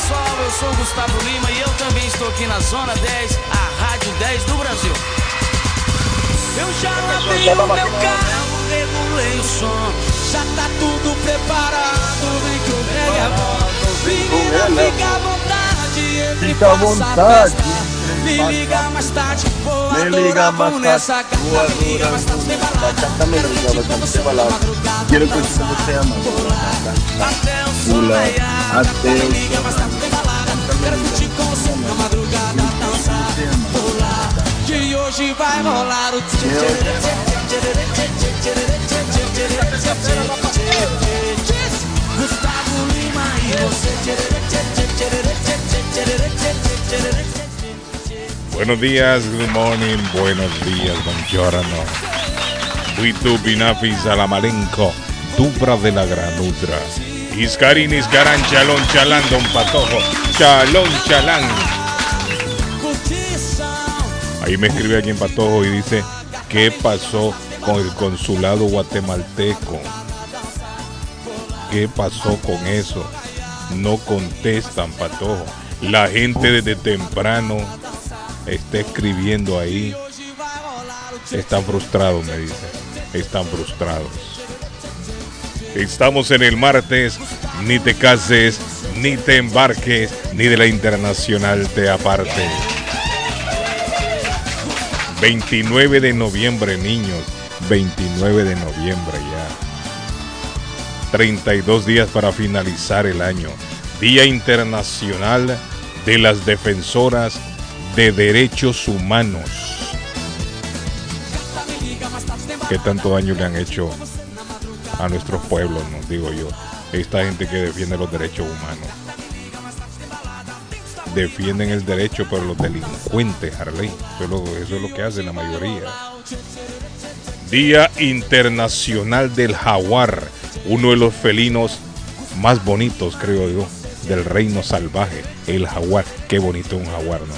Pessoal, eu sou o Gustavo Lima e eu também estou aqui na Zona 10, a Rádio 10 do Brasil. Eu já lavei o meu carro, regulei o som, já tá tudo preparado, vem que o reggae é bom. Menina, fica à vontade, entre Fica à vontade, festa. Me liga mais tarde, vou Me liga adorar mais tarde. Me liga mais tarde, tem com balada. me Quero mais com tarde, você tem na balada. madrugada. Quero curtir com você a madrugada. Até o gula, ateos, Que hoje vai rolar o Gustavo Lima e você Buenos días, good morning, buenos días, buongiorno. Buitu Binafis Alamalenco, Tubra de la Granutra. Iscarín, Iscarán, Chalón, Chalán, Don Patojo, Chalón, Chalán. Ahí me escribe aquí en Patojo y dice, ¿qué pasó con el consulado guatemalteco? ¿Qué pasó con eso? No contestan, Patojo. La gente desde temprano está escribiendo ahí. Están frustrados, me dice. Están frustrados. Estamos en el martes. Ni te cases, ni te embarques, ni de la internacional te aparte. 29 de noviembre, niños. 29 de noviembre ya. 32 días para finalizar el año. Día Internacional de las Defensoras de Derechos Humanos. ¿Qué tanto daño le han hecho a nuestros pueblos, nos digo yo? Esta gente que defiende los derechos humanos. Defienden el derecho, pero los delincuentes, Harley. Eso es lo, eso es lo que hace la mayoría. Día Internacional del Jaguar, uno de los felinos más bonitos, creo yo, del reino salvaje, el jaguar. Qué bonito un jaguar, ¿no?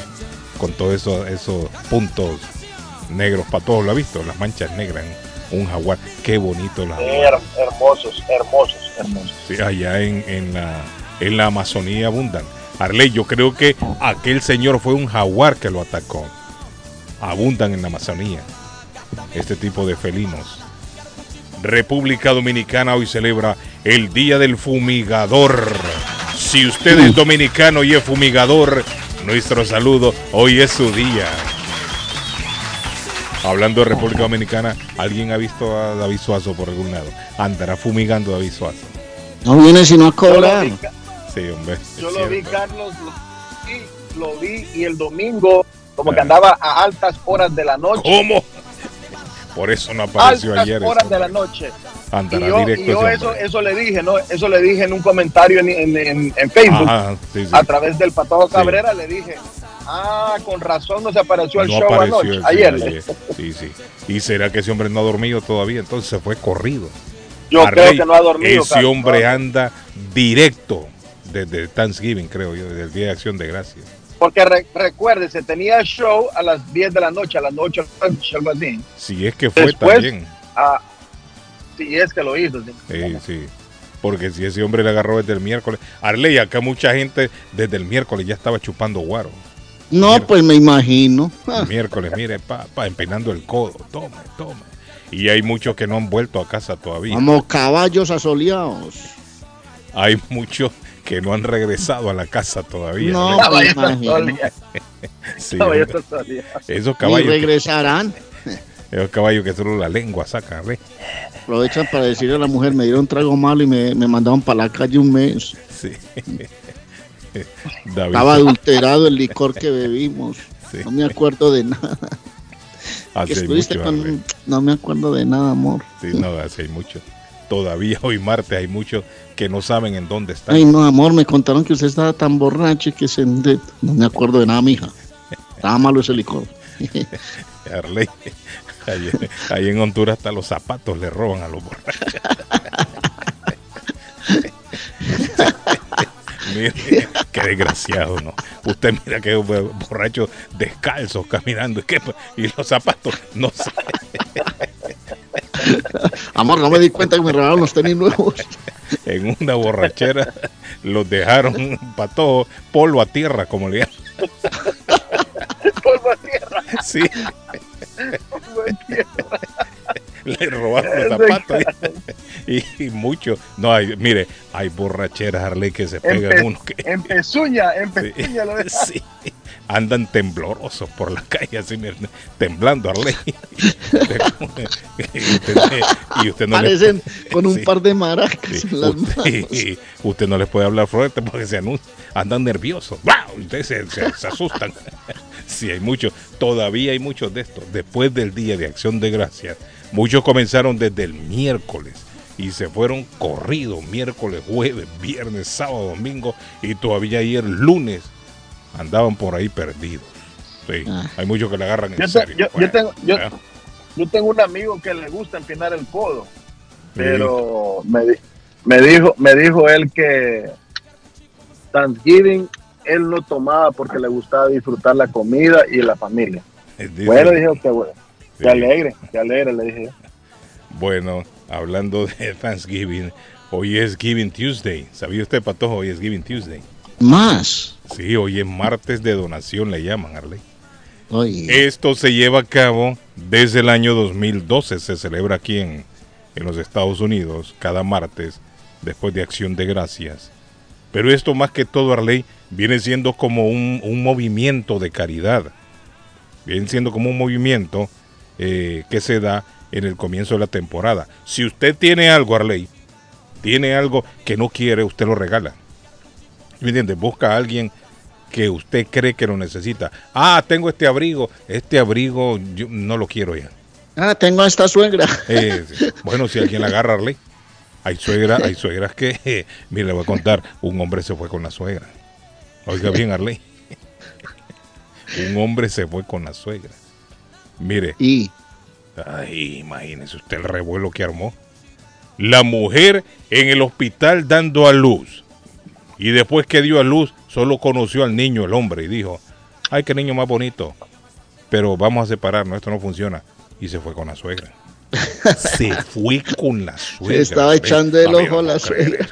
Con todos esos, esos puntos negros para todos, ¿lo ha visto? Las manchas negras, ¿no? Un jaguar. Qué bonito el jaguar. Her- hermosos, hermosos, hermosos. Sí, allá en, en la, en la Amazonía abundan. Arley, yo creo que aquel señor fue un jaguar que lo atacó. Abundan en la Amazonía este tipo de felinos. República Dominicana hoy celebra el Día del Fumigador. Si usted es dominicano y es fumigador, nuestro saludo, hoy es su día. Hablando de República Dominicana, ¿alguien ha visto a David Suazo por algún lado? Andará fumigando David Suazo. No viene sino a cobrar. vi, Sí, hombre. yo lo vi. Carlos, lo vi, lo vi y el domingo como que Ah. andaba a altas horas de la noche. ¿Cómo? Por eso no apareció Altas ayer. horas de la noche. Y Andará yo, directo y yo eso, eso le dije, ¿no? Eso le dije en un comentario en, en- en- en Facebook. Ajá, sí, sí. A través del Patojo Sí. Cabrera le dije, ah, con razón no se apareció al No show apareció anoche, el- ayer. sí, ayer. Sí, sí. ¿Y será que ese hombre no ha dormido todavía? Entonces se fue corrido. Yo creo que no ha dormido. Ese hombre anda directo desde Thanksgiving, creo yo, desde el Día de Acción de Gracias. Porque re- recuérdese, tenía show a las 10 de la noche, a las 8 de la noche, algo así. Si es que fue Después- también. Ah, sí, es que lo hizo. sí. Sí, sí. Porque si ese hombre le agarró desde el miércoles. Arley, acá mucha gente desde el miércoles ya estaba chupando guaro. No, pues me imagino. El miércoles, mire, pa, pa, empinando el codo. Tome, tome. Y hay muchos que no han vuelto a casa todavía. Como caballos asoleados. Hay muchos que no han regresado a la casa todavía. No, Arley. me imagino. Sí, Caballo hombre. todavía. Esos Y caballos, que, regresarán. esos caballos que solo la lengua sacan, Arley. Aprovechan para decirle a la mujer, me dieron trago malo y me, me mandaron para la calle un mes. Sí. David, Estaba adulterado el licor que bebimos. sí. No me acuerdo de nada. Que estuviste mucho, con... No me acuerdo de nada, amor. Sí, no, hace mucho. todavía hoy martes hay muchos que no saben en dónde están. Ay, no, amor, me contaron que usted estaba tan borracho que se... No me acuerdo de nada, mija. Estaba malo ese licor. Arley, ahí, ahí en Honduras hasta los zapatos le roban a los borrachos. Mire, qué desgraciado, ¿no? Usted mira que borrachos descalzos caminando y, que- y los zapatos, no sé. Amor, no me di cuenta que me regalaron los tenis nuevos. En una borrachera los dejaron para todo polvo a tierra, como le llaman. Polvo a tierra, Sí, polvo a tierra. le robaron los zapatos y, y mucho. No, hay, mire, hay borracheras, Harley, que se En, pegan uno que en pezuña, en Sí, pezuña lo deja. sí. Andan temblorosos por la calle, así temblando, Arley. y usted, y usted no le- Parecen con un Sí. par de maracas sí, en las usted, manos. y usted no les puede hablar fuerte porque se anuncia, andan nerviosos. ¡Wow! Ustedes se, se- se asustan. sí, hay muchos, todavía hay muchos de estos. Después del Día de Acción de Gracias, muchos comenzaron desde el miércoles y se fueron corridos miércoles, jueves, viernes, sábado, domingo y todavía ayer lunes andaban por ahí perdidos. Sí, Ah. hay muchos que le agarran en te- serio. yo- tengo, yo, ¿eh? yo tengo un amigo que le gusta empinar el codo, pero me, di- me dijo me dijo él que Thanksgiving él no tomaba porque le gustaba disfrutar la comida y la familia. Dice- Bueno, dije, qué bueno, sí. qué alegre, qué alegre, le dije. yo. Bueno, hablando de Thanksgiving, hoy es Giving Tuesday. ¿Sabía usted, Patojo? Hoy es Giving Tuesday. Más. Sí, hoy es martes de donación, le llaman, Arley. Oye, Esto se lleva a cabo desde el año 2012. Se celebra aquí en, en los Estados Unidos cada martes después de Acción de Gracias. Pero esto más que todo, Arley, viene siendo como un, un movimiento de caridad. Viene siendo como un movimiento eh, que se da en el comienzo de la temporada. Si usted tiene algo, Arley, tiene algo que no quiere, usted lo regala. ¿Me entiende? Busca a alguien que usted cree que lo necesita. Ah, tengo este abrigo. Este abrigo yo no lo quiero ya. ah, tengo a esta suegra. Eh, bueno, si alguien la agarra, Arley. Hay suegra, hay suegras que, eh, mire, le voy a contar, un hombre se fue con la suegra. Oiga bien, Arley. Un hombre se fue con la suegra. Mire, Y Ay, imagínese usted el revuelo que armó. La mujer en el hospital dando a luz. Y después que dio a luz, solo conoció al niño, el hombre, y dijo, ay, qué niño más bonito. Pero vamos a separarnos, esto no funciona. Y se fue con la suegra. se fue con la suegra. estaba ¿Ve? echando el ojo a la suegra.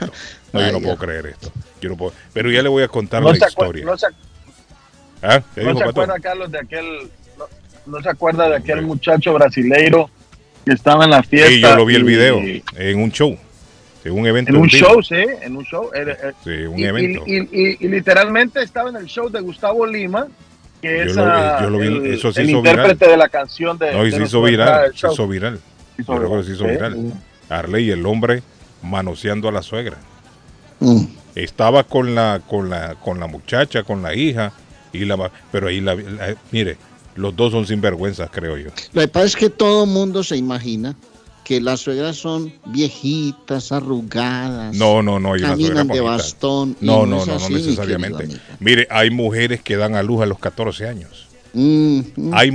No, yo no puedo creer esto. Yo no puedo. Pero ya le voy a contar No la se, historia. no se- ¿Ah? ¿Qué no dijo, se acuerda, Carlos, de aquel, no, se acuerda de aquel muchacho brasileiro que estaba en la fiesta. Sí, yo lo vi el video en un show. En un evento En un show, sí, en un show. Sí, un y, evento. y- y- y literalmente estaba en el show de Gustavo Lima, que Yo es lo vi- yo lo vi, el, eso se el hizo intérprete de la canción de. No, y de se hizo viral, se hizo viral. Se hizo que se hizo sí. viral. Arley, el hombre manoseando a la suegra. mm, Estaba con la, con la, con la muchacha, con la hija, y la, pero ahí la, la- mire, los dos son sinvergüenzas, creo yo. lo que pasa es que todo mundo se imagina que las suegras son viejitas, arrugadas. No, no, no, hay una suegra caminan de bonita. bastón. No, no, no, así, no necesariamente. Mire, hay mujeres que dan a luz a los 14 años. Mm, mm. Hay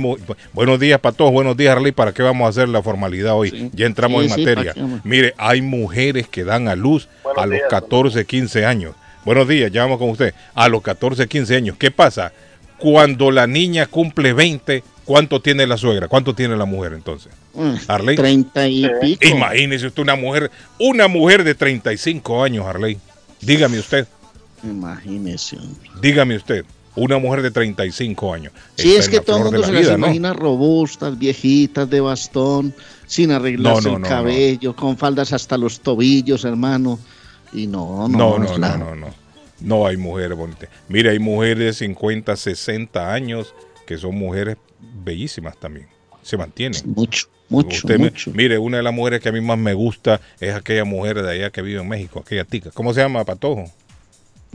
buenos días para todos, buenos días Arley, ¿para qué vamos a hacer la formalidad hoy? Sí. Ya entramos Sí, en sí, materia. Mire, hay mujeres que dan a luz Buenos a los días, 14, 15 años. Buenos días, ya vamos con usted. A los 14, 15 años. ¿Qué pasa? Cuando la niña cumple 20, ¿cuánto tiene la suegra? ¿Cuánto tiene la mujer entonces? Mm, Arley. Treinta y Sí. pico. Imagínese usted una mujer, una mujer de 35 años, Arley. Dígame usted, Imagínese. dígame usted, una mujer de 35 años. Sí, Está es que todo el mundo se la las vida, ¿no? imagina robustas, viejitas, de bastón, sin arreglarse No, no, el no, cabello, con faldas hasta los tobillos, hermano. Y no, no, No, no, no, no, no. Hay mujeres bonitas. Mire, hay mujeres de 50, 60 años que son mujeres bellísimas también. Se mantienen. Mucho, mucho, Usted me- mucho. mire, una de las mujeres que a mí más me gusta es aquella mujer de allá que vive en México, aquella tica. ¿Cómo se llama, Patojo?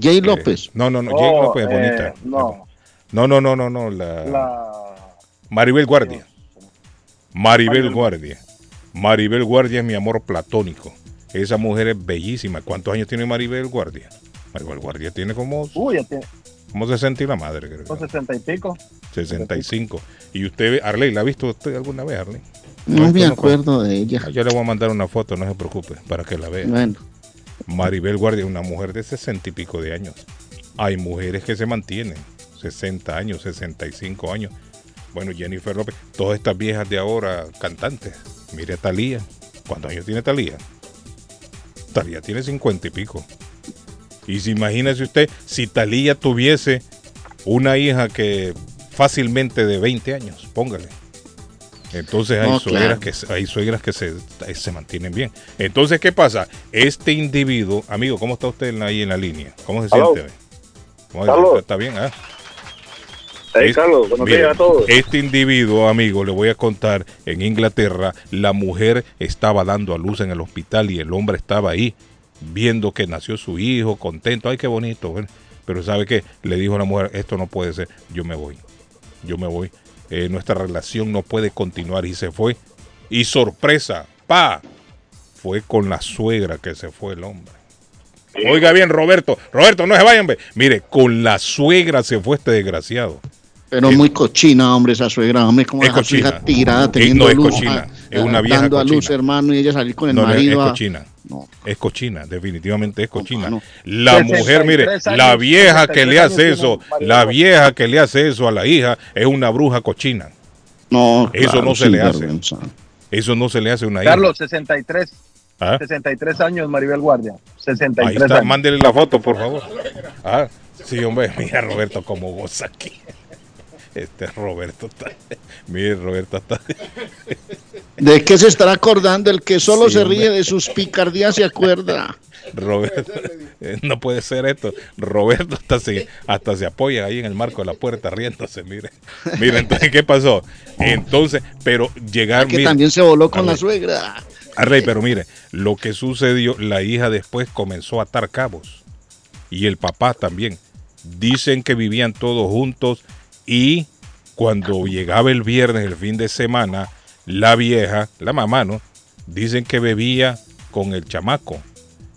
Jay Eh, López. no, no, no, Oh, Jane López es eh, bonita. no, No, no, no, no, no, la... la, Maribel Guardia. Maribel Maribel. Guardia. Maribel Guardia es mi amor platónico. Esa mujer es bellísima. ¿Cuántos años tiene Maribel Guardia? Maribel Guardia tiene como, Uy, ya tiene como 60 y la madre, creo. son 60 y pico. 65. Y usted, Arley, ¿la ha visto usted alguna vez, Arley? No me no acuerdo de ella. Ah, Yo le voy a mandar una foto, no se preocupe, para que la vea. Bueno, Maribel Guardia es una mujer de 60 y pico de años. Hay mujeres que se mantienen 60 años, 65 años. Bueno, Jennifer López, todas estas viejas de ahora, cantantes. Mire a Talía. ¿Cuántos años tiene Talía? Talía tiene 50 y pico. Y si imagínese usted, si Talía tuviese una hija que fácilmente de 20 años, póngale. Entonces hay No, suegras claro. que se- hay suegras que se, se mantienen bien. Entonces, ¿qué pasa? Este individuo, amigo, ¿cómo está usted ahí en la línea? ¿Cómo se siente? ¿Cómo? ¿Está bien? Ah. Hey, Es- Carlos, buenos días a todos. Este individuo, amigo, le voy a contar, en Inglaterra, la mujer estaba dando a luz en el hospital y el hombre estaba ahí, viendo que nació su hijo, contento, ay, qué bonito. bueno. Pero ¿sabe qué? Le dijo a la mujer, esto no puede ser, yo me voy, yo me voy. Eh, nuestra relación no puede continuar y se fue. Y sorpresa, pa, fue con la suegra que se fue el hombre. Oiga bien, Roberto, Roberto, no se vayan, ve. Mire, con la suegra se fue este desgraciado. Pero Es- muy cochina, hombre, esa suegra, hombre, como Es su hija cochina. tirada teniendo no es luz, cochina, ah, es una vieja dando a luz, cochina. hermano, y ella salir con el No, no, es marido. a- cochina. No. Es cochina, definitivamente es cochina. La 63 mujer, mire, años, la vieja que le 63 hace eso, la vieja que le hace eso a la hija es una bruja cochina. No, Eso claro, no se le hace. Eso no se le hace a una hija. Carlos, 63, ¿Ah? 63 años, Maribel Guardia. Ahí 63 está, años. mándele la foto, por favor. Ah, sí, hombre, mira Roberto cómo goza aquí. Este Roberto está. Mire, Roberto está. ¿De qué se estará acordando? El que solo Sí, se ríe de sus picardías se acuerda. Roberto, eh, no puede ser esto. Roberto hasta se, hasta se apoya ahí en el marco de la puerta riéndose, mire. Mire, entonces, ¿qué pasó? Entonces, pero llegar, que mire, también se voló con la suegra. Ah, Rey, pero mire, lo que sucedió, la hija después comenzó a atar cabos. Y el papá también. Dicen que vivían todos juntos y cuando llegaba el viernes, el fin de semana, la vieja, la mamá, ¿no? Dicen que bebía con el chamaco.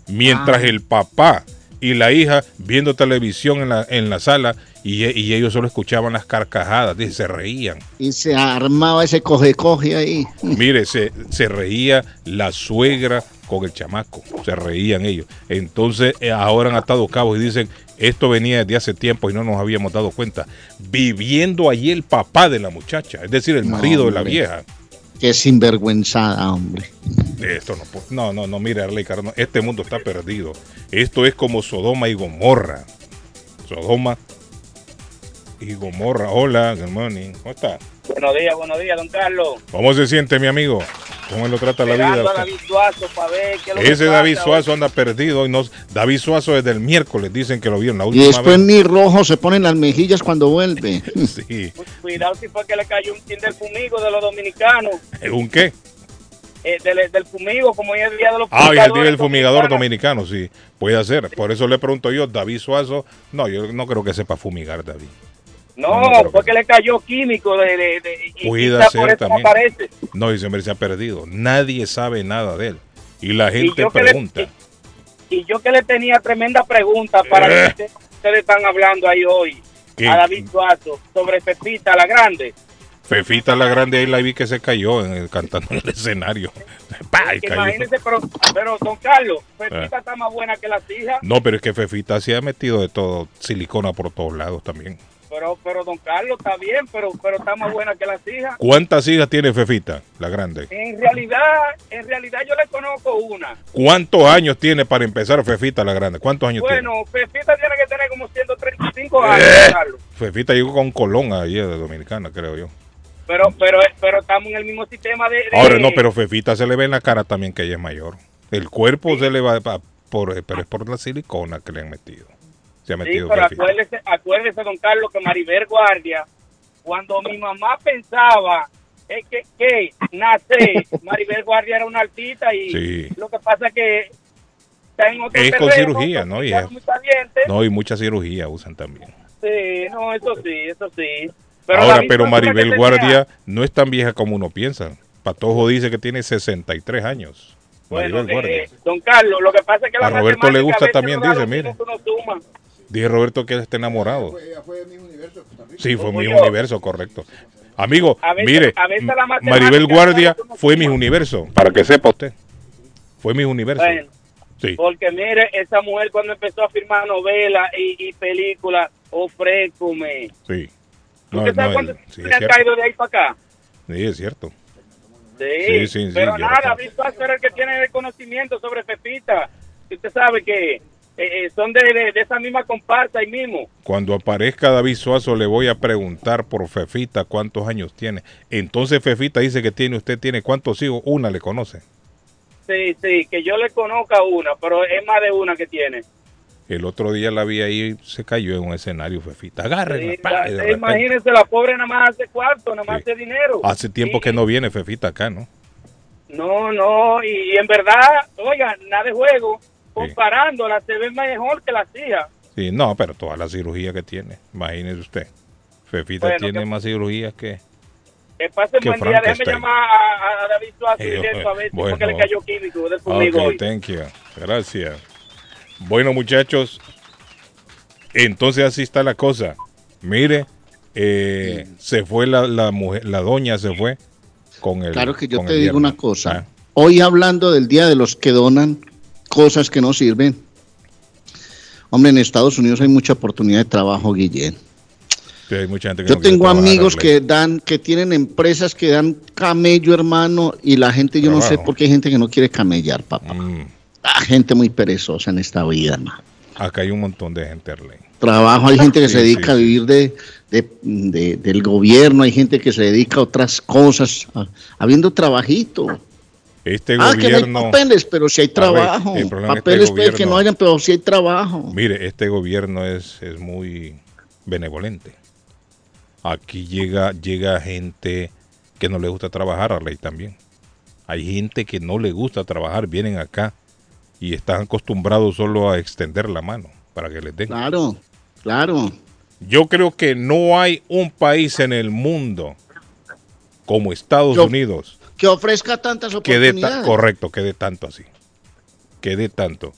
Mientras Ah. el papá y la hija viendo televisión en la, en la sala y, y ellos solo escuchaban las carcajadas, dice, se reían. Y se armaba ese coge-coge ahí. Mire, se, se reía la suegra con el chamaco, se reían ellos. Entonces eh, ahora han atado cabos y dicen, esto venía desde hace tiempo y no nos habíamos dado cuenta. Viviendo allí el papá de la muchacha, es decir, el No, marido de la vieja. Qué sinvergüenzada, hombre. Esto no, no, no, no, mire, Arley Cardona, este mundo está perdido. Esto es como Sodoma y Gomorra. Sodoma y Gomorra. Hola, good morning. ¿Cómo está? Buenos días, buenos días, don Carlos. ¿Cómo se siente, mi amigo? ¿Cómo lo trata la vida? a David Suazo para ver qué es lo que Ese pasa David hoy. Suazo anda perdido. Y no, David Suazo desde el miércoles dicen que lo vieron la Y última después ni rojo se ponen las mejillas cuando vuelve. Sí. Cu- Cuidado si fue que le cayó un tin del fumigo de los dominicanos, ¿Un qué? eh, del, del fumigo, como hoy es el día de los Ah, y el día del fumigador dominicano, sí. Puede ser. Por eso le pregunto yo, David Suazo. No, yo no creo que sepa fumigar, David. No, No, pero fue que- que le cayó químico de, de, de- y por eso no también. aparece. No, y siempre se ha perdido. Nadie sabe nada de él. Y la gente que le- pregunta. Y yo que le tenía tremenda pregunta para Eh. qué ustedes están hablando ahí hoy ¿Qué? a David Suazo sobre Pepita la Grande. Fefita la grande ahí la vi que se cayó en el, cantando en el escenario. ¡Pah! Que imagínense, pero, pero don Carlos, Pepita Eh. está más buena que las hijas. No, pero es que Fefita se ha metido de todo, silicona por todos lados también. Pero, pero don Carlos está bien, pero, pero está más buena que las hijas. ¿Cuántas hijas tiene Fefita, la grande? En realidad, en realidad yo le conozco una. ¿Cuántos años tiene para empezar Fefita, la grande? ¿Cuántos años Bueno, Pepita tiene que tener como 135 años, Eh. Carlos. tiene? Fefita llegó con Colón ayer de Dominicana, creo yo. Pero, pero, pero estamos en el mismo sistema de. de- Ahora no, pero Fefita se le ve en la cara también que ella es mayor. El cuerpo se le va por, pero es por la silicona que le han metido. Se ha Sí, metido pero Fefita. acuérdese, acuérdese, don Carlos, que Maribel Guardia, cuando mi mamá pensaba es que, que nacer, Maribel Guardia era una artista y Sí. lo que pasa es que está en otro Es con cirugía, ¿no? Y es-. No, y mucha cirugía usan también. Sí, no, eso sí, eso sí. Ahora, David pero Maribel tenía- Guardia no es tan vieja como uno piensa. Patojo dice que tiene 63 años. Bueno, Maribel Guardia. eh, don Carlos, lo que pasa es que la A Roberto le gusta también, dice, mire. suma. Dije Roberto que él está enamorado. Sí, fue Como mi yo. universo, correcto. Amigo, A veces- mire, a veces la matemática Maribel Guardia fue mi universo, para que sepa usted. Fue mi universo. Bueno, Sí. porque mire, esa mujer cuando empezó a firmar novelas y, y películas, ofrécome. Sí. No, ¿Usted sabe no, cuántos sí, le es han cierto. caído de ahí para acá? Sí, es cierto. Sí, Sí, sí, sí, pero nada. Víctor ser el que tiene el conocimiento sobre Pepita. Y Usted sabe que eh, eh, son de, de, de esa misma comparsa ahí mismo. Cuando aparezca David Suazo le voy a preguntar por Fefita cuántos años tiene. Entonces Fefita dice que tiene usted tiene cuántos hijos, una le conoce. Sí, sí, que yo le conozca una, pero es más de una que tiene. El otro día la vi ahí, se cayó en un escenario Fefita. Agárrenla. Sí, pa, la- eh, imagínense, la pobre nada más hace cuarto, nada más Sí. hace dinero. Hace tiempo que no viene Fefita acá, ¿no? No, no, y, y en verdad, oiga, nada de juego, comparándola, se ve mejor que la hacía. Sí, no, pero toda la cirugía que tiene, imagínese usted. Fefita Bueno, tiene que- más cirugías que... Que pase buen día, déjeme llamar a, a David Suazo y Eh, directo a ver si bueno. porque le cayó químico de conmigo Ok, hoy. thank you. Gracias. Bueno, muchachos, entonces así está la cosa. Mire, eh, se fue la, la mujer, la doña se fue con el. Claro que yo te digo una cosa. Ah, Hoy hablando del día de los que donan cosas que no sirven. Hombre, en Estados Unidos hay mucha oportunidad de trabajo, Guillén. sí, hay mucha gente que Yo no tengo amigos que dan, que tienen empresas que dan camello, hermano, y la gente, yo no sé por qué hay gente que no quiere camellar, papá. Mm, Ah, gente muy perezosa en esta vida, hermano. acá hay un montón de gente, Arley. Trabajo, hay gente que Sí, se dedica sí, a vivir de, de- de- del gobierno, hay gente que se dedica a otras cosas, a- habiendo trabajito. Este Ah, que no hay gobierno. papeles, pero si hay trabajo. papeles este puede que gobierno- no hayan, pero si hay trabajo. Mire, este gobierno es, es muy benevolente. Aquí llega, llega gente que no le gusta trabajar, a ley también. Hay gente que no le gusta trabajar, vienen acá y están acostumbrados solo a extender la mano para que les den. Claro, claro. Yo creo que no hay un país en el mundo como Estados Yo- Unidos Que ofrezca tantas que dé ta- oportunidades. correcto, que dé tanto así. Que dé tanto.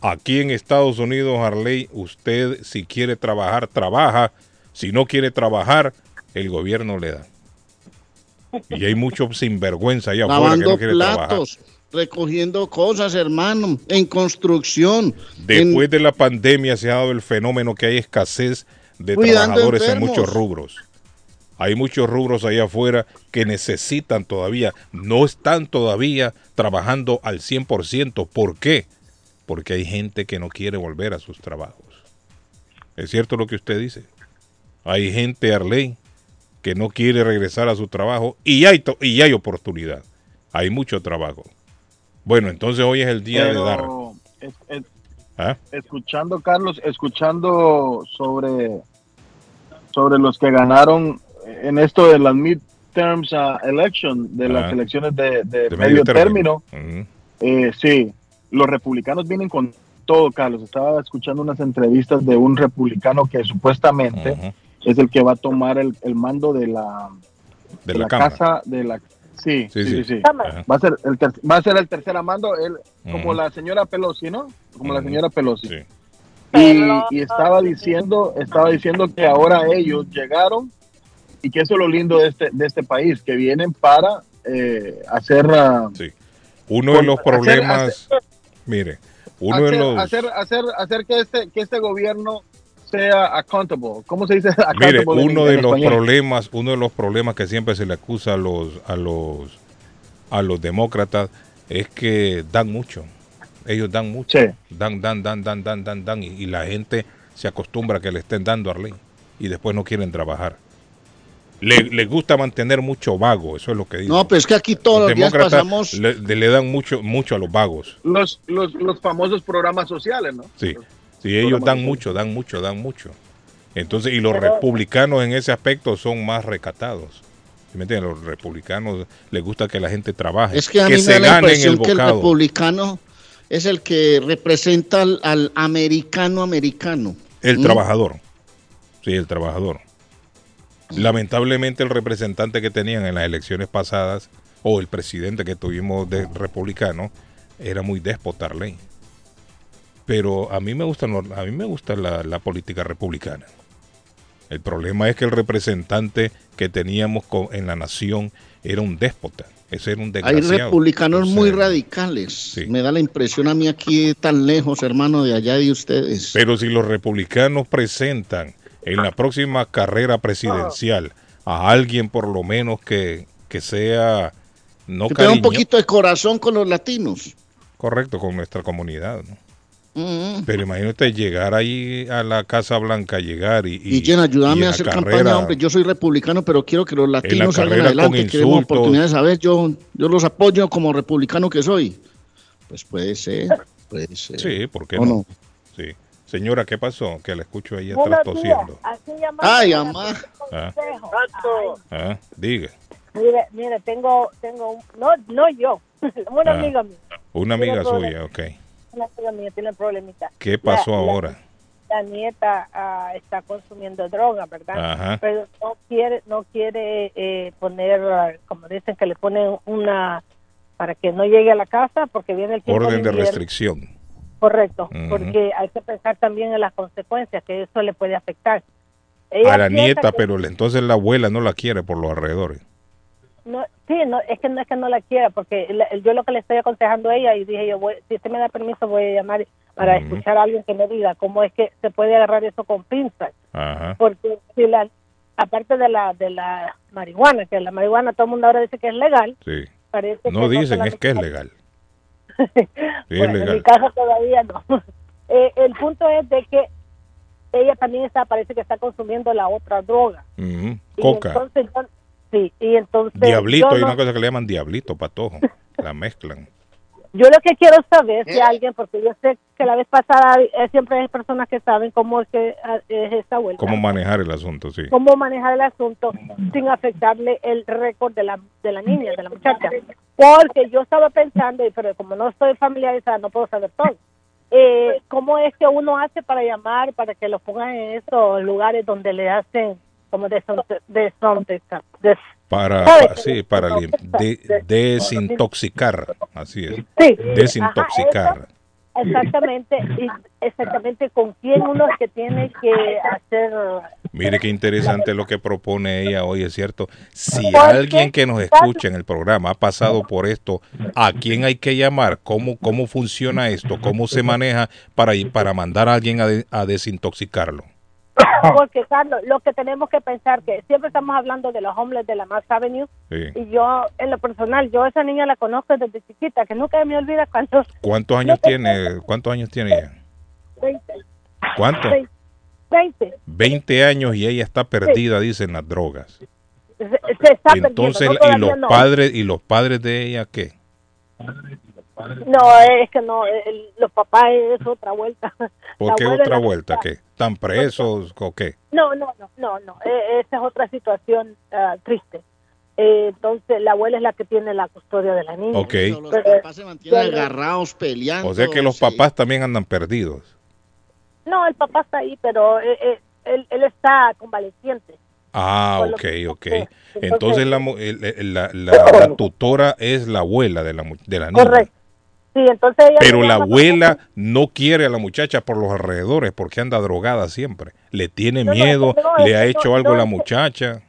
Aquí en Estados Unidos, Harley, usted si quiere trabajar, trabaja. Si no quiere trabajar, el gobierno le da. Y hay mucho sinvergüenza allá afuera que no quiere trabajar. recogiendo cosas, hermano, en construcción. en- Después de la pandemia se ha dado el fenómeno que hay escasez de Cuidando trabajadores en muchos rubros. Hay muchos rubros allá afuera que necesitan todavía, no están todavía trabajando al 100%. ¿Por qué? Porque hay gente que no quiere volver a sus trabajos. ¿Es cierto lo que usted dice? Hay gente, Arley, que no quiere regresar a su trabajo y hay, y hay oportunidad. Hay mucho trabajo. Bueno, entonces hoy es el día de dar. Pero, es- es- ¿Ah? escuchando, Carlos, escuchando sobre, sobre los que ganaron en esto de las midterms uh, election, de las Ah. elecciones de, de De medio, término, eh, sí, los republicanos vienen con todo, Carlos. Estaba escuchando unas entrevistas de un republicano que supuestamente es el que va a tomar el, el mando de la, de de la, casa de la... Sí, Sí, sí. Va a ser el ter- va a ser el tercer mando, él, como la señora Pelosi, ¿no? Como la señora Pelosi. Sí. Y, y estaba diciendo, estaba diciendo que ahora ellos llegaron y que eso es lo lindo de este, de este país, que vienen para eh, hacer, ah, Sí. Uno de los hacer- problemas, mire, uno de los, hacer, hacer, hacer que este, que este gobierno sea accountable. ¿Cómo se dice? mire, uno de los español? problemas, uno de los problemas que siempre se le acusa a los, a los, a los demócratas es que dan mucho. Ellos dan mucho, Sí. dan, dan, dan, dan, dan, dan, dan, y, y la gente se acostumbra a que le estén dando a y después no quieren trabajar. Le, les gusta mantener mucho vago, eso es lo que dicen. No, pero es que aquí todos los, días demócratas pasamos. le, le dan mucho, mucho a los vagos. Los, los, los famosos programas sociales, ¿no? Sí, sí ellos dan mucho, dan mucho, dan mucho. Entonces, y los republicanos en ese aspecto son más recatados. ¿Sí ¿Me entiendes? Los republicanos les gusta que la gente trabaje, Es que a mí me se da la ganen el impresión que el republicano es el que representa al, al americano americano. El ¿Mm? trabajador. Sí, el trabajador. Lamentablemente el representante que tenían en las elecciones pasadas o el presidente que tuvimos de republicano era muy déspota ley. Pero a mí me gusta, a mí me gusta la, la política republicana. El problema es que el representante que teníamos en la nación era un déspota. Ese era un Hay republicanos O sea, muy radicales. Sí. Me da la impresión a mí aquí tan lejos, hermano, de allá de ustedes. Pero si los republicanos presentan en la próxima carrera presidencial a alguien por lo menos que, que sea no que tenga un poquito de corazón con los latinos. correcto con nuestra comunidad. ¿no? Mm. Pero imagínate llegar ahí a la Casa Blanca, llegar y... Y, Jen, ayúdame y a hacer carrera- campaña, hombre. Yo soy republicano, pero quiero que los latinos salgan adelante. Queremos oportunidades. A ver, yo, yo los apoyo como republicano que soy. Pues puede ser, puede ser. Sí, ¿por qué no? Sí. Señora, ¿qué pasó? Que la escucho ahí atrás tosiendo. Ay, para amá. hacer un Ah. Ah, diga. Mire, mire, tengo, tengo un, no, no yo, una Ah. amiga mía, Una amiga Tiene problema. suya, ok. una amiga mía tiene problemita. ¿Qué pasó La- la- ahora? La nieta ah, está consumiendo droga, ¿verdad? Ajá. Pero no quiere, no quiere eh, poner, como dicen que le ponen una para que no llegue a la casa porque viene el tiempo Orden de invierno. restricción. Correcto, porque hay que pensar también en las consecuencias que eso le puede afectar. Ella A la nieta, que- pero entonces la abuela no la quiere por los alrededores. No, sí, no, es que no es que no la quiera, porque la- yo lo que le estoy aconsejando a ella y dije yo, voy, si usted me da permiso voy a llamar para escuchar a alguien que me diga cómo es que se puede agarrar eso con pinzas, Ajá. porque si la, aparte de la de la marihuana, que la marihuana todo el mundo ahora dice que es legal, Sí. parece No que dicen, es que es legal. Bueno, en mi caso todavía no. Eh, el punto es de que ella también está, parece que está consumiendo la otra droga. Y Coca. entonces yo- sí, y entonces Diablito, hay no- una cosa que le llaman diablito, patojo. La mezclan. Yo lo que quiero saber ¿Eh? si alguien, porque yo sé que la vez pasada eh, siempre hay personas que saben cómo es que ah, es esta vuelta, ¿Cómo manejar el asunto? Sí. cómo manejar el asunto sin afectarle el récord de la, de la niña, de la muchacha. Porque yo estaba pensando, y pero como no estoy familiarizada, no puedo saber todo. Eh, ¿Cómo es que uno hace para llamar, para que lo pongan en esos lugares donde le hacen como desintoxicar? desintoxicar- des- Para, sí, para de- desintoxicar. Así es. Sí. Desintoxicar. Ajá, exactamente, exactamente con quién uno es que tiene que hacer. Mire qué interesante lo que propone ella hoy, es cierto. Si alguien que nos escucha en el programa ha pasado por esto, ¿a quién hay que llamar? ¿Cómo, cómo funciona esto? ¿Cómo se maneja para, ir- para mandar a alguien a, de- a desintoxicarlo? Porque, Carlos, lo que tenemos que pensar que siempre estamos hablando de los homeless de la Mass Avenue Sí. y yo, en lo personal, yo a esa niña la conozco desde chiquita, que nunca me olvida cuando ¿Cuántos años tiene? ¿Cuántos años tiene ella? 20, ¿Cuántos? 20, 20 años y ella está perdida, dicen las drogas. se, se está Entonces, perdiendo. no, ¿y los no. padres y los padres de ella qué? No, es que no, el- los papás es otra vuelta. ¿Por qué otra vuelta? ¿Qué? ¿Están presos o qué? No, no, no, no, no. eh, esa es otra situación ah, triste. Eh, entonces, la abuela es la que tiene la custodia de la niña. Ok. Los Pero- papás se mantienen agarrados, peleando. O sea que los sí. papás también andan perdidos. No, el papá está ahí, pero eh, eh, él, él está convaleciente. Ah, ok, ok. entonces- Entonces la, mu- el- el- la, la- la tutora es la abuela de la, de la niña. Correcto. Sí, entonces ella Pero la abuela no quiere a la muchacha por los alrededores porque anda drogada siempre. Le tiene No, miedo, no, le ha hecho no, algo no, la muchacha.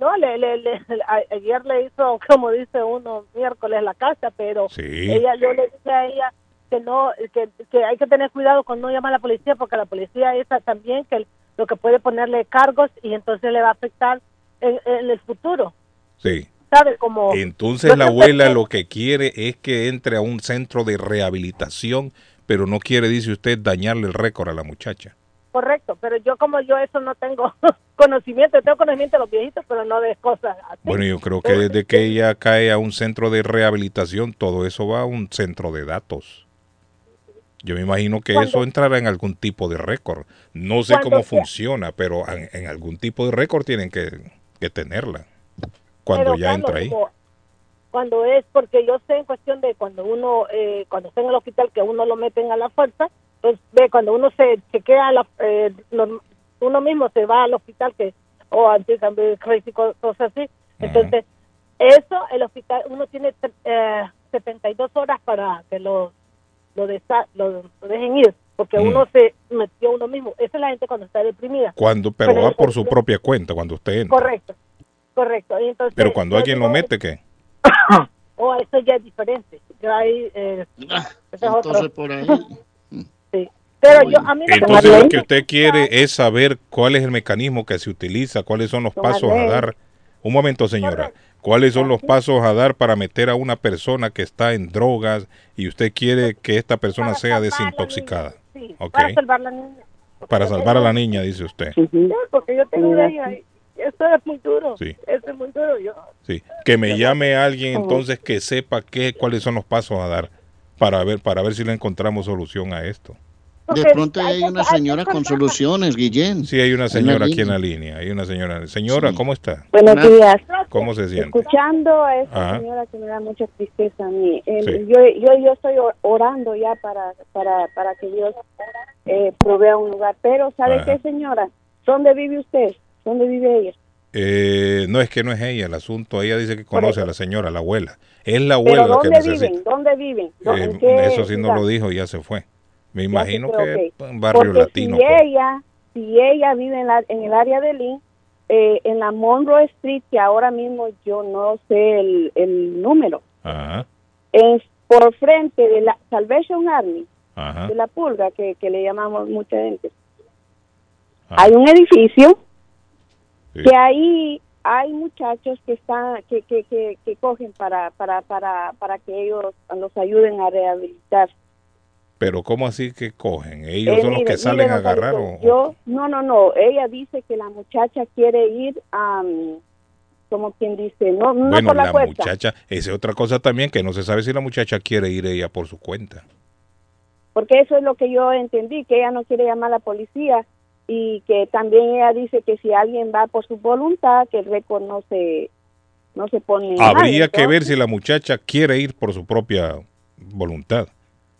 No, le, le, le- a- ayer le hizo, como dice uno, miércoles la casa, pero Sí. ella, yo le dije a ella que no, que, que hay que tener cuidado con no llamar a la policía, porque la policía es también que lo que puede ponerle cargos y entonces le va a afectar en, en el futuro, Sí. ¿Sabe? Como Entonces la abuela lo que quiere es que entre a un centro de rehabilitación, pero no quiere, dice usted, dañarle el récord a la muchacha. Correcto, pero yo como yo eso no tengo conocimiento, tengo conocimiento de los viejitos, pero no de cosas así. Bueno, yo creo que desde que ella cae a un centro de rehabilitación, todo eso va a un centro de datos. Yo me imagino que eso entrará en algún tipo de récord. No sé cómo sea- funciona, pero en, en algún tipo de récord tienen que, que tenerla. Cuando Pero, ya Carlos, entra ahí. como- Cuando es, porque yo sé en cuestión de cuando uno, eh, cuando está en el hospital, que uno lo meten a la fuerza, pues ve, cuando uno se chequea, la, eh, uno mismo se va al hospital, que, o anti crazy, co- cosas así, entonces Eso, el hospital, uno tiene eh, 72 horas para que lo, lo, desa- lo, lo dejen ir, porque Mm. uno se metió uno mismo. Esa es la gente cuando está deprimida. Cuando, pero Pero va por su propia cuenta cuando usted entra. Correcto, correcto. Y entonces, Pero cuando yo alguien lo mete, ¿qué? Oh, eso ya es diferente. Ya hay, eh, Ah, ese es otro. Entonces por ahí. Sí. Pero yo, a mí lo que me Entonces lo duele- que usted quiere es saber cuál es el mecanismo que se utiliza, cuáles son los pasos a dar. Un momento, señora. ¿Cuáles son los pasos a dar para meter a una persona que está en drogas y usted quiere que esta persona sea desintoxicada? Sí, Ok. para salvar a la niña. Para salvar a la niña, dice usted. Sí, porque yo tengo eso es muy duro. Sí. Eso es muy duro. Yo, Sí. Que me llame alguien entonces que sepa qué, cuáles son los pasos a dar para ver, para ver si le encontramos solución a esto. De pronto hay una señora con soluciones, Guillén. Sí, hay una señora aquí en la línea. Hay una señora. Señora, Sí. ¿cómo está? Buenos días. ¿Cómo se siente? Escuchando a esta Ajá. señora que me da mucha tristeza a mí. Eh, Sí. yo, yo, yo estoy or- orando ya para, para, para que Dios eh, provea un lugar. Pero, ¿sabe Ajá. qué, señora? ¿Dónde vive usted? ¿Dónde vive ella? Eh, no es que no es ella el asunto. Ella dice que conoce a la señora, la abuela. Es la ¿Pero abuela la que dónde necesita. viven? ¿Dónde viven? ¿Dó- Eh, eso sí no lo dijo, ya se fue. Me imagino que ok. es barrio Porque latino. si pues. ella, si ella vive en, la, en el área de Lynn, eh, en la Monroe Street, que ahora mismo yo no sé el, el número, Ajá, es por frente de la Salvation Army, ajá, de la pulga, que, que le llamamos mucha gente. ajá. Hay un edificio Sí. que ahí hay muchachos que están que, que, que, que cogen para, para, para, para que ellos los ayuden a rehabilitar. Pero ¿cómo así que cogen? ¿Ellos Eh, son los que salen mire, a agarrar? O- Yo, no, no, no. Ella dice que la muchacha quiere ir a, como quien dice, no, no bueno, por la, la puerta. muchacha, esa es otra cosa también, que no se sabe si la muchacha quiere ir ella por su cuenta. Porque eso es lo que yo entendí, que ella no quiere llamar a la policía y que también ella dice que si alguien va por su voluntad, que el récord no se, no se pone mal. Habría que ver si la muchacha quiere ir por su propia voluntad.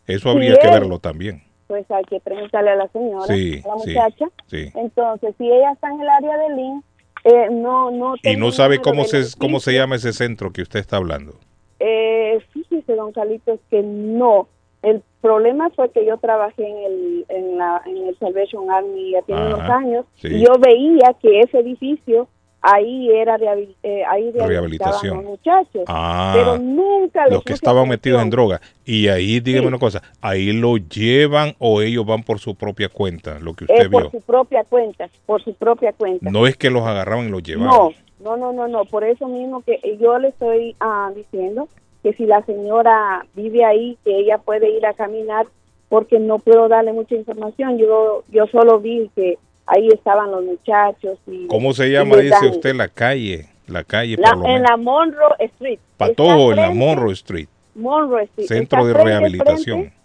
Eso Sí, habría que verlo también. Pues hay que preguntarle a la señora, Sí, a la muchacha. Sí. Entonces, si ella está en el área de Lynn, eh, no, no Y no sabe cómo se, cómo se llama ese centro que usted está hablando. Eh, fíjese, don Carlitos, que no. El problema fue que yo trabajé en el, en la, en el Salvation Army ya tiene Ajá, unos años sí. y yo veía que ese edificio ahí era rehabil- eh, ahí Rehabilitación. los muchachos, Ah, pero nunca los que estaban metidos en droga. Y ahí, dígame Sí. una cosa, ahí lo llevan o ellos van por su propia cuenta, lo que usted Eh, por vio. su propia cuenta, por su propia cuenta. No es que los agarraban y los llevaban. No, no, no, no, no. Por eso mismo que yo le estoy ah, diciendo que si la señora vive ahí, que ella puede ir a caminar, porque no puedo darle mucha información. Yo, yo solo vi que ahí estaban los muchachos. Y, ¿Cómo se llama, dice usted, la calle? La calle, La- por lo en menos. la Monroe Street. Patojo, en la Monroe Street, Monroe Street. Centro de frente, Rehabilitación. Frente,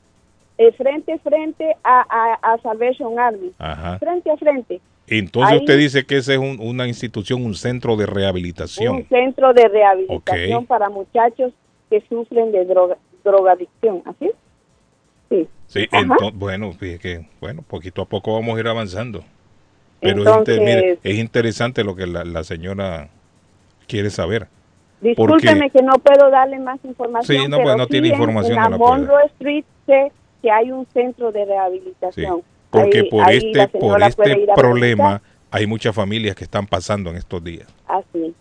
eh, frente, frente a, a, a Salvation Army. Ajá. Frente a frente. Entonces Ahí- usted dice que ese es un- una institución, un centro de rehabilitación. Un centro de rehabilitación Ok. para muchachos que sufren de droga, drogadicción. ¿Así? Sí. Sí, Ajá. ento- bueno, que, bueno, poquito a poco vamos a ir avanzando. Pero es, inter- Entonces- mire, es interesante lo que la, la señora quiere saber. Discúlpeme que no puedo darle más información. Sí, no, pero pues, no tiene en- información, En, no la. Monroe Street sé que hay un centro de Sí, rehabilitación. porque Ahí- por ahí este, por este problema hay muchas familias que están pasando en estos días. Así. Sí,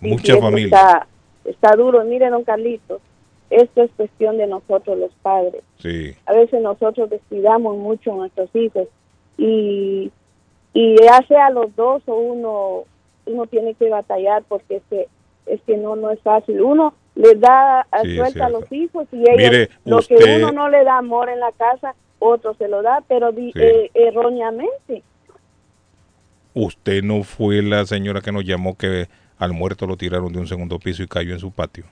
Muchas sí, familias. Está, está duro. Mire, don Carlitos, esto es cuestión de nosotros los padres. Sí, a veces nosotros descuidamos mucho a nuestros hijos y, y ya sea los dos o uno, uno tiene que batallar porque es que, es que no, no es fácil. Uno le da a Sí, suelta a los hijos y ellos, Mire, lo usted- que uno no le da amor en la casa, otro se lo da, pero Sí. eh, erróneamente. usted no fue la señora que nos llamó que al muerto lo tiraron de un segundo piso y cayó en su patio.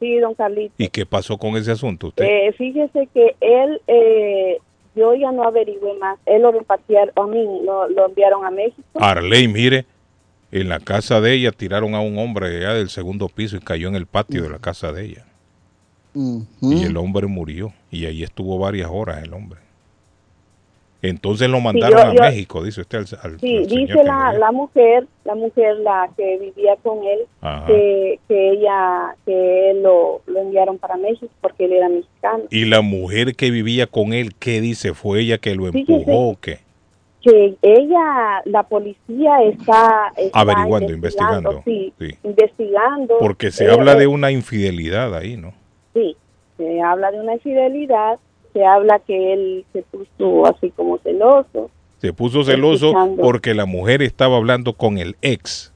Sí, don Carlitos. ¿Y qué pasó con ese asunto usted? Eh, fíjese que él, eh, yo ya no averigüé más. Él lo repartieron, a mí lo, lo enviaron a México. Arley, mire, en la casa de ella tiraron a un hombre allá del segundo piso y cayó en el patio de la casa de ella. Y el hombre murió. Y ahí estuvo varias horas el hombre. Entonces lo mandaron yo- a yo- México, dice usted al, al- Sí, al dice la, la mujer, la mujer la que vivía con él, que, que ella, que él lo, lo enviaron para México porque él era mexicano. Y la mujer que vivía con él, ¿qué dice? ¿Fue ella que lo empujó o qué? Que ella, la policía está, está Averiguando, investigando. Sí, Sí. investigando. Porque se Eh, habla eh, de una infidelidad ahí, ¿no? Sí, se habla de una infidelidad, se habla que él se puso así como celoso. Se puso celoso Escuchando. porque la mujer estaba hablando con el ex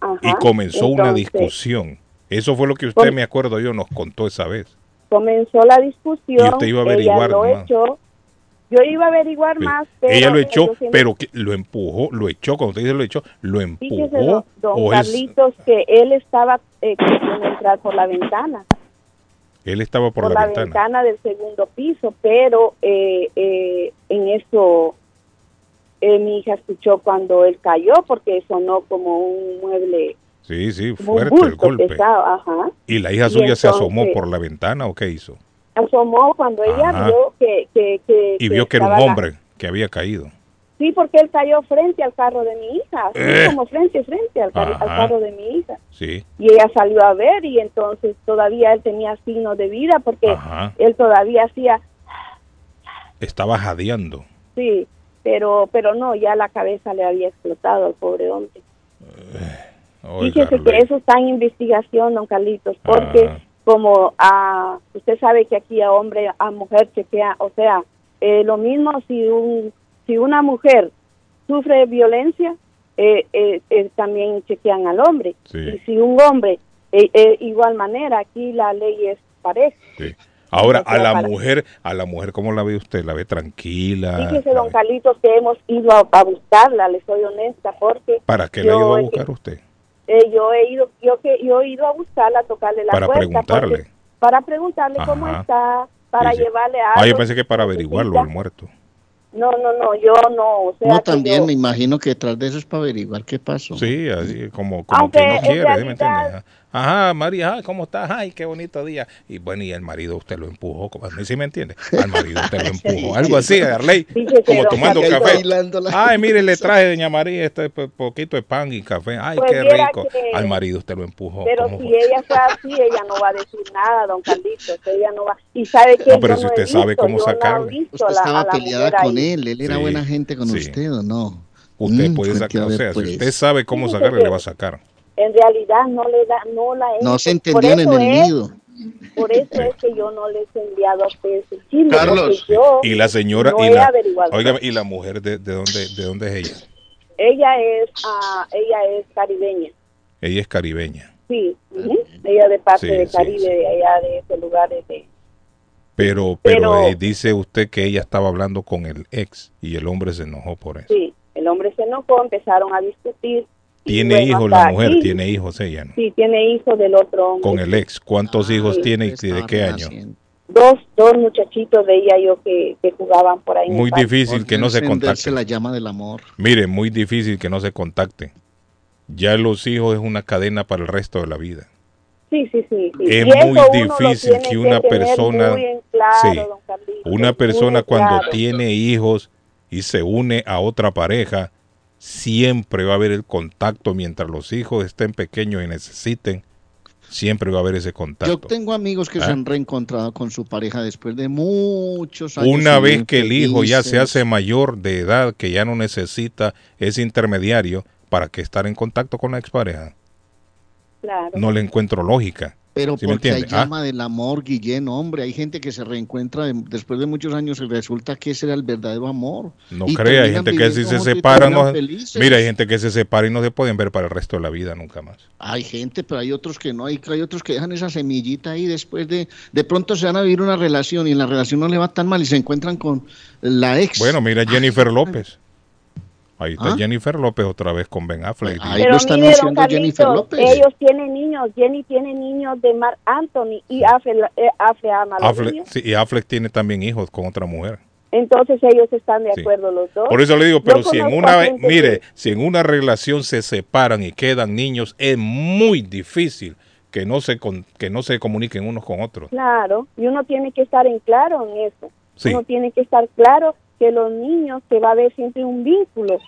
ajá, y comenzó una discusión. Eso fue lo que usted, me acuerdo yo, nos contó esa vez. Comenzó la discusión. Y usted iba a averiguar ella lo más. echó. Yo iba a averiguar Sí. más, pero Ella lo echó, siempre- pero que lo empujó, lo echó, cuando usted dice lo echó, lo Fíjese, empujó don, don es- Carlitos, que él estaba eh, queriendo entrar por la ventana, él estaba por, por, la, la, ventana. ventana. del segundo piso, pero eh, eh, en eso eh, mi hija escuchó cuando él cayó, porque sonó como un mueble, Sí, sí, fuerte el golpe. pesado, ajá. ¿Y la hija Y suya se asomó por la ventana o qué hizo? Asomó cuando ella Ajá. vio que... que, que Y vio que era un hombre que había caído. Sí, porque él cayó frente al carro de mi hija, así Eh. como frente, frente al, car- al Ajá. carro de mi hija. Sí. Y ella salió a ver y entonces todavía él tenía signos de vida porque Ajá. él todavía hacía, Estaba jadeando. sí, pero pero no, ya la cabeza le había explotado al pobre hombre. Oiga, Fíjese que eso está en investigación, don Carlitos, porque Ah. como a, usted sabe que aquí a hombre, a mujer chequea, o sea, eh, lo mismo si un si una mujer sufre violencia, eh, eh, eh, también chequean al hombre. Sí. Y si un hombre, eh, eh, igual manera, aquí la ley es pareja. Sí. Ahora, a la para- mujer, a la mujer, ¿cómo la ve usted? ¿La ve tranquila? Fíjese, ¿La don Carlitos, que hemos ido a, a buscarla, le soy honesta, porque ¿Para qué la yo iba a buscar usted? eh, yo he ido yo que yo he ido a buscarla, a tocarle la Para puerta. preguntarle. porque- Para preguntarle cómo está, para Sí, llevarle algo. Ah, yo pensé que para averiguarlo al muerto. No, no, no, yo no. O sea, No, también yo- me imagino que detrás de eso es para averiguar qué pasó. Sí, así como, como Aunque que no quiere, ¿sí me realidad- entiende? Ajá, María, ay, ¿cómo estás? Ay, qué bonito día. Y bueno, y el marido usted lo empujó, como- ¿sí me entiende? Al marido usted lo empujó. Algo así, Arley, como tomando café. Ay, mire, le traje, doña María, este po- poquito de pan y café. Ay, Pues qué rico. que- Al marido usted lo empujó. Pero ¿cómo si fue? ella fue así, ella no va a decir nada, don Carlitos. Ella no va. Y sabe que No, pero si no usted sabe visto, cómo visto Usted estaba la peleada con ahí. él, él era Sí, buena gente con sí. usted o no. Usted Mm, puede sacar, o sea, pues. si usted sabe cómo sacarle, le va a sacar. En realidad no le da, no la he No se en eso el es- nido. Por eso es que yo no les he enviado a ustedes el chisme, Carlos, yo Y la señora, no y la, óigame, y la mujer, de, de dónde, ¿de dónde es ella? Ella es, ah, ella es caribeña, Ella es caribeña. sí, ujú. ella de parte Sí, de sí, Caribe, sí. de allá de ese lugar de, Pero, pero, Pero- eh, dice usted que ella estaba hablando con el ex y el hombre se enojó por eso. sí, el hombre se enojó, empezaron a discutir. Tiene hijos la mujer, aquí, tiene hijos ella, ¿no? Sí, tiene hijos del otro hombre. Con el ex. ¿Cuántos Ah, hijos sí, tiene y de qué año? Dos, dos muchachitos de ella yo que, que jugaban por ahí. Muy difícil que no se contacten. la llama del amor. Mire, muy difícil que no se contacten. Ya los hijos es una cadena para el resto de la vida. Sí, sí, sí. sí. Es muy difícil que una tener persona- claro, Sí. Una persona cuando claro. tiene hijos y se une a otra pareja, siempre va a haber el contacto mientras los hijos estén pequeños y necesiten, siempre va a haber ese Yo contacto. tengo amigos que ¿Ah? se han reencontrado con su pareja después de muchos años. Una y vez que el hijo ya se hace mayor de edad, que ya no necesita ese intermediario para que estar en contacto con la expareja, Claro. no le encuentro lógica. Pero ¿Sí porque hay? Ah. llama del amor, Guillén, hombre. Hay gente que se reencuentra de- después de muchos años y resulta que ese era el verdadero amor. No crea, hay gente que si se no, felices. mira, hay gente que se separa y no se pueden ver para el resto de la vida nunca más. Hay gente, pero hay otros que no. Hay, hay otros que dejan esa semillita ahí después de... De pronto se van a vivir una relación y en la relación no le va tan mal y se encuentran con la ex. Bueno, mira Jennifer López. Ahí está ¿Ah? Jennifer López otra vez con Ben Affleck. Ahí Pero lo está mire, don anunciando Jennifer Carlitos, López. ellos tienen niños, Jenny tiene niños de Mark Anthony y Affle, eh, Affle ama a los Affleck, niños. sí, y Affleck tiene también hijos con otra mujer. Entonces ellos están de Sí. acuerdo los dos. Por eso le digo, Yo pero si en una, mire, que- si en una relación se separan y quedan niños, es muy difícil que no se con- que no se comuniquen unos con otros. Claro, y uno tiene que estar en claro en eso. Sí. Uno tiene que estar claro que los niños se va a ver siempre un vínculo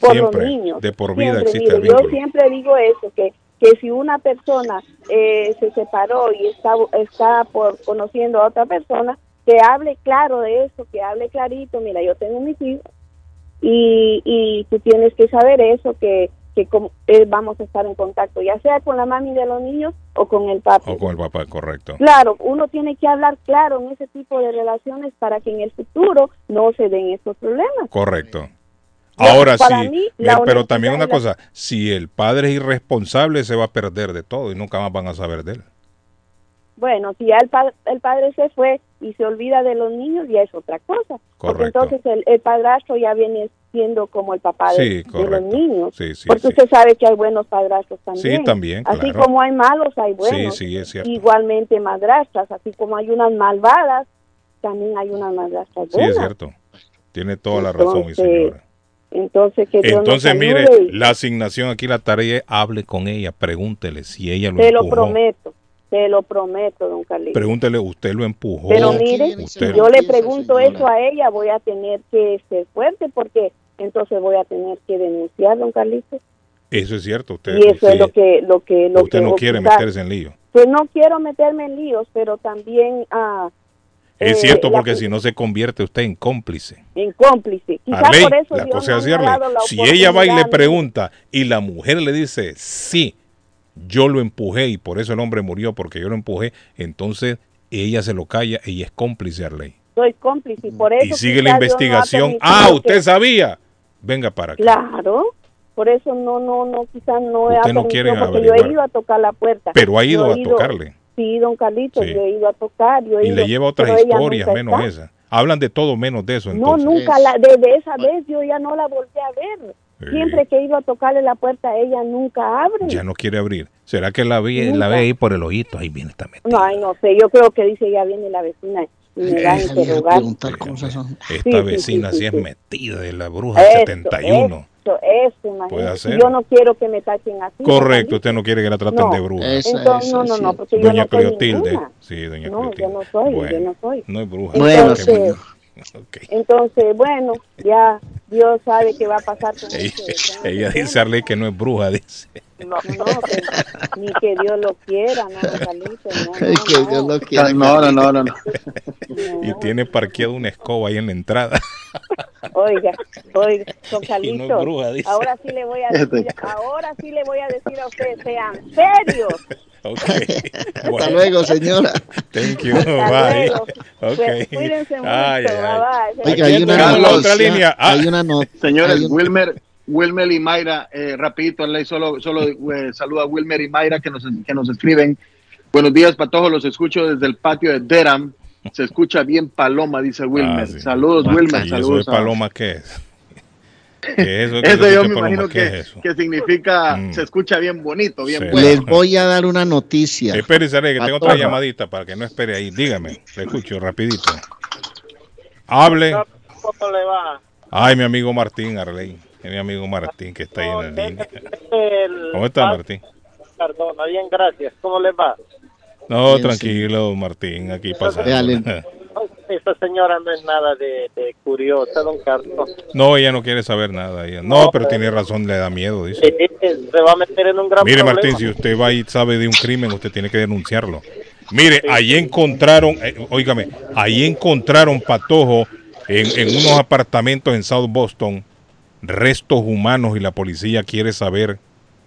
por Siempre, los niños. de por vida Siempre, existe el mire, Yo siempre digo eso, que, que si una persona eh, se separó y está, está por conociendo a otra persona, que hable claro de eso, que hable clarito, mira, yo tengo mis hijos y, y tú tienes que saber eso, que, que como- eh, vamos a estar en contacto, ya sea con la mami de los niños o con el papá. O con el papá, correcto. Claro, uno tiene que hablar claro en ese tipo de relaciones para que en el futuro no se den esos problemas. Correcto. Ahora sí, mí, la pero también una cosa, si el padre es irresponsable se va a perder de todo y nunca más van a saber de él. Bueno, si ya el, pa- el padre se fue y se olvida de los niños, ya es otra cosa. Porque Correcto. entonces el, el padrastro ya viene siendo como el papá de, Sí, de los niños. Sí, sí, Porque sí. usted sabe que hay buenos padrastros también. Sí, también, Así claro. como hay malos, hay buenos. Sí, sí, es cierto. Igualmente madrastras, así como hay unas malvadas, también hay unas madrastras Sí, buenas. es cierto. Tiene toda la razón, mi señora. Entonces, que Dios Entonces, mire, la asignación aquí, la tarea hable con ella, pregúntele si ella lo te lo prometo, te lo prometo, don Carlitos. Pregúntele, ¿usted lo empujó? Pero mire, usted si yo le pregunto eso a ella, voy a tener que ser fuerte porque entonces voy a tener que denunciar, don Carlitos. Eso es cierto, usted, Y eso sí, es lo que lo que lo usted que no quiere meterse en lío. Pues no quiero meterme en líos, pero también ah, Es eh, cierto, la- porque si no se convierte usted en cómplice. en cómplice. Quizás Arley, por eso la Dios cosa no es ha dado la Si ella va y le pregunta y la mujer le dice, sí, yo lo empujé y por eso el hombre murió porque yo lo empujé, entonces ella se lo calla y es cómplice, Arley. soy cómplice y por eso Y sigue la no investigación. permitido Ah, que- usted sabía. Venga para acá. Claro, por eso no, no, no, quizás no he Usted no quiere porque yo he averiguar. ido a tocar la puerta. Pero ha Yo ido he a tocarle. Sí, don Carlitos, Sí. yo he ido a tocar. Yo he Y ido, le lleva otras historias menos está. esa. Hablan de todo menos de eso. No, Entonces. nunca, la, desde esa vez yo ya no la volví a ver. Sí. Siempre que he ido a tocarle la puerta, ella nunca abre. Ya no quiere abrir. ¿Será que la ve, la ve ahí por el ojito? Ahí viene esta metida. No, ay, no sé, yo creo que dice, ya viene la vecina y me va a Esa vieja interrogar. preguntar cosas. ¿no? Esta Sí, vecina sí, es metida de la bruja del Eso, 71. Eso, eso. Puede hacer. Yo no quiero que me tachen así. Correcto, usted no quiere que la traten No. de bruja. Esa, Entonces, esa, no, no, sí. no, porque yo Doña no soy Cleotilde. ninguna. Sí, doña No, Cleotilde. yo no soy, yo Bueno, no soy. No es bruja. Bueno, Qué señor. Ok. Entonces, bueno, ya Dios sabe qué va a pasar con Ella, ese ella tema. dice Arley que no es bruja, dice. No, no, que- ni que Dios lo quiera, no, no, que no, Dios no, lo quiera. No, no, no, no. no. no. Y tiene parqueada una escoba ahí en la entrada. Oiga, oiga, don no bruja, dice. ahora sí le voy a decir, ahora sí le voy a decir a ustedes, sean serios. Ok. Hasta luego, señora. Thank you. Hasta Bye. luego. Ok. Pues, cuídense mucho, Ay, ay, ay. bye, bye. Oiga, Aquí hay una otra línea. Ah. Hay una nota. Señores, hay un- Wilmer, Wilmer y Mayra, eh, rapidito, solo, solo eh, saluda a Wilmer y Mayra que nos, que nos escriben. Buenos días, Patojo, los escucho desde el patio de Durham. Se escucha bien Paloma, dice Wilmer. Ah, sí. Saludos, Wilmer. ¿Y eso Saludos. de paloma qué es? ¿Qué es eso? yo me paloma? imagino ¿Qué que, es eso? que significa, Mm. se escucha bien bonito, bien Sí. bueno. Les voy a dar una noticia. Arley, que tengo otra llamadita para que no espere ahí. Dígame, le escucho rapidito. Hable. ¿Cómo le va? Ay, mi amigo Martín, Arley. Es mi amigo Martín que está ahí en la línea. El ¿Cómo está Martín? Cardona, bien, gracias. ¿Cómo le va? No, Bien, tranquilo, Martín, aquí pasando. Déjale. Esta señora no es nada de, de curiosa, don Carlos. No, ella no quiere saber nada. ella- No, pero tiene razón, le da miedo, dice. Se va a meter en un gran Mire, problema. Martín, si usted va y sabe de un crimen, usted tiene que denunciarlo. Mire, ahí encontraron, eh, óigame, ahí encontraron patojo en, en unos apartamentos en South Boston, restos humanos y la policía quiere saber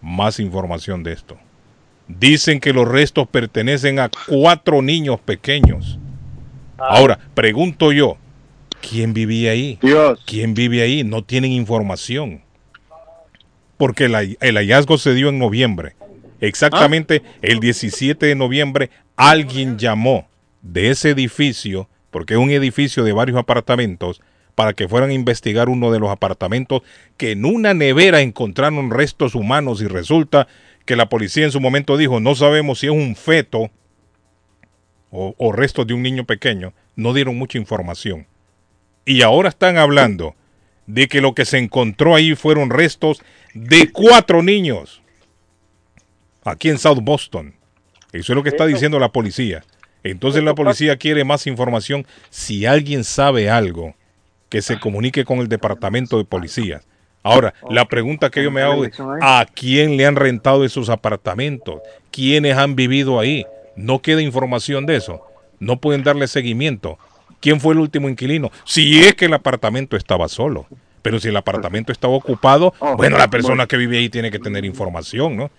más información de esto. Dicen que los restos pertenecen a cuatro niños pequeños. Ahora, pregunto yo, ¿quién vivía ahí? Dios. ¿Quién vive ahí? No tienen información. Porque el, hallazgo se dio en noviembre. Exactamente el 17 de noviembre alguien llamó de ese edificio, porque es un edificio de varios apartamentos, para que fueran a investigar uno de los apartamentos que en una nevera encontraron restos humanos y resulta que la policía en su momento dijo, no sabemos si es un feto o, o restos de un niño pequeño, no dieron mucha información. Y ahora están hablando de que lo que se encontró ahí fueron restos de cuatro niños. Aquí en South Boston. Eso es lo que está diciendo la policía. Entonces la policía quiere más información. Si alguien sabe algo, que se comunique con el departamento de policía. Ahora, la pregunta que yo me hago es, ¿a quién le han rentado esos apartamentos? ¿Quiénes han vivido ahí? No queda información de eso. No pueden darle seguimiento. ¿Quién fue el último inquilino? Si es que el apartamento estaba solo. Pero si el apartamento estaba ocupado, bueno, la persona que vive ahí tiene que tener información, ¿no?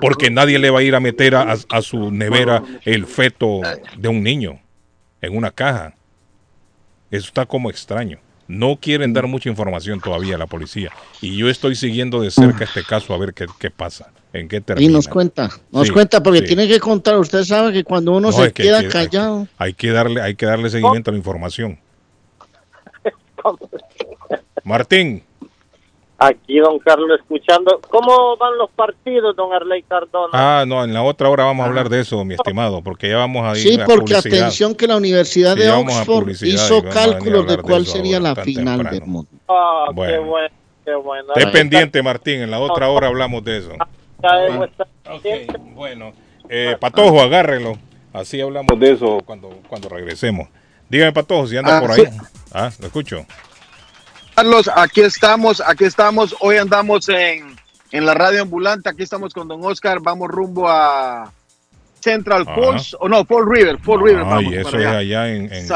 Porque nadie le va a ir a meter a, a su nevera el feto de un niño en una caja. Eso está como extraño. No quieren dar mucha información todavía a la policía. Y yo estoy siguiendo de cerca este caso a ver qué, qué pasa, en qué termina. Y nos cuenta, nos Sí, cuenta porque sí. tiene que contar. Usted sabe que cuando uno No, se es que queda hay que- callado. Hay que darle, hay que darle seguimiento a la información. Martín, Aquí, don Carlos, escuchando. ¿Cómo van los partidos, don Arley Cardona? ah, no, en la otra hora vamos a hablar de eso, mi estimado, porque ya vamos a ir Sí, a porque publicidad. atención que la Universidad Sí, de Oxford hizo cálculos de cuál sería la final temprano. del mundo. Ah, qué Bueno. bueno, qué bueno. Esté pendiente, Martín, en la otra hora hablamos de eso. Estar pendiente. Bueno, eh, Patojo, agárrelo. Así hablamos de eso cuando, cuando regresemos. Dígame, Patojo, si anda Ah, por ahí. sí. Ah, lo escucho. Carlos, aquí estamos, aquí estamos. Hoy andamos en, en la radio ambulante. Aquí estamos con Don Oscar. Vamos rumbo a Central. Falls, o no, Fall River, Fall River. Vamos eso para es allá. allá en, en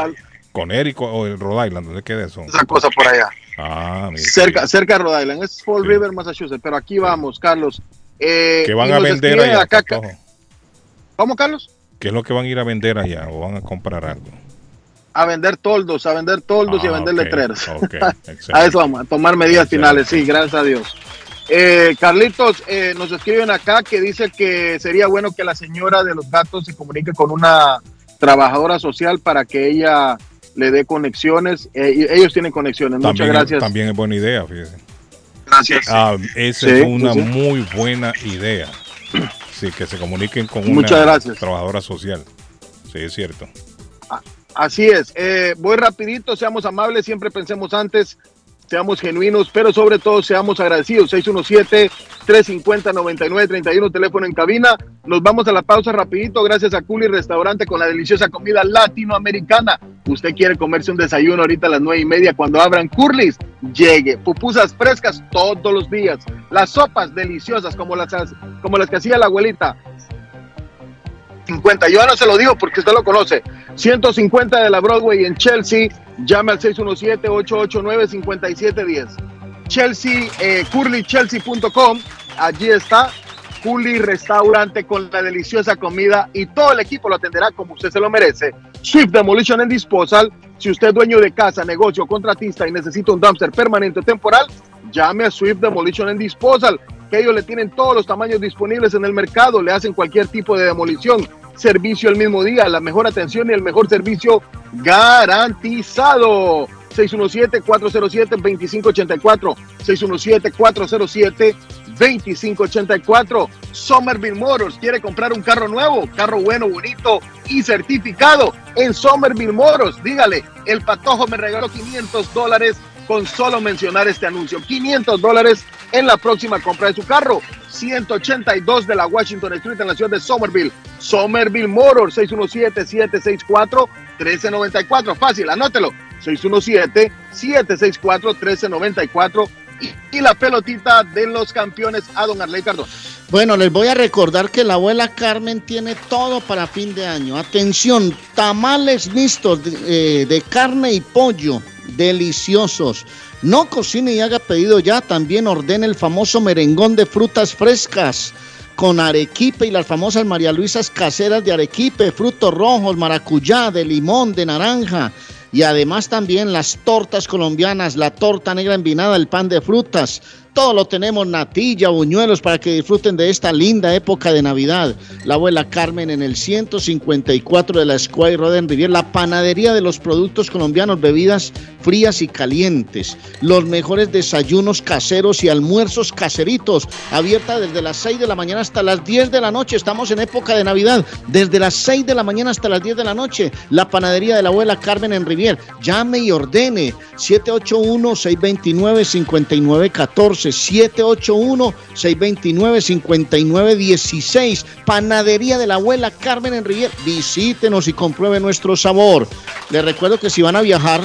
Conérico o en Rhode Island, ¿dónde queda eso? Esa cosa por allá. Ah, mira. Cerca, cerca de Rhode Island. Es Fall Sí. River, Massachusetts. Pero aquí vamos, Carlos. Eh, ¿Qué van a vender allá, acá-? ¿Cómo, Carlos? ¿Qué es lo que van a ir a vender allá o van a comprar algo? A vender toldos, a vender toldos y a Ah, vender ok, letreros. ok, excelente. a eso vamos, a tomar medidas Excelente. finales, sí, gracias a Dios. Eh, Carlitos, eh, nos escriben acá que dice que sería bueno que la señora de los gatos se comunique con una trabajadora social para que ella le dé conexiones. Eh, ellos tienen conexiones. También, Muchas gracias. También es buena idea, fíjese. Gracias. Ah, esa Sí, es una sí, muy buena idea. Sí, que se comuniquen con una Muchas gracias. trabajadora social. Sí, es cierto. Así es. Eh, voy rapidito, seamos amables, siempre pensemos antes, seamos genuinos, pero sobre todo seamos agradecidos. 617-350-9931, teléfono en cabina. Nos vamos a la pausa rapidito, gracias a Culi Restaurante con la deliciosa comida latinoamericana. Usted quiere comerse un desayuno ahorita a las nueve y media cuando abran Curly's, llegue. Pupusas frescas todos los días. Las sopas deliciosas como las, como las que hacía la abuelita. 50. Yo ya no se lo digo porque usted lo conoce. 150 de la Broadway en Chelsea. Llame al 617-889-5710. Chelsea, eh, curlychelsea.com. Allí está. Curly Restaurante con la deliciosa comida y todo el equipo lo atenderá como usted se lo merece. Swift Demolition and Disposal. Si usted es dueño de casa, negocio, contratista y necesita un dumpster permanente o temporal, llame a Swift Demolition and Disposal, que ellos le tienen todos los tamaños disponibles en el mercado, le hacen cualquier tipo de demolición, servicio el mismo día, la mejor atención y el mejor servicio garantizado. 617-407-2584, 617-407-2584. Somerville Motors quiere comprar un carro nuevo, carro bueno, bonito y certificado en Somerville Motors. Dígale, el patojo me regaló 500 dólares con solo mencionar este anuncio. 500 dólares en la próxima compra de su carro. 182 de la Washington Street en la ciudad de Somerville. Somerville Motors, 617-764-1394. Fácil, anótelo. 617-764-1394. Y, y la pelotita de los campeones a don Arley. Bueno, les voy a recordar que la abuela Carmen tiene todo para fin de año. Atención, tamales mixtos eh, de carne y pollo, deliciosos. No cocine y haga pedido ya, también ordene el famoso merengón de frutas frescas con arequipe y las famosas María Luisas caseras de arequipe, frutos rojos, maracuyá, de limón, de naranja. Y además también las tortas colombianas, la torta negra envinada, el pan de frutas. Todo lo tenemos, natilla, buñuelos, para que disfruten de esta linda época de Navidad. La abuela Carmen en el 154 de la Square Road en Riviera, la panadería de los productos colombianos, bebidas frías y calientes, los mejores desayunos caseros y almuerzos caseritos, abierta desde las 6 de la mañana hasta las 10 de la noche. Estamos en época de Navidad, desde las 6 de la mañana hasta las 10 de la noche. La panadería de la abuela Carmen en Rivier. Llame y ordene 781-629-5914. 781-629-5916. Panadería de la abuela Carmen en Rivier. Visítenos y compruebe nuestro sabor. Les recuerdo que si van a viajar,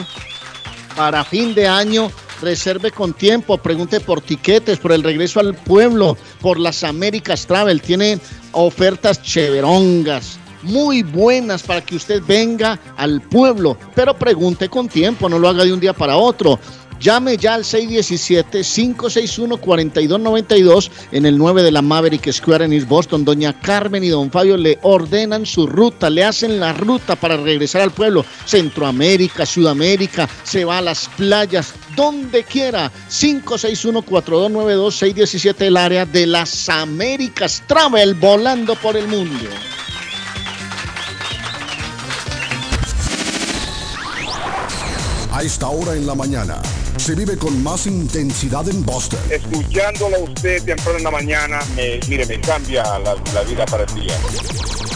para fin de año. Reserve con tiempo, pregunte por tiquetes, por el regreso al pueblo, por las Américas Travel. Tienen ofertas cheverongas, muy buenas para que usted venga al pueblo, pero pregunte con tiempo, no lo haga de un día para otro. Llame ya al 617-561-4292 en el 9 de la Maverick Square en East Boston. Doña Carmen y don Fabio le ordenan su ruta, le hacen la ruta para regresar al pueblo. Centroamérica, Sudamérica, se va a las playas, donde quiera. 561-4292-617 el área de las Américas. Travel volando por el mundo. A esta hora en la mañana se vive con más intensidad en Boston. Escuchándolo a usted temprano en la mañana, me, mire, me cambia la, la vida para el día.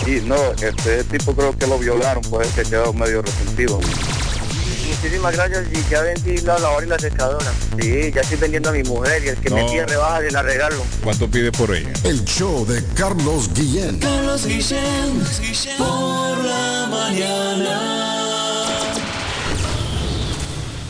Y no, este tipo creo que lo violaron, pues que quedó medio resentido. Muchísimas gracias y ya vendí la lavadora y la secadora. Sí, ya estoy vendiendo a mi mujer y el que me pide rebaja y la regalo. ¿Cuánto pide por ella? El show de Carlos Guillén. Carlos Guillén, por la mañana.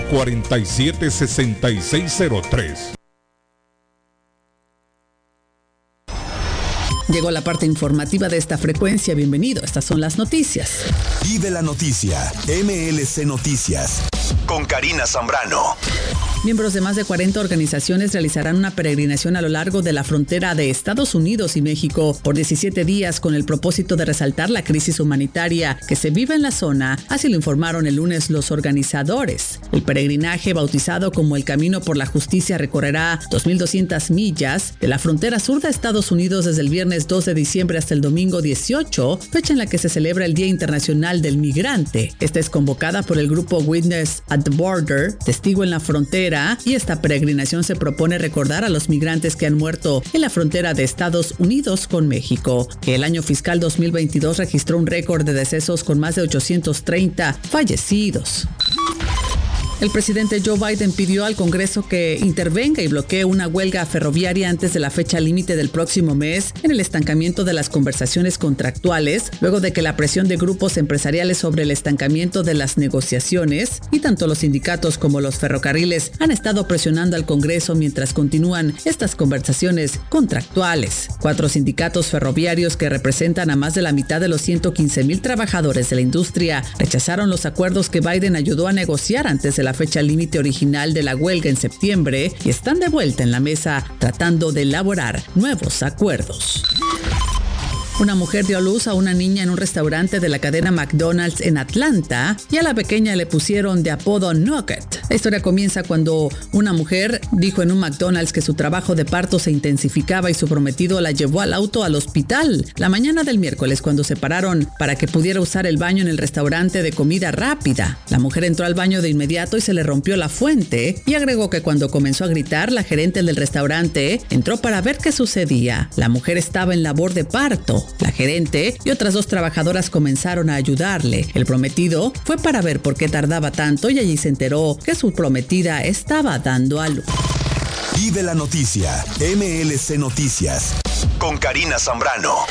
617-447-6603. Llegó la parte informativa de esta frecuencia. Bienvenido. Estas son las noticias. Vive la noticia. MLC Noticias. Con Karina Zambrano. Miembros de más de 40 organizaciones realizarán una peregrinación a lo largo de la frontera de Estados Unidos y México por 17 días con el propósito de resaltar la crisis humanitaria que se vive en la zona, así lo informaron el lunes los organizadores. El peregrinaje, bautizado como el Camino por la Justicia, recorrerá 2.200 millas de la frontera sur de Estados Unidos desde el viernes 2 de diciembre hasta el domingo 18, fecha en la que se celebra el Día Internacional del Migrante. Esta es convocada por el grupo Witness the Border, testigo en la frontera, y esta peregrinación se propone recordar a los migrantes que han muerto en la frontera de Estados Unidos con México, que el año fiscal 2022 registró un récord de decesos con más de 830 fallecidos. El presidente Joe Biden pidió al Congreso que intervenga y bloquee una huelga ferroviaria antes de la fecha límite del próximo mes en el estancamiento de las conversaciones contractuales, luego de que la presión de grupos empresariales sobre el estancamiento de las negociaciones y tanto los sindicatos como los ferrocarriles han estado presionando al Congreso mientras continúan estas conversaciones contractuales. Cuatro sindicatos ferroviarios que representan a más de la mitad de los 115 mil trabajadores de la industria rechazaron los acuerdos que Biden ayudó a negociar antes de la fecha límite original de la huelga en septiembre y están de vuelta en la mesa tratando de elaborar nuevos acuerdos. Una mujer dio a luz a una niña en un restaurante de la cadena McDonald's en Atlanta y a la pequeña le pusieron de apodo Nugget. La historia comienza cuando una mujer dijo en un McDonald's que su trabajo de parto se intensificaba y su prometido la llevó al auto al hospital la mañana del miércoles cuando se pararon para que pudiera usar el baño en el restaurante de comida rápida. La mujer entró al baño de inmediato y se le rompió la fuente y agregó que cuando comenzó a gritar la gerente del restaurante entró para ver qué sucedía. La mujer estaba en labor de parto. La gerente y otras dos trabajadoras comenzaron a ayudarle. El prometido fue para ver por qué tardaba tanto y allí se enteró que su prometida estaba dando a luz. Vive la noticia. MLC Noticias. Con Karina Zambrano.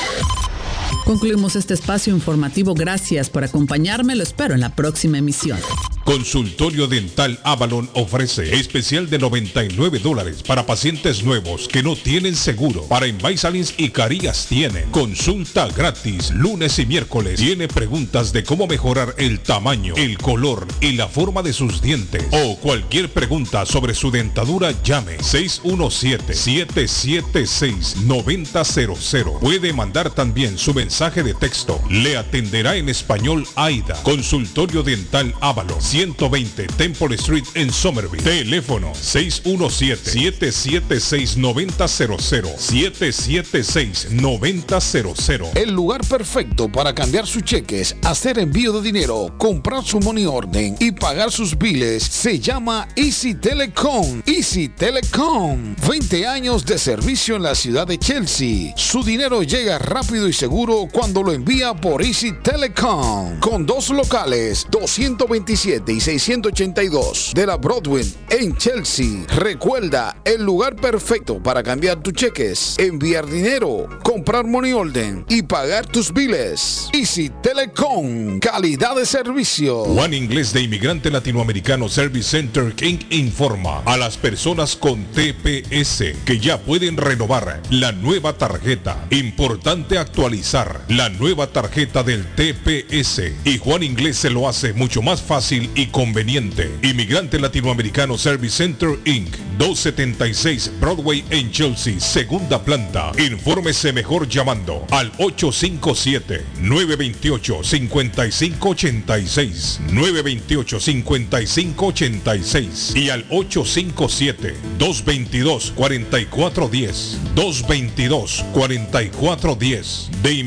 Concluimos este espacio informativo. Gracias por acompañarme. Lo espero en la próxima emisión. Consultorio Dental Avalon ofrece especial de 99 dólares para pacientes nuevos que no tienen seguro. Para Invisalins y Carías tienen consulta gratis lunes y miércoles. Tiene preguntas de cómo mejorar el tamaño, el color y la forma de sus dientes. O cualquier pregunta sobre su dentadura, llame 617-776-9000. Puede mandar también su mensaje de texto. Le atenderá en español AIDA. Consultorio Dental Avalon 120 Temple Street en Somerville. Teléfono 617-776-9000. 776-9000. El lugar perfecto para cambiar sus cheques, hacer envío de dinero, comprar su money orden y pagar sus biles se llama Easy Telecom. Easy Telecom. 20 años de servicio en la ciudad de Chelsea. Su dinero llega rápido y seguro cuando lo envía por Easy Telecom. Con dos locales, 227 y 682 de la Broadway en Chelsea. Recuerda, el lugar perfecto para cambiar tus cheques, enviar dinero, comprar money order y pagar tus biles. Easy Telecom, calidad de servicio. Juan Inglés de Inmigrante Latinoamericano Service Center King informa a las personas con TPS que ya pueden renovar la nueva tarjeta. Importante actualizar la nueva tarjeta del TPS y Juan Inglés se lo hace mucho más fácil y conveniente. Inmigrante Latinoamericano Service Center Inc. 276 Broadway en Chelsea, segunda planta. Infórmese mejor llamando al 857-928-5586. 928-5586 y al 857-222-4410. 222-4410 de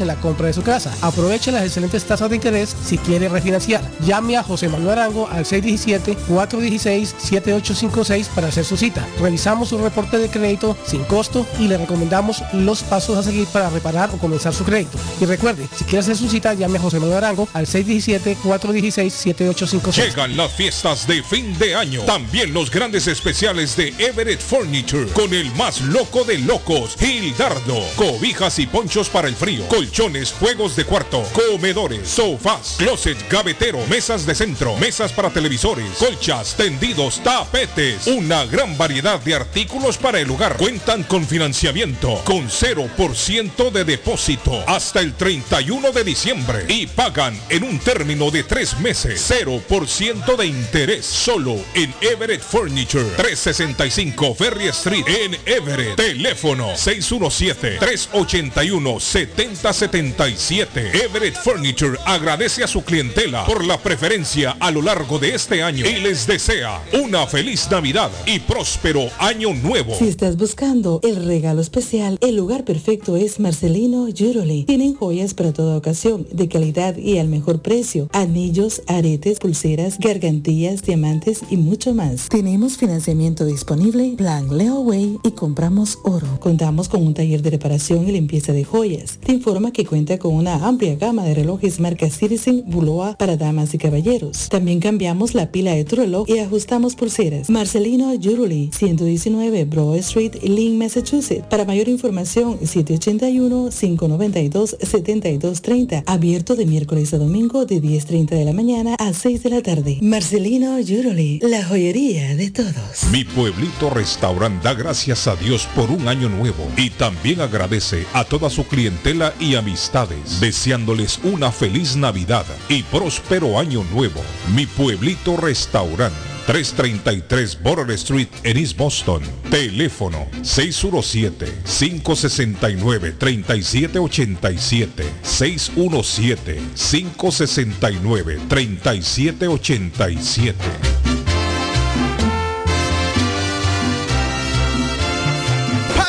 en la compra de su casa. Aproveche las excelentes tasas de interés si quiere refinanciar. Llame a José Manuel Arango al 617-416-7856 para hacer su cita. Revisamos su reporte de crédito sin costo y le recomendamos los pasos a seguir para reparar o comenzar su crédito. Y recuerde, si quiere hacer su cita, llame a José Manuel Arango al 617-416-7856. Llegan las fiestas de fin de año. También los grandes especiales de Everett Furniture con el más loco de locos, Gildardo. Cobijas y ponchos para el frío, colchones, juegos de cuarto, comedores, sofás, closet, gavetero, mesas de centro, mesas para televisores, colchas, tendidos, tapetes. Una gran variedad de artículos para el hogar. Cuentan con financiamiento con 0% de depósito hasta el 31 de diciembre y pagan en un término de tres meses. 0% de interés solo en Everett Furniture 365 Ferry Street en Everett. Teléfono 617-381-7077. Everett Furniture agradece a su clientela por la preferencia a lo largo de este año y les desea una feliz Navidad y próspero año nuevo. Si estás buscando el regalo especial, el lugar perfecto es Marcelino Jewelry. Tienen joyas para toda ocasión, de calidad y al mejor precio. Anillos, aretes, pulseras, gargantillas, diamantes y mucho más. Tenemos financiamiento disponible, plan Leeway y compramos oro. Contamos con un taller de reparación y limpieza de joyas. Te que cuenta con una amplia gama de relojes marca Citizen, Buloa para damas y caballeros. También cambiamos la pila de tu reloj y ajustamos pulseras. Marcelino Jewelry, 119 Broad Street, Lynn, Massachusetts. Para mayor información, 781-592-7230. Abierto de miércoles a domingo de 10.30 de la mañana a 6 de la tarde. Marcelino Jewelry, la joyería de todos. Mi pueblito restaurant da gracias a Dios por un año nuevo y también agradece a toda su clientela y amistades, deseándoles una feliz Navidad y próspero año nuevo. Mi pueblito restaurant. 333 Border Street en East Boston. Teléfono 617-569-3787. 617-569-3787.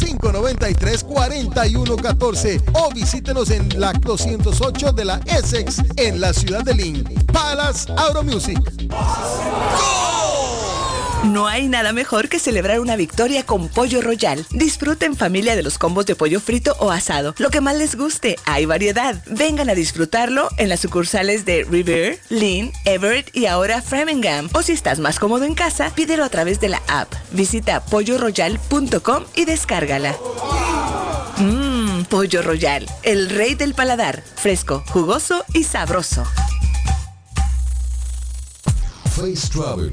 593-4114 o visítenos en la 208 de la Essex en la ciudad de Lynn. Palace Auto Music. No hay nada mejor que celebrar una victoria con Pollo Royal. Disfruta en familia de los combos de pollo frito o asado. Lo que más les guste, hay variedad. Vengan a disfrutarlo en las sucursales de River, Lynn, Everett y ahora Framingham. O si estás más cómodo en casa, pídelo a través de la app. Visita polloroyal.com y descárgala. Mmm, Pollo Royal, el rey del paladar. Fresco, jugoso y sabroso. Face Travel.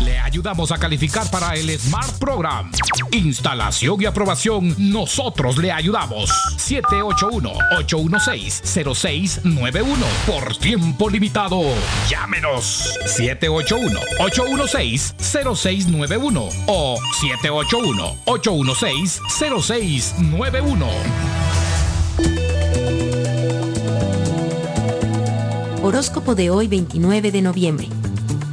Le ayudamos a calificar para el Smart Program. Instalación y aprobación, nosotros le ayudamos. 781-816-0691. Por tiempo limitado. Llámenos. 781-816-0691 o 781-816-0691. Horóscopo de hoy 29 de noviembre.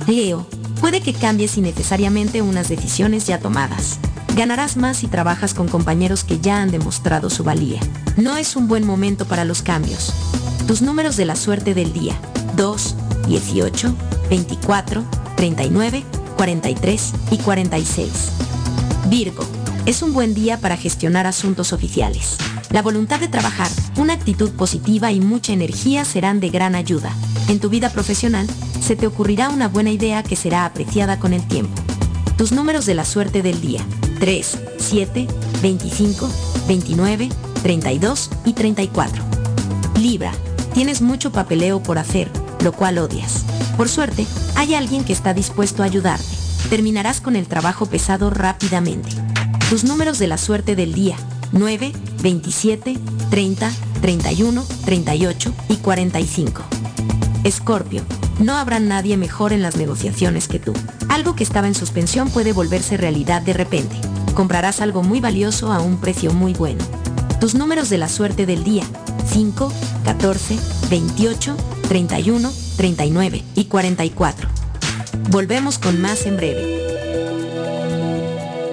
Leo, puede que cambies innecesariamente unas decisiones ya tomadas. Ganarás más si trabajas con compañeros que ya han demostrado su valía. No es un buen momento para los cambios. Tus números de la suerte del día. 2, 18, 24, 39, 43 y 46. Virgo. Es un buen día para gestionar asuntos oficiales. La voluntad de trabajar, una actitud positiva y mucha energía serán de gran ayuda. En tu vida profesional, se te ocurrirá una buena idea que será apreciada con el tiempo. Tus números de la suerte del día. 3, 7, 25, 29, 32 y 34. Libra. Tienes mucho papeleo por hacer, lo cual odias. Por suerte, hay alguien que está dispuesto a ayudarte. Terminarás con el trabajo pesado rápidamente. Tus números de la suerte del día. 9, 27, 30, 31, 38 y 45. Escorpio. No habrá nadie mejor en las negociaciones que tú. Algo que estaba en suspensión puede volverse realidad de repente. Comprarás algo muy valioso a un precio muy bueno. Tus números de la suerte del día. 5, 14, 28, 31, 39 y 44. Volvemos con más en breve.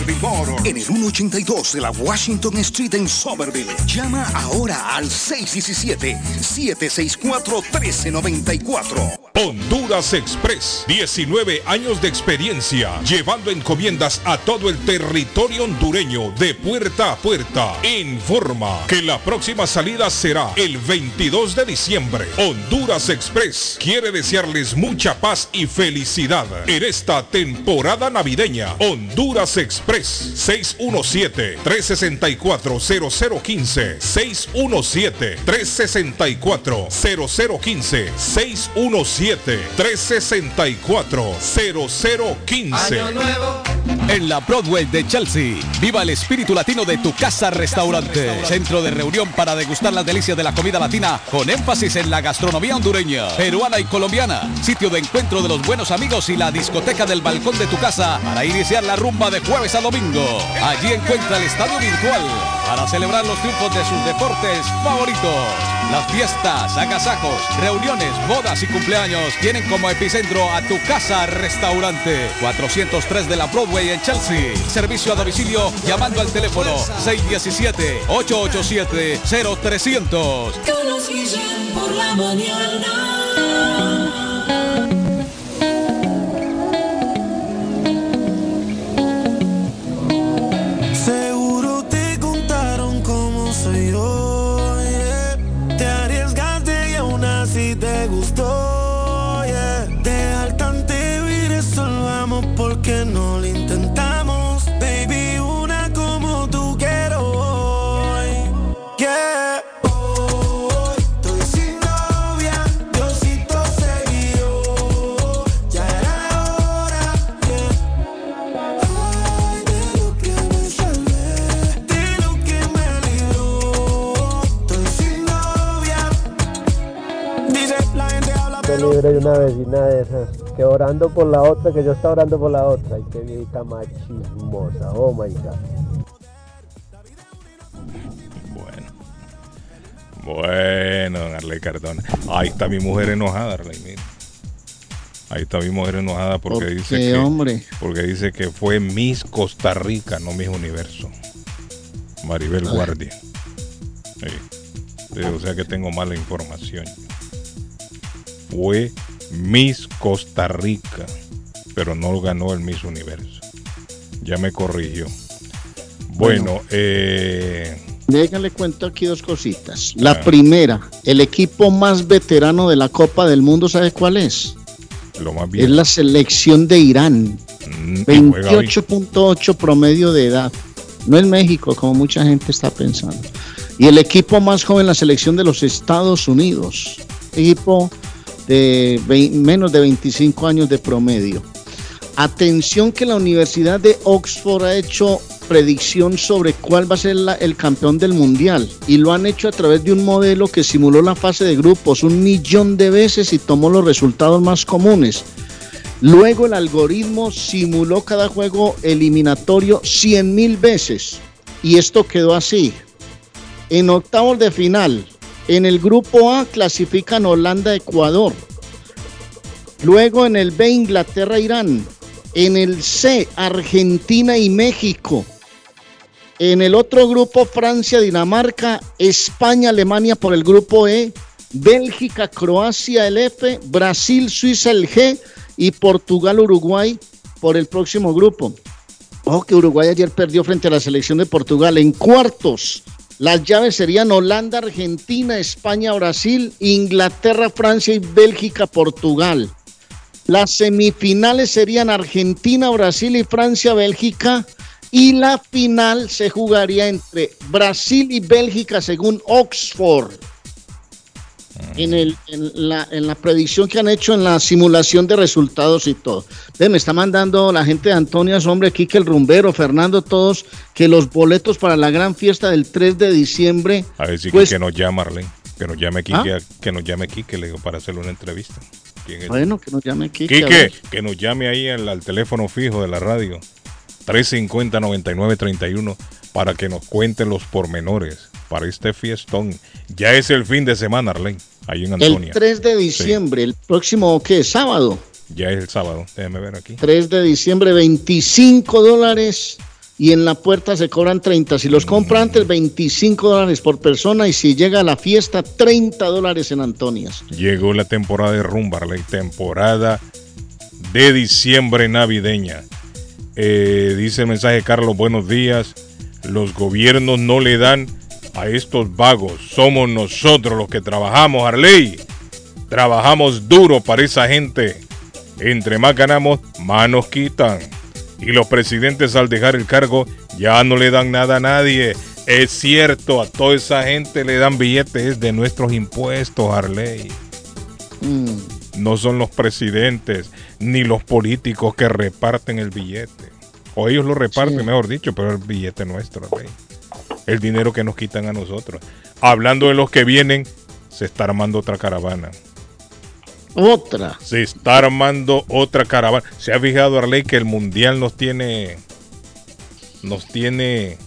Somerville Motor. En el 182 de la Washington Street en Somerville. Llama ahora al 617-764-1394. Honduras Express, 19 años de experiencia, llevando encomiendas a todo el territorio hondureño de puerta a puerta. Informa que la próxima salida será el 22 de diciembre. Honduras Express quiere desearles mucha paz y felicidad en esta temporada navideña. Honduras Express, 617-364-0015, 617-364-0015, 617-364-0015. En la Broadway de Chelsea, viva el espíritu latino de tu casa restaurante. Centro de reunión para degustar las delicias de la comida latina con énfasis en la gastronomía hondureña, peruana y colombiana. Sitio de encuentro de los buenos amigos y la discoteca del balcón de tu casa para iniciar la rumba de jueves a domingo. Allí encuentra el estadio virtual para celebrar los triunfos de sus deportes favoritos. Las fiestas, agasajos, reuniones, bodas y cumpleaños tienen como epicentro a tu casa restaurante 403 de la Broadway en Chelsea. Servicio a domicilio llamando al teléfono 617-887-0300. Carlos Guillén por la mañana. Orando por la otra, que yo estaba orando por la otra. Y qué viejita más chismosa, oh my god. Bueno, don Arley Cardona. Ahí está mi mujer enojada, Arley, mira. Ahí está mi mujer enojada porque ¿Por dice qué, que hombre? porque dice que fue Miss Costa Rica, no Miss Universo. Maribel Ay. Guardia. Sí. Sí, o sea que tengo mala información. Fue Miss Costa Rica, pero no ganó el Miss Universo. Ya me corrigió. Bueno, Bueno. eh, Déjale cuento aquí dos cositas. La primera, el equipo más veterano de la Copa del Mundo, ¿sabe cuál es? lo más Es bien. la selección de Irán. Mm, y juega bien. 28.8 promedio de edad. No es México, como mucha gente está pensando. Y el equipo más joven, la selección de los Estados Unidos. Equipo de menos de 25 años de promedio. Atención que la Universidad de Oxford ha hecho predicción sobre cuál va a ser el campeón del mundial y lo han hecho a través de un modelo que simuló la fase de grupos un millón de veces y tomó los resultados más comunes. Luego el algoritmo simuló cada juego eliminatorio 100 mil veces y esto quedó así. En octavos de final, en el grupo A clasifican Holanda-Ecuador. Luego en el B Inglaterra-Irán. En el C Argentina y México. En el otro grupo Francia, Dinamarca, España, Alemania por el grupo E, Bélgica, Croacia el F, Brasil, Suiza el G y Portugal, Uruguay por el próximo grupo. Ojo que Uruguay ayer perdió frente a la selección de Portugal. En cuartos, las llaves serían Holanda, Argentina, España, Brasil, Inglaterra, Francia y Bélgica, Portugal. Las semifinales serían Argentina, Brasil y Francia, Bélgica. Y la final se jugaría entre Brasil y Bélgica según Oxford. En, el, en, la, en la predicción que han hecho en la simulación de resultados y todo. Ve, me está mandando la gente de Antonio hombre, Kike el Rumbero, Fernando, todos, que los boletos para la gran fiesta del 3 de diciembre. A ver si pues- que nos llama Arlen. Que nos llame Kike, ¿Ah? que nos llame Kike, le digo, para hacerle una entrevista. Bueno, que nos llame Quique, ver. que nos llame ahí al, al teléfono fijo de la radio. 350-9931 para que nos cuente los pormenores para este fiestón. Ya es el fin de semana, Arlen, ahí en Antonia. El 3 de diciembre, el próximo, ¿qué? Sábado. Ya es el sábado, déjeme ver aquí. 3 de diciembre, 25 dólares y en la puerta se cobran 30. Si los compra antes, 25 dólares por persona y si llega a la fiesta, 30 dólares en Antonias. Llegó la temporada de rumba, Arlen, temporada de diciembre navideña. Eh, dice el mensaje Carlos, buenos días. Los gobiernos no le dan a estos vagos. Somos nosotros los que trabajamos, Arley. Trabajamos duro para esa gente. Entre más ganamos, más nos quitan. Y los presidentes al dejar el cargo ya no le dan nada a nadie. Es cierto, a toda esa gente le dan billetes de nuestros impuestos, Arley. No son los presidentes ni los políticos que reparten el billete. O ellos lo reparten, mejor dicho, pero el billete nuestro, Arley. El dinero que nos quitan a nosotros. Hablando de los que vienen, se está armando otra caravana. Otra. Se está armando otra caravana. ¿Se ha fijado, Arley, que el mundial nos tiene. Nos tiene.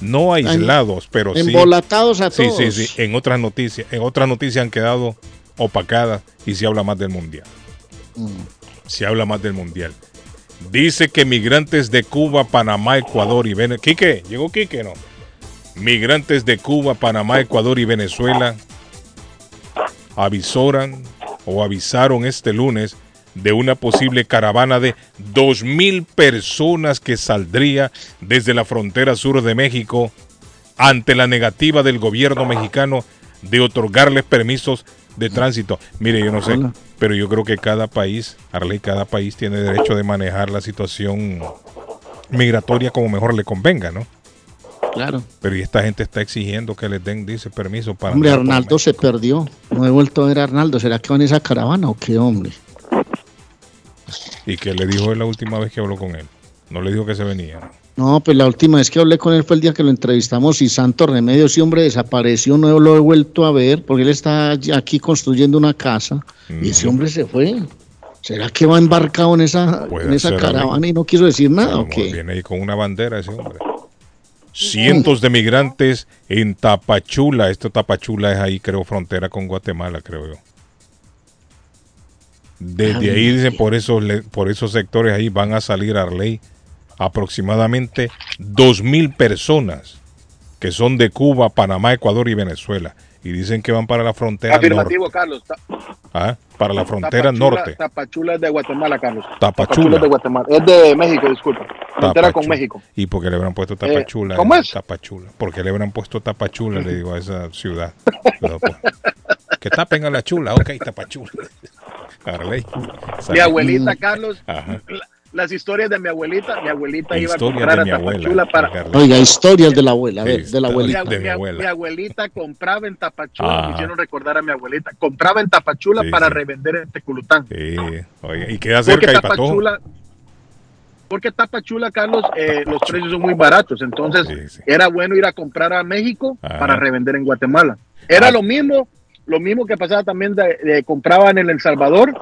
No aislados, pero sí. Embolatados a Sí, todos. sí, sí. En otras noticias. En otras noticias han quedado opacadas y se habla más del mundial. Mm. Se habla más del mundial. Dice que migrantes de Cuba, Panamá, Ecuador y Venezuela. Quique, llegó Quique, ¿no? Migrantes de Cuba, Panamá, Ecuador y Venezuela avisoran o avisaron este lunes de una posible caravana de 2.000 personas que saldría desde la frontera sur de México ante la negativa del gobierno mexicano de otorgarles permisos de tránsito. Mire, yo no sé, pero yo creo que cada país, Arley, cada país tiene derecho de manejar la situación migratoria como mejor le convenga, ¿no? Claro. Pero y esta gente está exigiendo que les den, dice, permiso para... Hombre, Arnaldo se perdió. No he vuelto a ver a Arnaldo. ¿Será que va en esa caravana o qué, hombre? ¿Y que le dijo él la última vez que habló con él? No le dijo que se venía. No, pues la última vez que hablé con él fue el día que lo entrevistamos y Santo Remedio, ese hombre desapareció, no lo he vuelto a ver porque él está aquí construyendo una casa y ese hombre se fue. ¿Será que va embarcado en esa, en esa caravana y no quiso decir nada o qué? Viene ahí con una bandera ese hombre. Cientos de migrantes en Tapachula. Esto Tapachula es ahí, creo, frontera con Guatemala, creo yo. Desde ahí dicen por esos por esos sectores ahí van a salir a Arley aproximadamente dos mil personas que son de Cuba, Panamá, Ecuador y Venezuela y dicen que van para la frontera Afirmativo, norte, Carlos. ¿ah? para la frontera Tapachula- norte. Tapachula es de Guatemala, Carlos. Tapachula. es de Guatemala. Es de México, disculpa. Frontera con. México. ¿Y por qué le habrán puesto Tapachula? ¿cómo es? Tapachula. ¿Por qué le habrán puesto Tapachula? Le digo a esa ciudad. No, pues, que tapen a la chula. Ok, Tapachula. Arley. Mi abuelita, Carlos, Ajá. la- las historias de mi abuelita, mi abuelita iba a comprar de a mi abuela, Tapachula para... Oiga, historias de la abuela, a ver, Sí, de la abuelita. Mi, de mi mi- abuela. mi abuelita compraba en Tapachula, Ah. me hicieron recordar a mi abuelita, compraba en Tapachula Sí, para sí. revender en Teculután. Sí, y queda Porque cerca de. Tapachula, porque Tapachula, Carlos, eh, los precios son muy baratos, entonces era bueno ir a comprar a México Ajá. para revender en Guatemala. Era Ah. lo mismo, lo mismo que pasaba también de, de compraban en El Salvador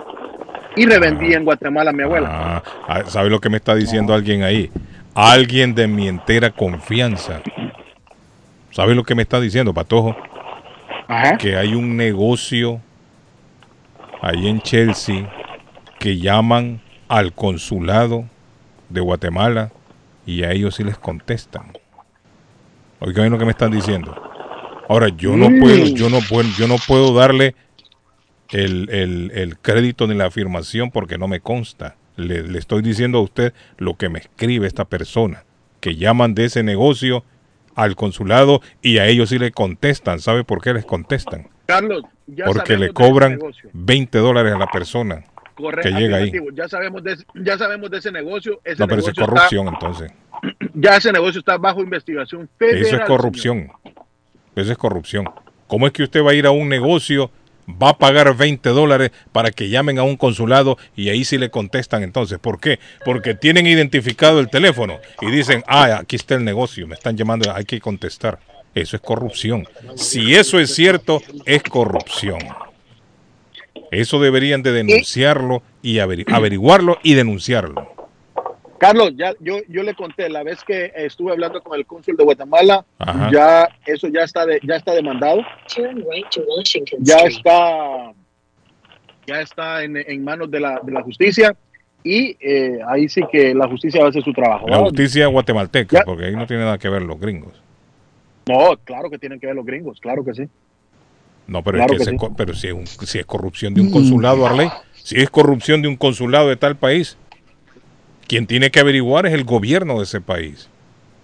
y revendía en Guatemala mi abuela. Ah, ah, ¿Sabe lo que me está diciendo alguien ahí? Alguien de mi entera confianza. ¿Sabe lo que me está diciendo, Patojo? Que hay un negocio ahí en Chelsea que llaman al consulado de Guatemala y a ellos sí les contestan. Oigan lo que me están diciendo. Ahora, yo no puedo, yo no puedo, yo no puedo darle el, el- el crédito ni la afirmación porque no me consta. Le, le estoy diciendo a usted lo que me escribe esta persona, que llaman de ese negocio al consulado y a ellos sí le contestan. ¿Sabe por qué les contestan? Carlos, ya Porque le cobran negocio. 20 dólares a la persona Correcto, que llega ahí. Ya sabemos de, ese- ya sabemos de ese negocio. Ese No, pero eso es está- corrupción entonces. ya ese negocio está bajo investigación federal. Eso es corrupción. Eso es corrupción. ¿Cómo es que usted va a ir a un negocio, va a pagar 20 dólares para que llamen a un consulado y ahí sí le contestan entonces? ¿Por qué? Porque tienen identificado el teléfono y dicen, ah, aquí está el negocio, me están llamando, hay que contestar. Eso es corrupción. Si eso es cierto, es corrupción. Eso deberían de denunciarlo y averi- averiguarlo y denunciarlo. Carlos, ya yo, yo le conté la vez que estuve hablando con el cónsul de Guatemala, Ajá. ya eso ya está de, ya está demandado, ya está ya está en, en manos de la, de la justicia y eh, ahí sí que la justicia va a hacer su trabajo. La justicia guatemalteca, porque ahí no tiene nada que ver los gringos. No, claro que tienen que ver los gringos, claro que sí. No, pero, Claro es que, que se sí. co- pero si es, un- si es corrupción de un consulado, Arley, si es corrupción de un consulado de tal país, quien tiene que averiguar es el gobierno de ese país.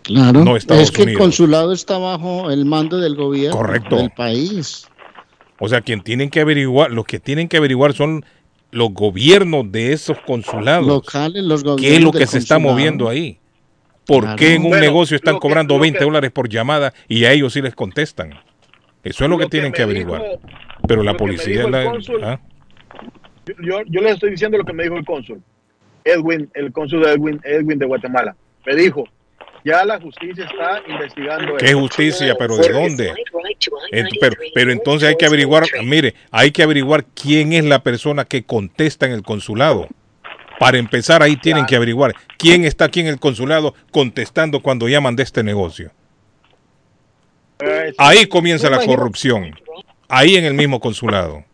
Claro, No Estados es que el consulado está bajo el mando del gobierno Correcto. del país. O sea, quien tienen que averiguar, los que tienen que averiguar son los gobiernos de esos consulados. Locales, los gobiernos ¿Qué es lo que se está moviendo ahí? ¿Por Claro. qué en un Bueno, negocio están que- cobrando lo 20 que- dólares por llamada y a ellos sí les contestan? Eso es lo, que, Lo que tienen que averiguar. dijo- Pero la policía es la... cónsul- ¿ah? Yo, yo, yo les estoy diciendo lo que me dijo el cónsul, Edwin, el cónsul de Edwin, Edwin de Guatemala. Me dijo, ya la justicia está investigando ¿Qué esto. justicia? ¿Pero de dónde? Pero, pero entonces hay que averiguar, mire, hay que averiguar quién es la persona que contesta en el consulado. Para empezar, ahí tienen que averiguar quién está aquí en el consulado contestando cuando llaman de este negocio. Ahí comienza la corrupción. Ahí en el mismo consulado.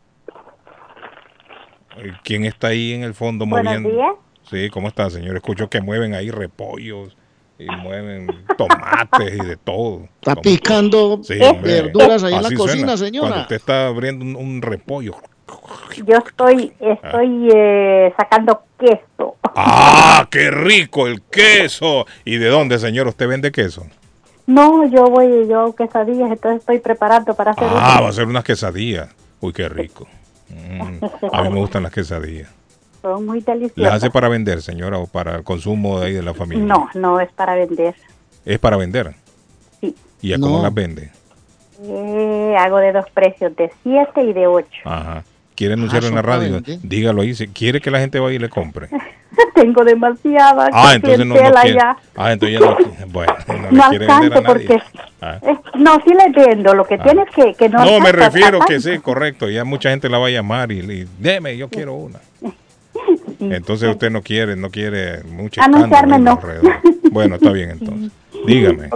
¿Quién está ahí en el fondo Buenos moviendo? Sí, ¿cómo está, señor? Escucho que mueven ahí repollos y mueven tomates y de todo. Está picando Sí, hombre. verduras ahí en la cocina, suena. señora. Cuando usted está abriendo un, un repollo. Yo estoy, estoy eh, sacando queso. ¡Ah, qué rico el queso! ¿Y de dónde, señor? ¿Usted vende queso? No, yo voy, yo hago quesadillas, entonces estoy preparando para hacer Ah, una. va a ser unas quesadillas. Uy, qué rico. Mm, a mí me gustan las quesadillas. Son muy ¿Las deliciosas. hace para vender, señora, o para el consumo de ahí de la familia? No, no es para vender. Es para vender. Sí. ¿Y a cómo No. las vende? Eh, hago de dos precios, de 7 y de 8. Ajá. ¿Quiere anunciarlo en la radio? vender. Dígalo ahí. Si quiere que la gente vaya y le compre. Tengo demasiada Ah, entonces no, no quiere. ya. Ah, entonces ya no. Bueno, no le No quiere vender a nadie. porque... Ah. eh, no, sí les vendo, lo que Ah. tienes que, que no No, me refiero que sí, correcto. Ya mucha gente la va a llamar y, y deme, yo quiero una. Entonces usted no quiere, no quiere mucho Anunciarme, escándalo no. alrededor. Bueno, está bien entonces. Dígame.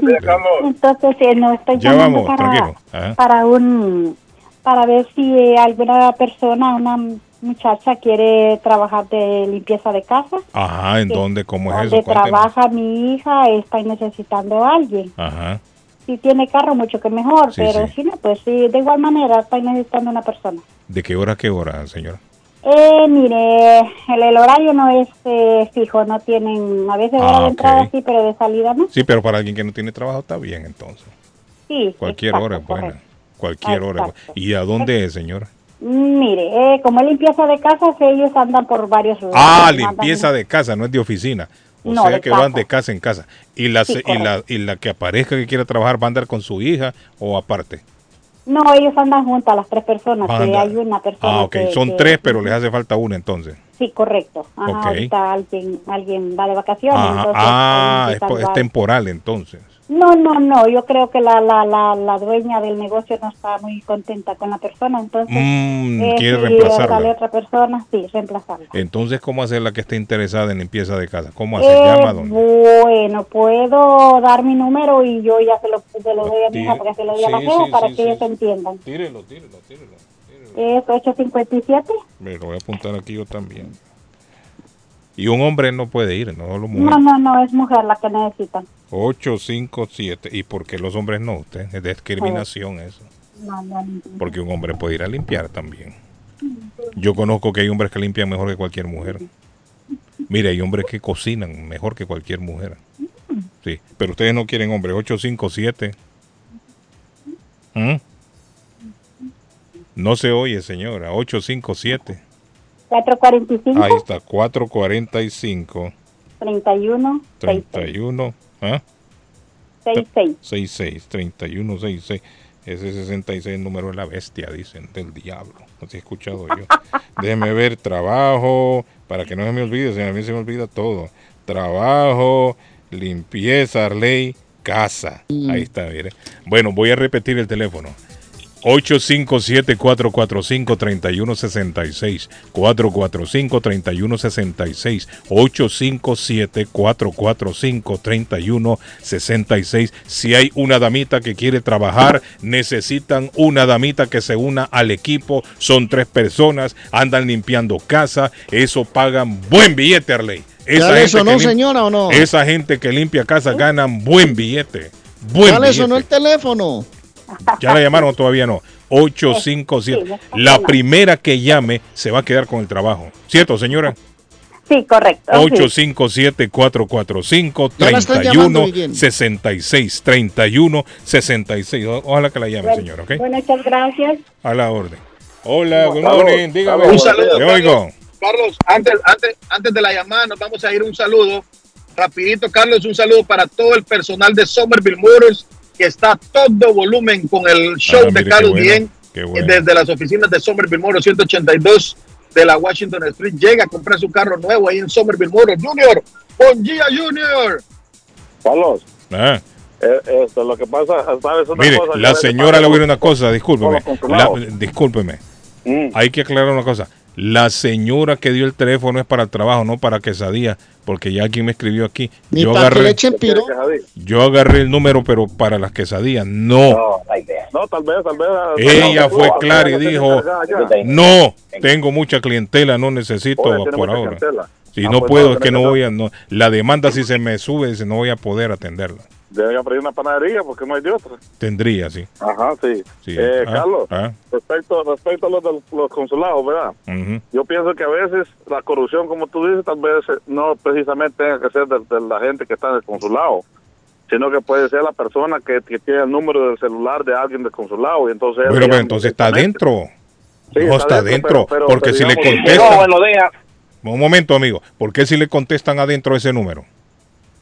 Entonces, eh, no estoy Ya llamando vamos, para, para un para ver si eh, alguna persona, una muchacha quiere trabajar de limpieza de casa. Ajá, ¿en dónde? ¿Cómo es Donde eso? Cuéntenos. trabaja mi hija, está necesitando a alguien. Ajá. Si tiene carro, mucho que mejor, Sí, pero sí. si no, pues sí, de igual manera, estoy necesitando una persona. ¿De qué hora a qué hora, señor? Eh, mire, el, el horario no es eh, fijo, no tienen, a veces hora Ah, de entrada sí, pero de salida no. Sí, pero para alguien que no tiene trabajo está bien entonces. Sí. Cualquier exacto, hora es buena. correcto. Cualquier hora. es buena. ¿Y a dónde es, señora? Mm, Mire, eh, como es limpieza de casas, ellos andan por varios lugares. Ah, Andan- limpieza de casa, no es de oficina. O No, sea que van de casa en casa. ¿Y la, Sí, y, la, ¿Y la que aparezca que quiera trabajar va a andar con su hija o aparte? No, ellos andan juntas, las tres personas. Que hay una persona. Ah, ok. que- Son que- tres, pero les hace falta una entonces. Sí, correcto. Ajá, Ok. Ahorita alguien, alguien va de vacaciones. Ajá. entonces, Ah, es, es temporal entonces. No, no, no. Yo creo que la, la, la, la dueña del negocio no está muy contenta con la persona. Entonces, Mm, eh, quiere si reemplazarla. sale otra persona, sí, reemplazarla. Entonces, ¿cómo hacer la que esté interesada en limpieza de casa? ¿Cómo hace? Eh, ¿Llama a dónde? bueno, puedo dar mi número y yo ya se lo, se lo doy a mi hija para que se lo diga a la sí, sí, para sí, que ellos entiendan. Tírelo, tírelo, tírelo. Es 857. Me lo voy a apuntar aquí yo también. Y un hombre no puede ir, no solo mujer. No, no, no, es mujer la que necesitan. 857. ¿Y por qué los hombres no? Usted es discriminación eso. No, no. Porque un hombre puede ir a limpiar también. Yo conozco que hay hombres que limpian mejor que cualquier mujer. Mire, hay hombres que cocinan mejor que cualquier mujer. Sí, pero ustedes no quieren hombres. 857. ¿Mm? No se oye, señora. 857. 445. Ahí está, 445. 31. 31. ¿Ah? 66. 66, 31, 66. Ese 66 número es la bestia, dicen, del diablo. Así he escuchado yo. Déjeme ver, trabajo, para que no se me olvide, si a mí se me olvida todo. Trabajo, limpieza, ley, casa. Ahí está, mire. Bueno, voy a repetir el teléfono. 857-445-3166. 445-3166. 857-445-3166. Si hay una damita que quiere trabajar, necesitan una damita que se una al equipo. Son tres personas, andan limpiando casa. Eso pagan buen billete, Arley. ¿Ya le sonó, señora, o no? Esa gente que limpia casa ganan buen billete. Buen ¿Ya le billete. sonó el teléfono? ¿Ya la llamaron o todavía no? 857. La primera que llame se va a quedar con el trabajo. ¿Cierto, señora? Sí, correcto. sí. 857-445-3166. Ya la están llamando, Miguel. 31 66. O- Ojalá que la llame, señora, ¿ok? Bueno, muchas gracias. A la orden. Hola, good Carlos, morning. Dígame. Un saludo. Oigo. Carlos, antes, antes, antes de la llamada nos vamos a ir un saludo. Rapidito, Carlos, un saludo para todo el personal de Somerville Motors que está a todo volumen con el show Ah, de Carlos bueno, Bien bueno. desde las oficinas de Somerville Motors 182 de la Washington Street. Llega a comprar su carro nuevo ahí en Somerville Motors. Junior, con Gia Junior. Carlos, Ah, eh, esto, lo que pasa, ¿sabes una mire, cosa? la señora le voy a decir una cosa, discúlpeme. La- discúlpeme. Mm. Hay que aclarar una cosa. La señora que dio el teléfono es para el trabajo, no para quesadilla, porque ya alguien me escribió aquí. Ni Yo para que le agarré, yo agarré el número, pero para las quesadillas, no. No, tal vez, tal vez. Ella no, fue no, clara y dijo, no, tengo mucha clientela, no necesito Oye, por ahora. clientela. Si Ah, no pues puedo, no, es que no voy a, no, la demanda si se me sube, dice, no voy a poder atenderla. Debe abrir una panadería porque no hay de otra. Tendría, sí. Ajá, sí. Sí. Eh, Ah, Carlos, ah. respecto, respecto a los, de los consulados, ¿verdad? Yo pienso que a veces la corrupción, como tú dices, tal vez eh, no precisamente tenga que ser de, de la gente que está en el consulado, sino que puede ser la persona que, que tiene el número del celular de alguien del consulado y entonces... llama pero entonces está adentro. Sí, no está está pero- pero- porque pero si le contestan... No. Un momento, amigo. ¿Por qué si le contestan adentro ese número?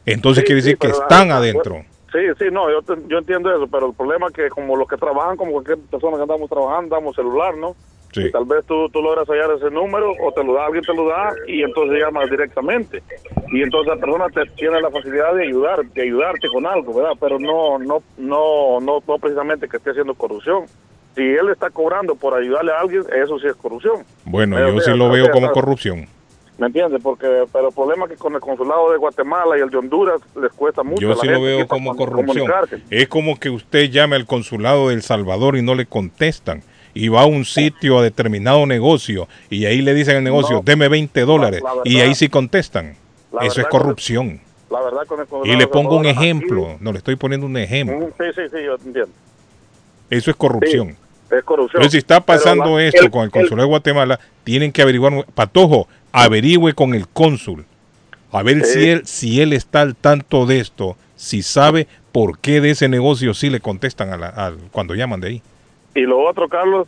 Entonces Sí, quiere sí, decir que están adentro. Sí, sí, no, yo, te- yo entiendo eso, pero el problema es que como los que trabajan, como cualquier persona que andamos trabajando, damos celular, ¿no? Sí. Y tal vez tú, tú logras hallar ese número o te lo da, alguien te lo da y entonces llamas directamente. Y entonces la persona te tiene la facilidad de ayudar, de ayudarte con algo, ¿verdad? Pero no, no, no, no, no precisamente que esté haciendo corrupción. Si él está cobrando por ayudarle a alguien, eso sí es corrupción. Bueno, Pero, yo sí lo veo como corrupción. ¿Me entiendes? Porque, pero el problema es que con el consulado de Guatemala y el de Honduras les cuesta mucho. Yo sí lo veo como com- corrupción. Es como que usted llame al consulado de El Salvador y no le contestan. Y va a un sitio a determinado negocio y ahí le dicen al negocio, No. deme 20 dólares. la verdad- y ahí sí contestan. Eso es corrupción. La verdad con el Y le pongo un ejemplo. No, le estoy poniendo un ejemplo. Mm, Sí, sí, sí, yo entiendo. Eso es corrupción. Es corrupción. Entonces, si está Pero pasando la- esto el- con el consulado de Guatemala, tienen que averiguar. Patojo, averigüe con el cónsul. A ver Sí. si, él, si él está al tanto de esto, si sabe por qué de ese negocio sí le contestan a la- al- cuando llaman de ahí. Y lo otro, Carlos,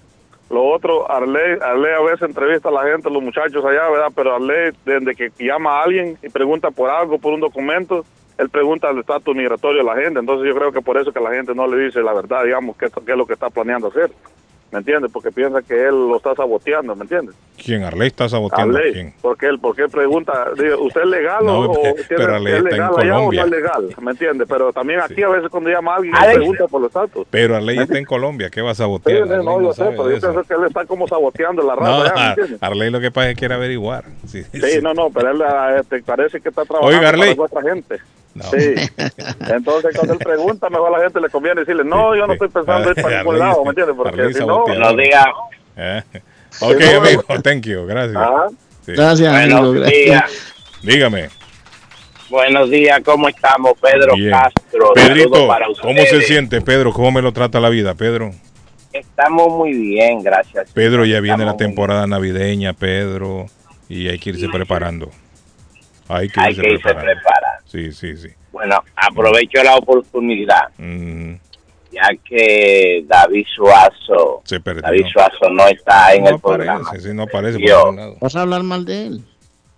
lo otro, Arley, Arley a veces entrevista a la gente, los muchachos allá, ¿verdad? Pero Arley, desde que llama a alguien y pregunta por algo, por un documento, él pregunta el estatus migratorio de la gente. Entonces yo creo que por eso que la gente no le dice la verdad, digamos, qué, qué es lo que está planeando hacer. ¿Me entiendes? Porque piensa que él lo está saboteando, ¿me entiendes? ¿Quién? Arley está saboteando a Arley, quién. porque él, porque él pregunta, digo, ¿usted es legal No, o, o pe- tiene- pero Arley es está en legal allá o no Colombia. es legal? ¿Me entiendes? Pero también aquí a veces cuando llama a alguien, pregunta por los estatus. Pero Arley está en Colombia, ¿qué va a sabotear? sí, no, no yo sé, pero yo pienso que él está como saboteando la No, raza, ¿ya? ¿me Ar- entiendes? Arley lo que pasa es que quiere averiguar. Sí, Sí, sí. no, no, pero él ah, este, parece que está trabajando Oiga, para otra gente. Sí. Entonces, cuando él pregunta, mejor a la gente le conviene decirle, no, yo no estoy pensando ir para ningún lado, ¿me entiendes? Porque si no... saboteador. Eh, Ok, Sí, no, amigo, thank you, gracias. Ajá. Sí. Gracias, amigo. Buenos gracias. días. Dígame. Buenos días, ¿cómo estamos? Pedro Bien. Castro. Pedrito, para ¿cómo se siente, Pedro? ¿Cómo me lo trata la vida, Pedro? Estamos muy bien, gracias. Pedro, ya viene la Estamos temporada navideña, Pedro, y hay que irse preparando. Hay que hay irse que irse preparando. preparando. Sí, sí, sí. Bueno, aprovecho la oportunidad, ya que David Suazo, se perdió. David Suazo no está en no el programa. sí, no aparece por Yo, ningún lado. ¿Vas a hablar mal de él?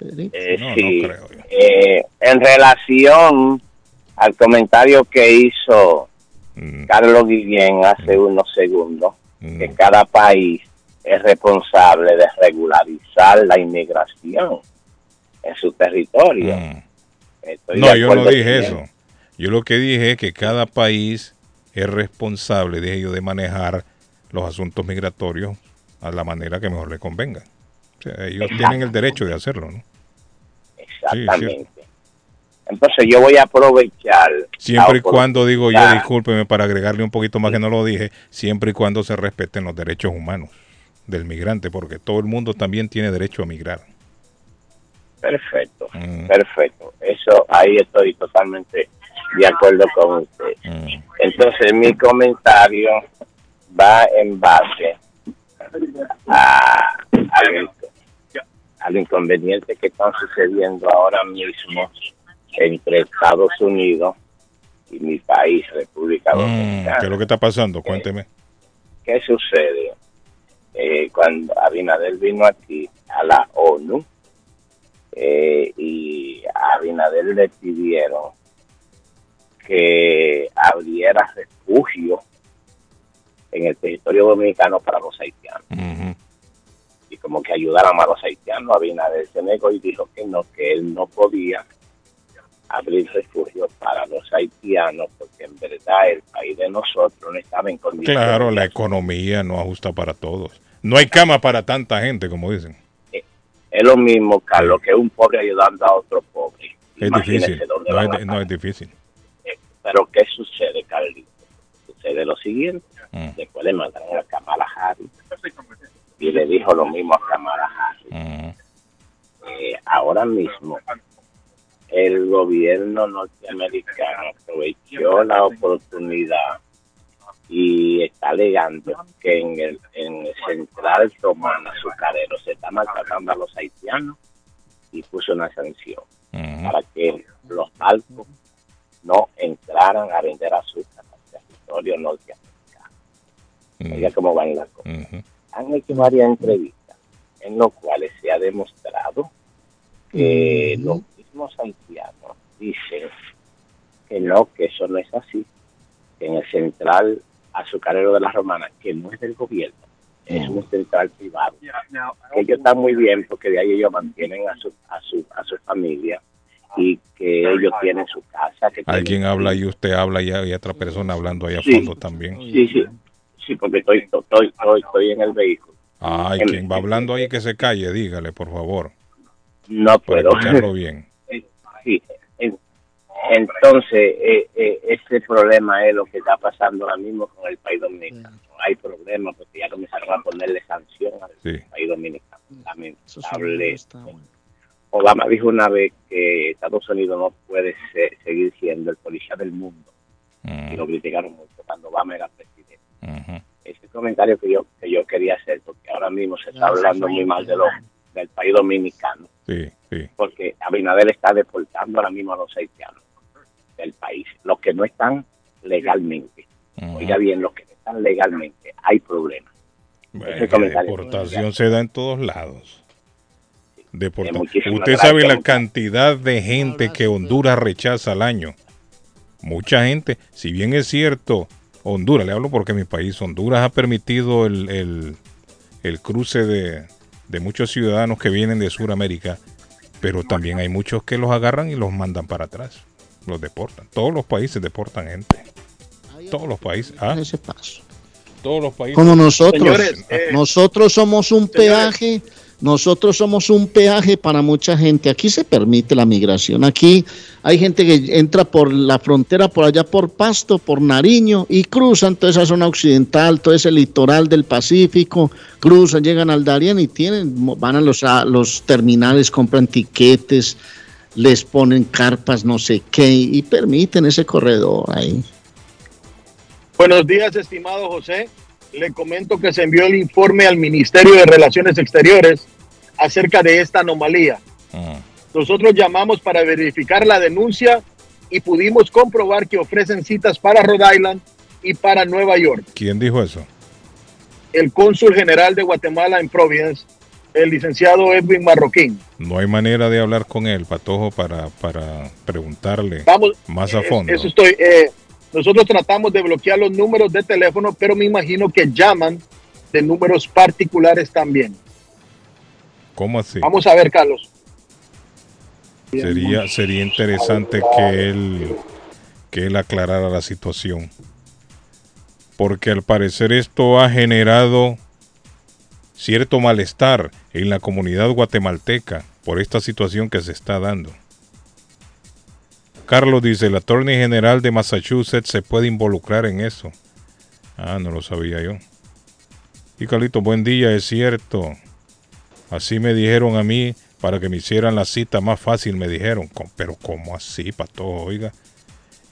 Eh, No, no sí, creo eh, en relación al comentario que hizo Mm. Carlos Guillén hace unos segundos, que cada país es responsable de regularizar la inmigración en su territorio. Estoy. No, yo no dije eso. Yo lo que dije es que cada país es responsable de ello de manejar los asuntos migratorios a la manera que mejor le convenga. O sea, ellos tienen el derecho de hacerlo, ¿no? Sí, Exactamente. Entonces yo voy a aprovechar. Siempre y cuando, digo yo, discúlpeme para agregarle un poquito más que no lo dije, siempre y cuando se respeten los derechos humanos del migrante, porque todo el mundo también tiene derecho a migrar. Perfecto, Mm. perfecto. Eso ahí estoy totalmente de acuerdo con usted. Mm. Entonces mi comentario va en base a, a lo, a lo inconveniente que están sucediendo ahora mismo entre Estados Unidos y mi país, República Mm, Dominicana. ¿Qué es lo que está pasando? Cuénteme. ¿Qué sucede? Eh, cuando Abinader vino aquí a la ONU eh, y a Abinader le pidieron que abriera refugio en el territorio dominicano para los haitianos y como que ayudaran a los haitianos. Abinader se negó y dijo que no, que él no podía abrir refugio para los haitianos porque en verdad el país de nosotros no estaba en condiciones Claro, la economía no ajusta para todos. No hay cama para tanta gente, como dicen. Es lo mismo, Carlos, que un pobre ayudando a otro pobre. Es Imagínese difícil. dónde No es, no es difícil. Pero ¿qué sucede, Carlito? Sucede lo siguiente. Mm. Después le mandaron a Kamala Harris y le dijo lo mismo a Kamala Harris. Mm. Eh, ahora mismo el gobierno norteamericano aprovechó la oportunidad y está alegando que en el, en el central Tomán azucarero se está maltratando a los haitianos y puso una sanción para que los barcos no entraran a vender azúcar al territorio norteamericano. Oiga cómo van las cosas. Han hecho varias entrevistas en las cuales se ha demostrado que los mismos haitianos dicen que no, que eso no es así, que en el central azucarero de la romana, que no es del gobierno, es un central privado, que ellos están muy bien porque de ahí ellos mantienen a su, a su, a su familia y que ellos tienen su casa. Que tienen- Alguien habla y usted habla y hay otra persona hablando ahí a Sí. fondo también. Sí, sí, sí, porque estoy, estoy, estoy, estoy en el vehículo. Ay, En- quien va hablando ahí que se calle, dígale, por favor. No Para puedo. escucharlo bien. Sí, entonces eh, eh, ese problema es lo que está pasando ahora mismo con el país dominicano. Hay problemas porque ya comenzaron a ponerle sanción al Sí. país dominicano. Lamentable. Obama dijo una vez que Estados Unidos no puede ser- seguir siendo el policía del mundo. Y lo criticaron mucho cuando Obama era presidente. Ese comentario que yo que yo quería hacer, porque ahora mismo se está hablando muy mal de lo, del país dominicano Sí, sí. porque Abinader está deportando ahora mismo a los haitianos del país, los que no están legalmente. Oiga bien, los que no están legalmente, hay problemas. Bueno, comentario. deportación se da en todos lados. Usted sabe la cantidad de gente que Honduras rechaza al año. Mucha gente, si bien es cierto, Honduras, le hablo porque mi país, Honduras ha permitido el, el- el cruce de, de muchos ciudadanos que vienen de Sudamérica, pero también hay muchos que los agarran y los mandan para atrás, los deportan. Todos los países deportan gente. Todos los países. ¿ah? Ese paso. Todos los países. Como nosotros. Señores, eh, nosotros somos un peaje. Nosotros somos un peaje para mucha gente. Aquí se permite la migración. Aquí hay gente que entra por la frontera, por allá por Pasto, por Nariño, y cruzan toda esa zona occidental, todo ese litoral del Pacífico, cruzan, llegan al Darién y tienen, van a los, a los terminales, compran tiquetes, les ponen carpas, no sé qué, y permiten ese corredor ahí. Buenos días, estimado José. Le comento que se envió el informe al Ministerio de Relaciones Exteriores acerca de esta anomalía. Nosotros llamamos para verificar la denuncia y pudimos comprobar que ofrecen citas para Rhode Island y para Nueva York. ¿Quién dijo eso? El cónsul general de Guatemala en Providence, el licenciado Edwin Marroquín. No hay manera de hablar con él, Patojo, para, para preguntarle Vamos, más a eh, fondo. Eso estoy. eh, nosotros tratamos de bloquear los números de teléfono, pero me imagino que llaman de números particulares también. ¿Cómo así? Vamos a ver, Carlos. Sería, sería interesante que él, que él aclarara la situación. Porque al parecer esto ha generado cierto malestar en la comunidad guatemalteca por esta situación que se está dando. Carlos dice, el Attorney General de Massachusetts se puede involucrar en eso. Ah, no lo sabía yo. Y Carlito, buen día, es cierto. Así me dijeron a mí para que me hicieran la cita más fácil, me dijeron. Pero ¿cómo así, pato? Oiga.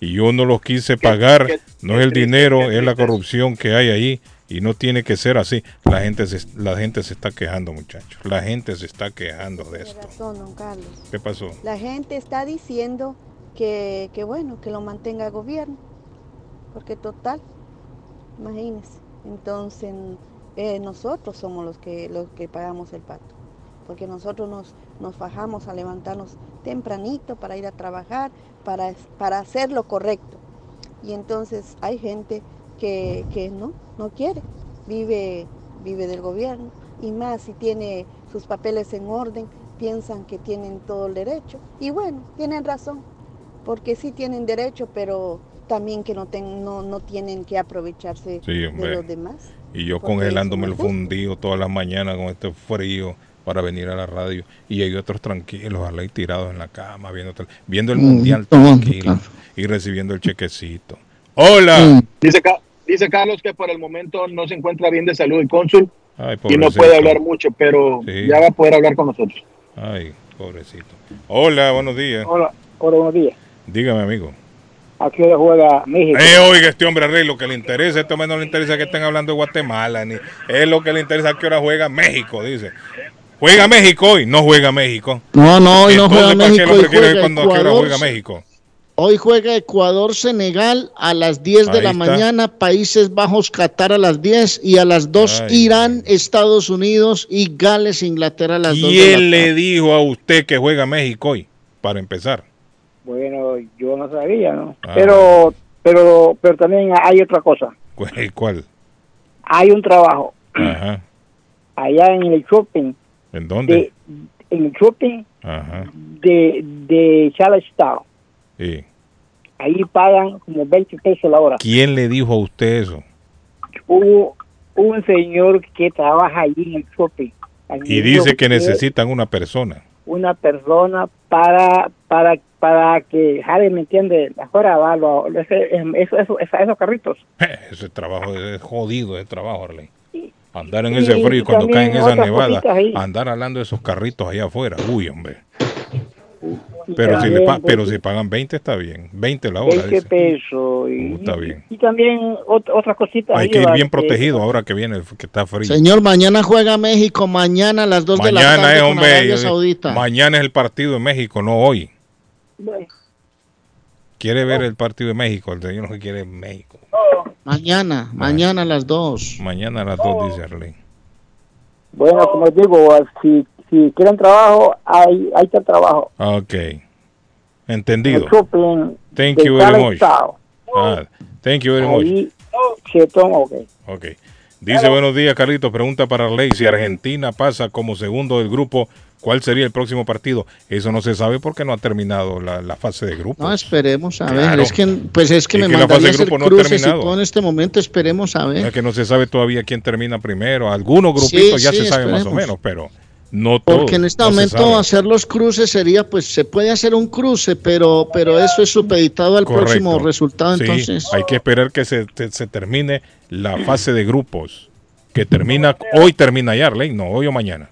Y yo no los quise pagar. No es el dinero, es la corrupción que hay ahí. Y no tiene que ser así. La gente se, la gente se está quejando, muchachos. La gente se está quejando de esto. razón, don Carlos. ¿Qué pasó? La gente está diciendo que, que bueno, que lo mantenga el gobierno. Porque total, imagínense. Entonces, eh, nosotros somos los que, los que pagamos el pato. Porque nosotros nos, nos fajamos a levantarnos tempranito para ir a trabajar, para, para hacer lo correcto. Y entonces hay gente que, que no, no quiere, vive, vive del gobierno. Y más si tiene sus papeles en orden, piensan que tienen todo el derecho. Y bueno, tienen razón, porque sí tienen derecho, pero también que no, ten- no, no tienen que aprovecharse Sí, de los demás. Y yo congelándome el fundido todas las mañanas con este frío para venir a la radio. Y hay otros tranquilos, ahí tirados en la cama, viendo, viendo el Mm, mundial tranquilo y recibiendo el chequecito. ¡Hola! Mm. Dice, dice Carlos que por el momento no se encuentra bien de salud el cónsul Ay, y no puede hablar mucho, pero Sí. ya va a poder hablar con nosotros. Ay, pobrecito. Hola, buenos días. Hola, hola, buenos días. Dígame, amigo. Aquí hora juega México. Eh, oiga, este hombre rey, lo que le interesa, este hombre no le interesa que estén hablando de Guatemala, ni es lo que le interesa a qué hora juega México, dice. ¿Juega México hoy? No juega México. No, no, hoy no juega ¿para qué México, cuando, a qué hora juega México? Hoy juega Ecuador-Senegal a las 10 de Ahí la está. mañana, Países Bajos-Qatar a las 10 y a las 2 Ay. Irán-Estados Unidos y Gales-Inglaterra a las 2 de la ¿Quién tarde. le dijo a usted que juega México hoy? Para empezar. Bueno, yo no sabía, ¿no? Ah. Pero, pero, pero también hay otra cosa. ¿Cu- ¿Cuál? Hay un trabajo Ajá. allá en el shopping, ¿En dónde? de, en el shopping Ajá. de, de Charlestown. Sí. Ahí pagan como 20 pesos la hora. ¿Quién le dijo a usted eso? Hubo un señor que trabaja allí en el shopping. Y dice que necesitan una persona. una persona para para para que Jade me entiende afuera va lo, ese- eso, eso, eso- esos carritos Ese trabajo es jodido, ese trabajo, Arley. Andar en ese frío cuando caen esas nevadas, andar hablando de esos carritos allá afuera. Uy, hombre. Pero si, le pa- pero si pagan 20 está bien. 20 la hora. 20 dice. pesos y, Uh, está bien. y también ot- otras cositas Hay que ir bien que- protegido ahora que viene, que está frío. Señor, mañana juega México, mañana a las 2 de la Mañana tarde es, con hombre. Arabia eh, Saudita. Mañana es el partido de México, no hoy. Bueno, Quiere ver el partido de México. El señor no quiere México. Mañana, mañana a las 2. Mañana a las 2, dice Arley. bueno, como digo, si, si quieren trabajo, hay, hay que trabajo. Ok. Entendido. Shopping Thank you very much. Ah, thank you very much. Ahí se toma, ok. Dice buenos días, Carlitos. Pregunta para Arley. Si Argentina pasa como segundo del grupo, ¿cuál sería el próximo partido? Eso no se sabe porque no ha terminado la, la fase de grupo. No, esperemos a ver. Claro. Es que, pues es que Es me que la mandaría hacer grupo no ha cruces y todo en este momento. Esperemos a ver. Es que no se sabe todavía quién termina primero. Algunos grupitos Sí, ya sí, se sabe más o menos, pero no todo. Porque en este no momento hacer los cruces sería, pues se puede hacer un cruce, pero, pero eso es supeditado al Correcto. próximo resultado. Sí, Entonces, hay que esperar que se, se- se termine la fase de grupos. Que termina, hoy termina ya, Arley, no, hoy o mañana.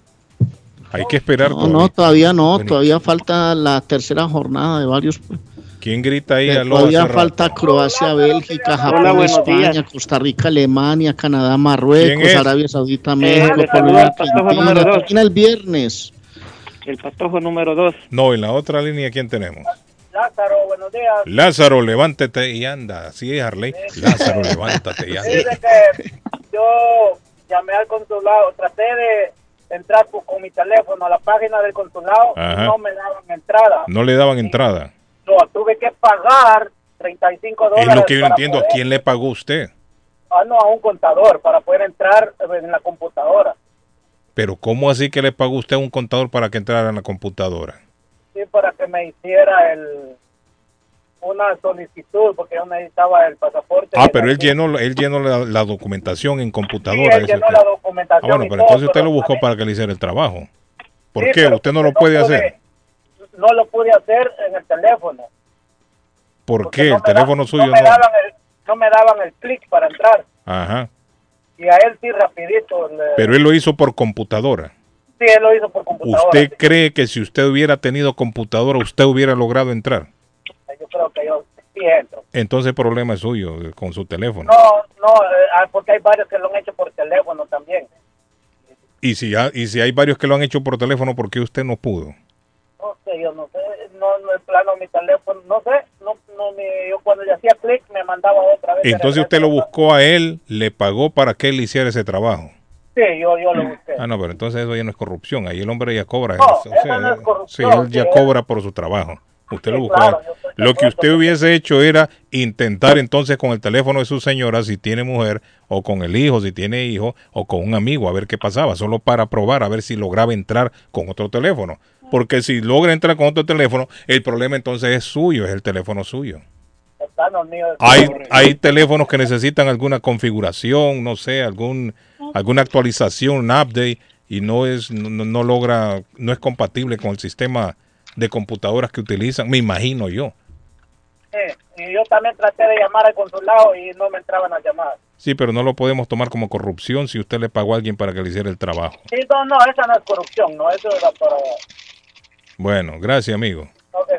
Hay que esperar. no, no, todavía. no, todavía falta la tercera jornada de varios. ¿Quién grita ahí? Eh, Aló, todavía falta Croacia, Bélgica, Japón, España, días. Costa Rica, Alemania, Canadá, ¿Quién Marruecos? Arabia Saudita, México, le Colombia, Argentina, dos. termina el viernes. El patojo número dos. No, en la otra línea, ¿quién tenemos? Lázaro, buenos días. Lázaro, levántate y anda. Así es, Harley. Lázaro, levántate y anda. Dice que yo llamé al consulado, traté de entrar por- con mi teléfono a la página del consulado Ajá. y no me daban entrada. No le daban entrada. Tuve que pagar 35 dólares. Es lo que yo entiendo. ¿A quién le pagó usted? Ah, no, a un contador para poder entrar en la computadora. Pero ¿cómo así que le pagó usted a un contador para que entrara en la computadora? Sí, para que me hiciera el una solicitud porque yo necesitaba el pasaporte. Ah, pero él llenó, él llenó la, la documentación en Sí, computadora. él llenó la documentación. Ah, bueno, pero todo, entonces usted lo buscó para que le hiciera el trabajo. ¿Por Sí, qué? ¿Usted no lo puede pude- hacer? No lo pude hacer en el teléfono. ¿Por qué? no El da- teléfono suyo no me no. daban el, no me daban el clic para entrar. Ajá. Y a él sí rapidito. le- Pero él lo hizo por computadora. sí, él lo hizo por computadora. ¿Usted cree que si usted hubiera tenido computadora, usted hubiera logrado entrar? Yo creo que yo sí entro. Entonces el problema es suyo eh, con su teléfono. No, no, eh, ah, porque hay varios que lo han hecho por teléfono también. Y si, ha- y si hay varios que lo han hecho por teléfono, ¿por qué usted no pudo? Sé, yo no sé, no, no plano mi teléfono, no sé, no, no, mi, yo cuando le hacía clic me mandaba otra vez. Entonces usted lo buscó a él, le pagó para que él hiciera ese trabajo. Sí, yo, yo lo busqué. Ah, no, pero entonces eso ya no es corrupción. Ahí el hombre ya cobra. No, O sea, eso no es sí, corrupción, él ya sí, cobra por su trabajo. Usted lo Sí, buscó. claro, Lo que usted hubiese hecho era intentar entonces con el teléfono de su señora, si tiene mujer, o con el hijo, si tiene hijo, o con un amigo, a ver qué pasaba, solo para probar, a ver si lograba entrar con otro teléfono. Porque si logra entrar con otro teléfono, el problema entonces es suyo, es el teléfono suyo. Hay, hay teléfonos que necesitan alguna configuración, no sé, algún alguna actualización, un update y no es no, no- no logra no es compatible con el sistema de computadoras que utilizan, me imagino yo. Sí, y yo también traté de llamar al consulado y no me entraban las llamadas. Sí, pero no lo podemos tomar como corrupción si usted le pagó a alguien para que le hiciera el trabajo. Sí, no, no, esa no es corrupción, no, eso era para... Bueno, gracias, amigo.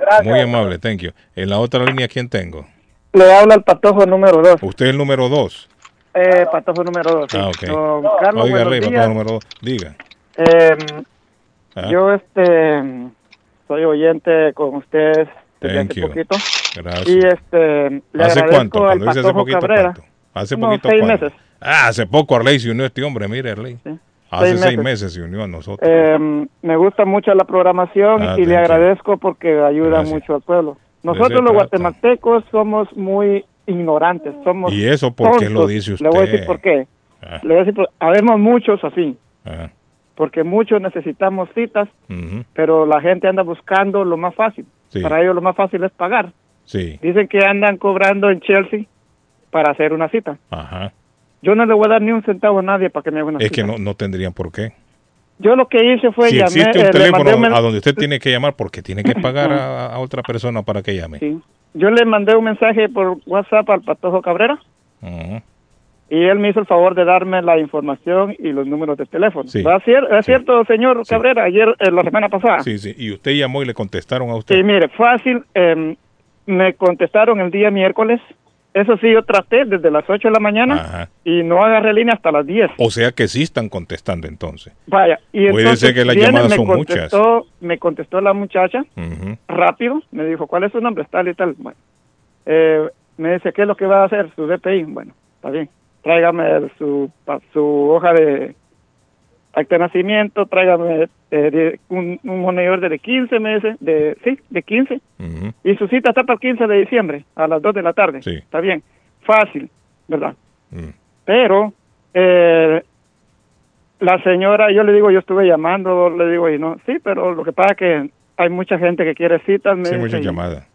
Gracias. Muy amable, thank you. En la otra línea, ¿quién tengo? Le habla el patojo número dos. Usted es el número dos. Eh, patojo número dos. sí. Ah, ok. Don Carlos, Oiga, Rey, papá número dos. Diga. Eh, Ah. Yo este soy oyente con ustedes desde Thank hace you. poquito. Gracias. Y este le ¿Hace cuánto? al Cuando dice hace Patojo poquito, Cabrera. ¿cuánto? Hace poquito. seis meses. Ah, hace poco Arley se unió este hombre, mire Arley. Hace Seis seis meses. meses se unió a nosotros. Eh, me gusta mucho la programación Ah, y le agradezco porque ayuda Gracias. mucho al pueblo. Nosotros los guatemaltecos somos muy ignorantes, somos ¿Y eso por qué lo tontos. dice Le voy a usted? decir por qué. Ah. Le voy a decir por- habemos muchos así, Ajá. porque muchos necesitamos citas, Ujú. pero la gente anda buscando lo más fácil. Sí. Para ellos lo más fácil es pagar. Sí. Dicen que andan cobrando en Chelsea para hacer una cita. Ajá. Yo no le voy a dar ni un centavo a nadie para que me haga una Es cita. que no, no tendrían por qué. Yo lo que hice fue si llamé, existe eh, un le teléfono un a donde usted tiene que llamar, porque tiene que pagar a, a otra persona para que llame. Sí. Yo le mandé un mensaje por WhatsApp al Patojo Cabrera y él me hizo el favor de darme la información y los números de teléfono. Sí. ¿Va a ser- ¿Es cierto, señor Cabrera? Ayer, eh, la semana pasada. Sí, sí. Y usted llamó y le contestaron a usted. Sí, mire, fácil. eh, me contestaron el día miércoles. Eso sí, yo traté desde las 8 de la mañana Ajá. y no agarré línea hasta las 10. O sea que sí están contestando entonces. Vaya, y Puede entonces ser que las viene, llamadas me son contestó, Me contestó la muchacha rápido, me dijo, ¿cuál es su nombre? Tal y tal. Bueno, eh, me dice, ¿qué es lo que va a hacer? Su DPI. Bueno, está bien. Tráigame su, su hoja de acta de nacimiento, tráigame eh, un, un monitor de 15 meses, de sí, de 15. Ujú. Y su cita está para el 15 de diciembre, a las 2 de la tarde. Sí. Está bien. Fácil, ¿verdad? Mm. Pero eh, la señora, yo le digo, yo estuve llamando, le digo, y no, sí, pero lo que pasa es que hay mucha gente que quiere citas. me Sí, dice, muchas y- llamadas.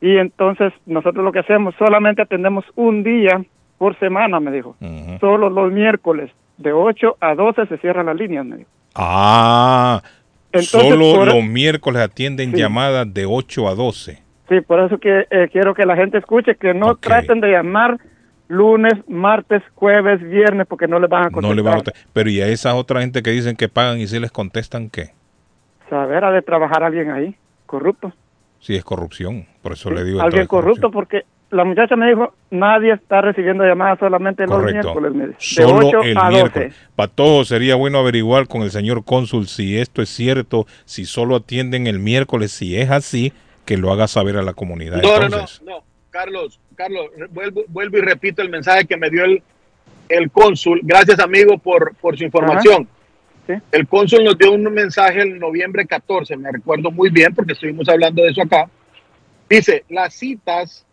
Y entonces nosotros lo que hacemos, solamente atendemos un día por semana, me dijo. Solo los miércoles, de 8 a 12 se cierran las líneas, me dijo. Ah, Entonces, solo por- los miércoles atienden Sí. llamadas de 8 a 12. Sí, por eso que eh, quiero que la gente escuche que no traten de llamar lunes, martes, jueves, viernes, porque no les van a No contestar. le van a. Pero y a esas otras gente que dicen que pagan y si les contestan qué? Saber ha de trabajar alguien ahí, corrupto. Si es corrupción. Por eso le digo. alguien corrupto porque la muchacha me dijo, nadie está recibiendo llamadas solamente los Correcto. miércoles. de Solo 8 el a 12. miércoles. Patojo, sería bueno averiguar con el señor cónsul si esto es cierto, si solo atienden el miércoles, si es así, que lo haga saber a la comunidad. No, no, Entonces, no, no, Carlos, Carlos, vuelvo, vuelvo y repito el mensaje que me dio el, el cónsul. Gracias, amigo, por, por su información. El cónsul nos dio un mensaje el noviembre 14, me recuerdo muy bien porque estuvimos hablando de eso acá. Dice, las citas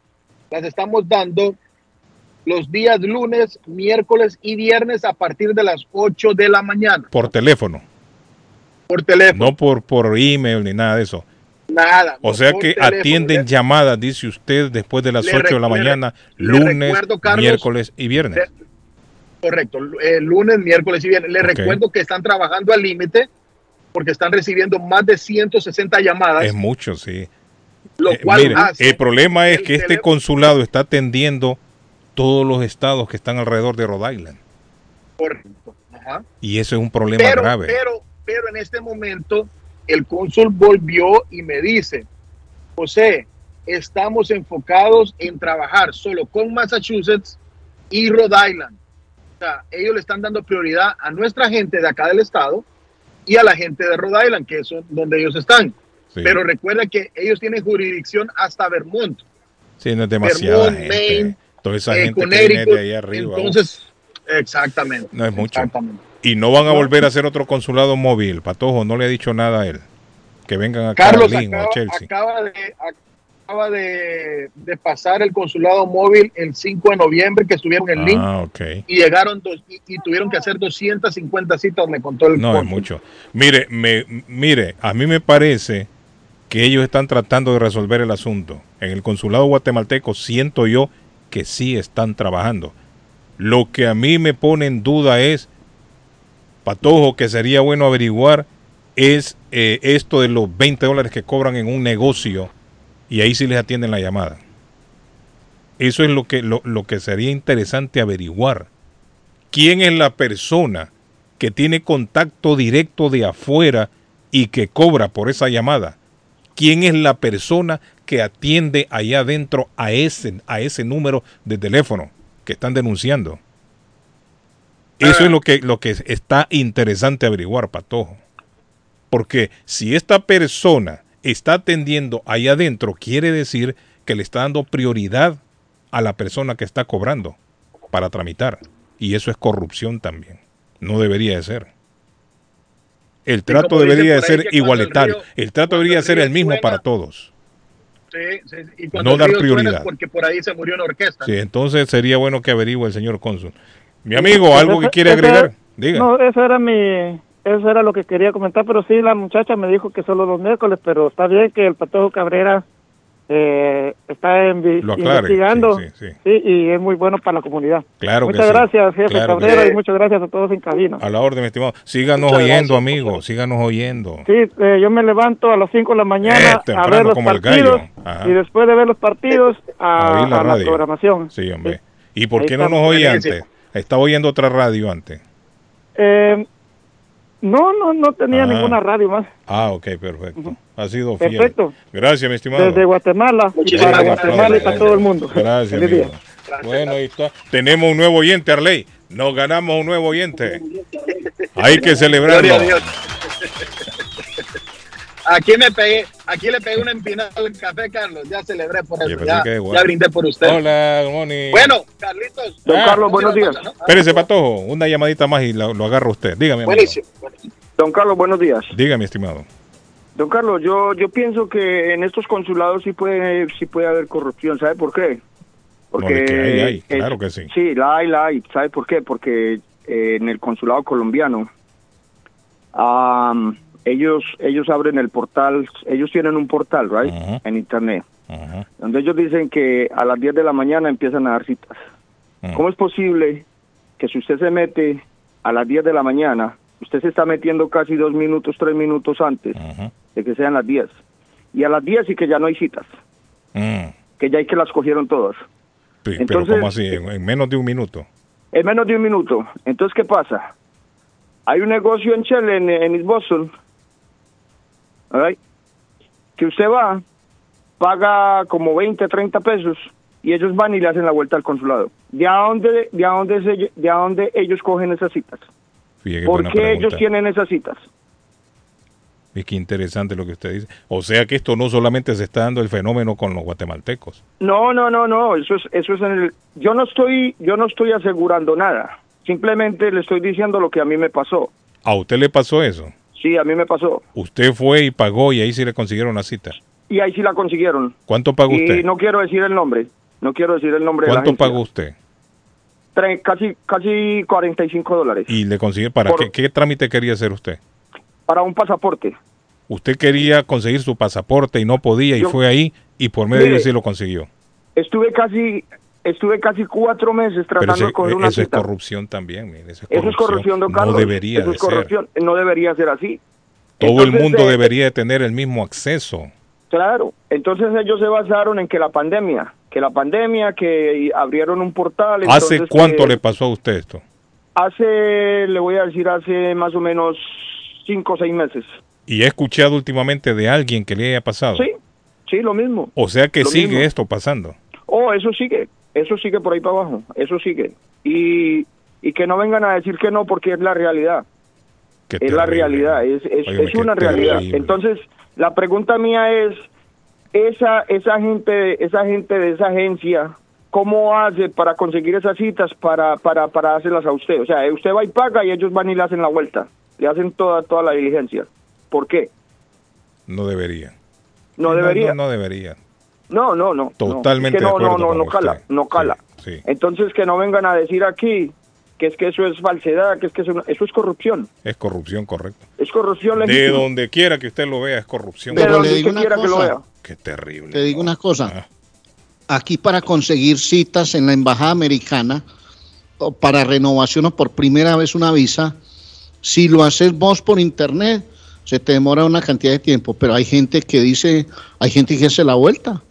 las estamos dando los días lunes, miércoles y viernes a partir de las 8 de la mañana por teléfono, por teléfono. no por, por email ni nada de eso. Nada. O sea que teléfono. atienden llamadas, dice usted, después de las Le 8 de la mañana, lunes, recuerdo, Carlos, miércoles y viernes. Correcto, el lunes, miércoles y viernes. Le recuerdo que están trabajando al límite porque están recibiendo más de 160 llamadas. Es mucho, sí. Lo Eh, cual mire, hace el problema es el que este consulado está atendiendo todos los estados que están alrededor de Rhode Island. Correcto. Ajá. Y eso es un problema Pero, grave. pero, pero en este momento el cónsul volvió y me dice, José, estamos enfocados en trabajar solo con Massachusetts y Rhode Island. O sea, ellos le están dando prioridad a nuestra gente de acá del estado y a la gente de Rhode Island, que es donde ellos están. Sí. Pero recuerda que ellos tienen jurisdicción hasta Vermont. Sí, no es demasiada Vermont, gente. Maine, Toda esa eh, gente que viene Connecticut. de ahí arriba. Entonces, exactamente. no es mucho. Exactamente. Y no van a volver a hacer otro consulado móvil. Patojo, no le ha dicho nada a él. Que vengan acá Carlos a o a Chelsea. acaba de, acaba de, de pasar el consulado móvil el 5 de noviembre que estuvieron en Ah, ok. y llegaron dos, y, y tuvieron que hacer 250 citas, me contó el No, es mucho. Mire, me, mire, a mí me parece que ellos están tratando de resolver el asunto. En el consulado guatemalteco siento yo que sí están trabajando. Lo que a mí me pone en duda es, Patojo, que sería bueno averiguar, es eh, esto de los 20 dólares que cobran en un negocio y ahí sí les atienden la llamada. Eso es lo que, lo, lo que sería interesante averiguar. ¿Quién es la persona que tiene contacto directo de afuera y que cobra por esa llamada? ¿Quién es la persona que atiende allá adentro a ese, a ese número de teléfono que están denunciando? Eso es lo que, lo que está interesante averiguar, Patojo. Porque si esta persona está atendiendo allá adentro, quiere decir que le está dando prioridad a la persona que está cobrando para tramitar. Y eso es corrupción también. No debería de ser. El trato debería de ser cuando el igualitario. río- El trato debería el ser el mismo suena- para todos. Sí, sí, y No dar prioridad. porque por ahí se murió una orquesta. Sí, entonces sería bueno que averigüe el señor cónsul. Mi amigo, ¿algo que quiere ese- agregar? Diga. No, eso era mi, eso era lo que quería comentar, pero sí, la muchacha me dijo que solo los miércoles, pero está bien que el Patojo Cabrera eh, está investigando, sí, sí, sí. sí, y es muy bueno para la comunidad. Claro que muchas sí. gracias, jefe Claro Cabrera, y muchas gracias a todos en cabina. A la orden, mi estimado. Síganos Muchas oyendo, gracias, amigos. Síganos oyendo. Sí, eh, yo me levanto a las 5 de la mañana Eh, a temprano, ver los como el partidos y después de ver los partidos a, la a la radio. programación. Sí, hombre. ¿Y por Ahí qué no nos oye antes? Estaba oyendo otra radio antes. Eh, no, no, no tenía Ah. ninguna radio más. Ah, ok, perfecto. Ha sido fiel. Perfecto. Gracias, mi estimado. Desde Guatemala, Muchísimas para gracias. Guatemala y para todo el mundo. Gracias, amigo. Bueno, ahí está. Tenemos un nuevo oyente, Arley. Nos ganamos un nuevo oyente. Hay que celebrarlo. Gloria a Dios. Aquí me pegué, aquí le pegué una empinada al café, Carlos. Ya celebré por eso. Ya, ya brindé por usted. Hola, morning. Bueno, Carlitos. Don Carlos, buenos días. Espérese, Patojo. Una llamadita más y lo, lo agarra usted. Dígame, amigo. Don Carlos, buenos días. Dígame, estimado. Don Carlos, yo yo pienso que en estos consulados sí puede sí puede haber corrupción, ¿sabe por qué? No, de que hay, hay, es- claro que sí. Sí, la hay, la hay. ¿Sabe por qué? Porque eh, en el consulado colombiano am, ellos ellos abren el portal, ellos tienen un portal, right, en internet, donde ellos dicen que a las 10 de la mañana empiezan a dar citas. ¿Cómo es posible que si usted se mete a las 10 de la mañana, usted se está metiendo casi dos minutos, tres minutos antes de que sean las 10? Y a las 10 y que ya no hay citas, Mm. que ya hay que las cogieron todas. Sí, pero Entonces- ¿cómo así? En, en menos de un minuto. En menos de un minuto. Entonces, ¿qué pasa? Hay un negocio en Shell, en, en East Boston, right, que usted va, paga como 20, 30 pesos y ellos van y le hacen la vuelta al consulado. ¿De a dónde, de a dónde, se- de a dónde ellos cogen esas citas? Fíjate ¿Por qué ellos tienen esas citas? Es que interesante lo que usted dice. O sea que esto no solamente se está dando el fenómeno con los guatemaltecos. No, no, no, no, eso es, eso es en el, yo no estoy, yo no estoy asegurando nada, simplemente le estoy diciendo lo que a mí me pasó. ¿A usted le pasó eso? Sí, a mí me pasó. Usted fue y pagó y ahí sí le consiguieron la cita. Y ahí sí la consiguieron. ¿Cuánto pagó y usted? no quiero decir el nombre, no quiero decir el nombre de la ¿Cuánto pagó usted? Casi, casi 45 dólares Y le consiguió para Por- qué, qué trámite quería hacer usted? para un pasaporte. Usted quería conseguir su pasaporte y no podía y Yo- fue ahí y por medio de Mire, eso sí lo consiguió. Estuve casi, estuve casi cuatro meses tratando ese- de coger una eso es corrupción también, mire, eso es Eso es corrupción, don Carlos. No debería Eso de es corrupción. No debería ser así. ser. Todo el mundo eh, debería de tener el mismo acceso. Claro, entonces ellos se basaron en que la pandemia, que la pandemia, que abrieron un portal. ¿Hace entonces cuánto que- le pasó a usted esto? Hace, le voy a decir, hace más o menos cinco o seis meses. Y he escuchado últimamente de alguien que le haya pasado. Sí, sí, lo mismo. O sea que Lo sigue mismo. esto pasando. Oh, eso sigue, eso sigue por ahí para abajo, eso sigue. Y, y que no vengan a decir que no porque es la realidad. Qué es la realidad, es, es, una realidad. terrible. Entonces, la pregunta mía es, esa, esa gente, esa gente de esa agencia, ¿cómo hace para conseguir esas citas para, para, para hacerlas a usted? O sea, usted va y paga y ellos van y le hacen la vuelta, le hacen toda, toda la diligencia. ¿Por qué? No debería. No debería. No, no debería. No, no, no. Totalmente Es que no, de acuerdo no, no, no usted. cala, no cala. Sí. Entonces que no vengan a decir aquí que es que eso es falsedad, que es que eso, no- eso es corrupción. Es corrupción, correcto. Es corrupción De legítima. donde quiera que usted lo vea es corrupción. De Pero donde le digo usted una quiera que lo vea. Qué terrible. Te digo una cosa. Aquí para conseguir citas en la embajada americana o para renovación o por primera vez una visa, si lo haces vos por internet, se te demora una cantidad de tiempo. Pero hay gente que dice, hay gente que hace la vuelta.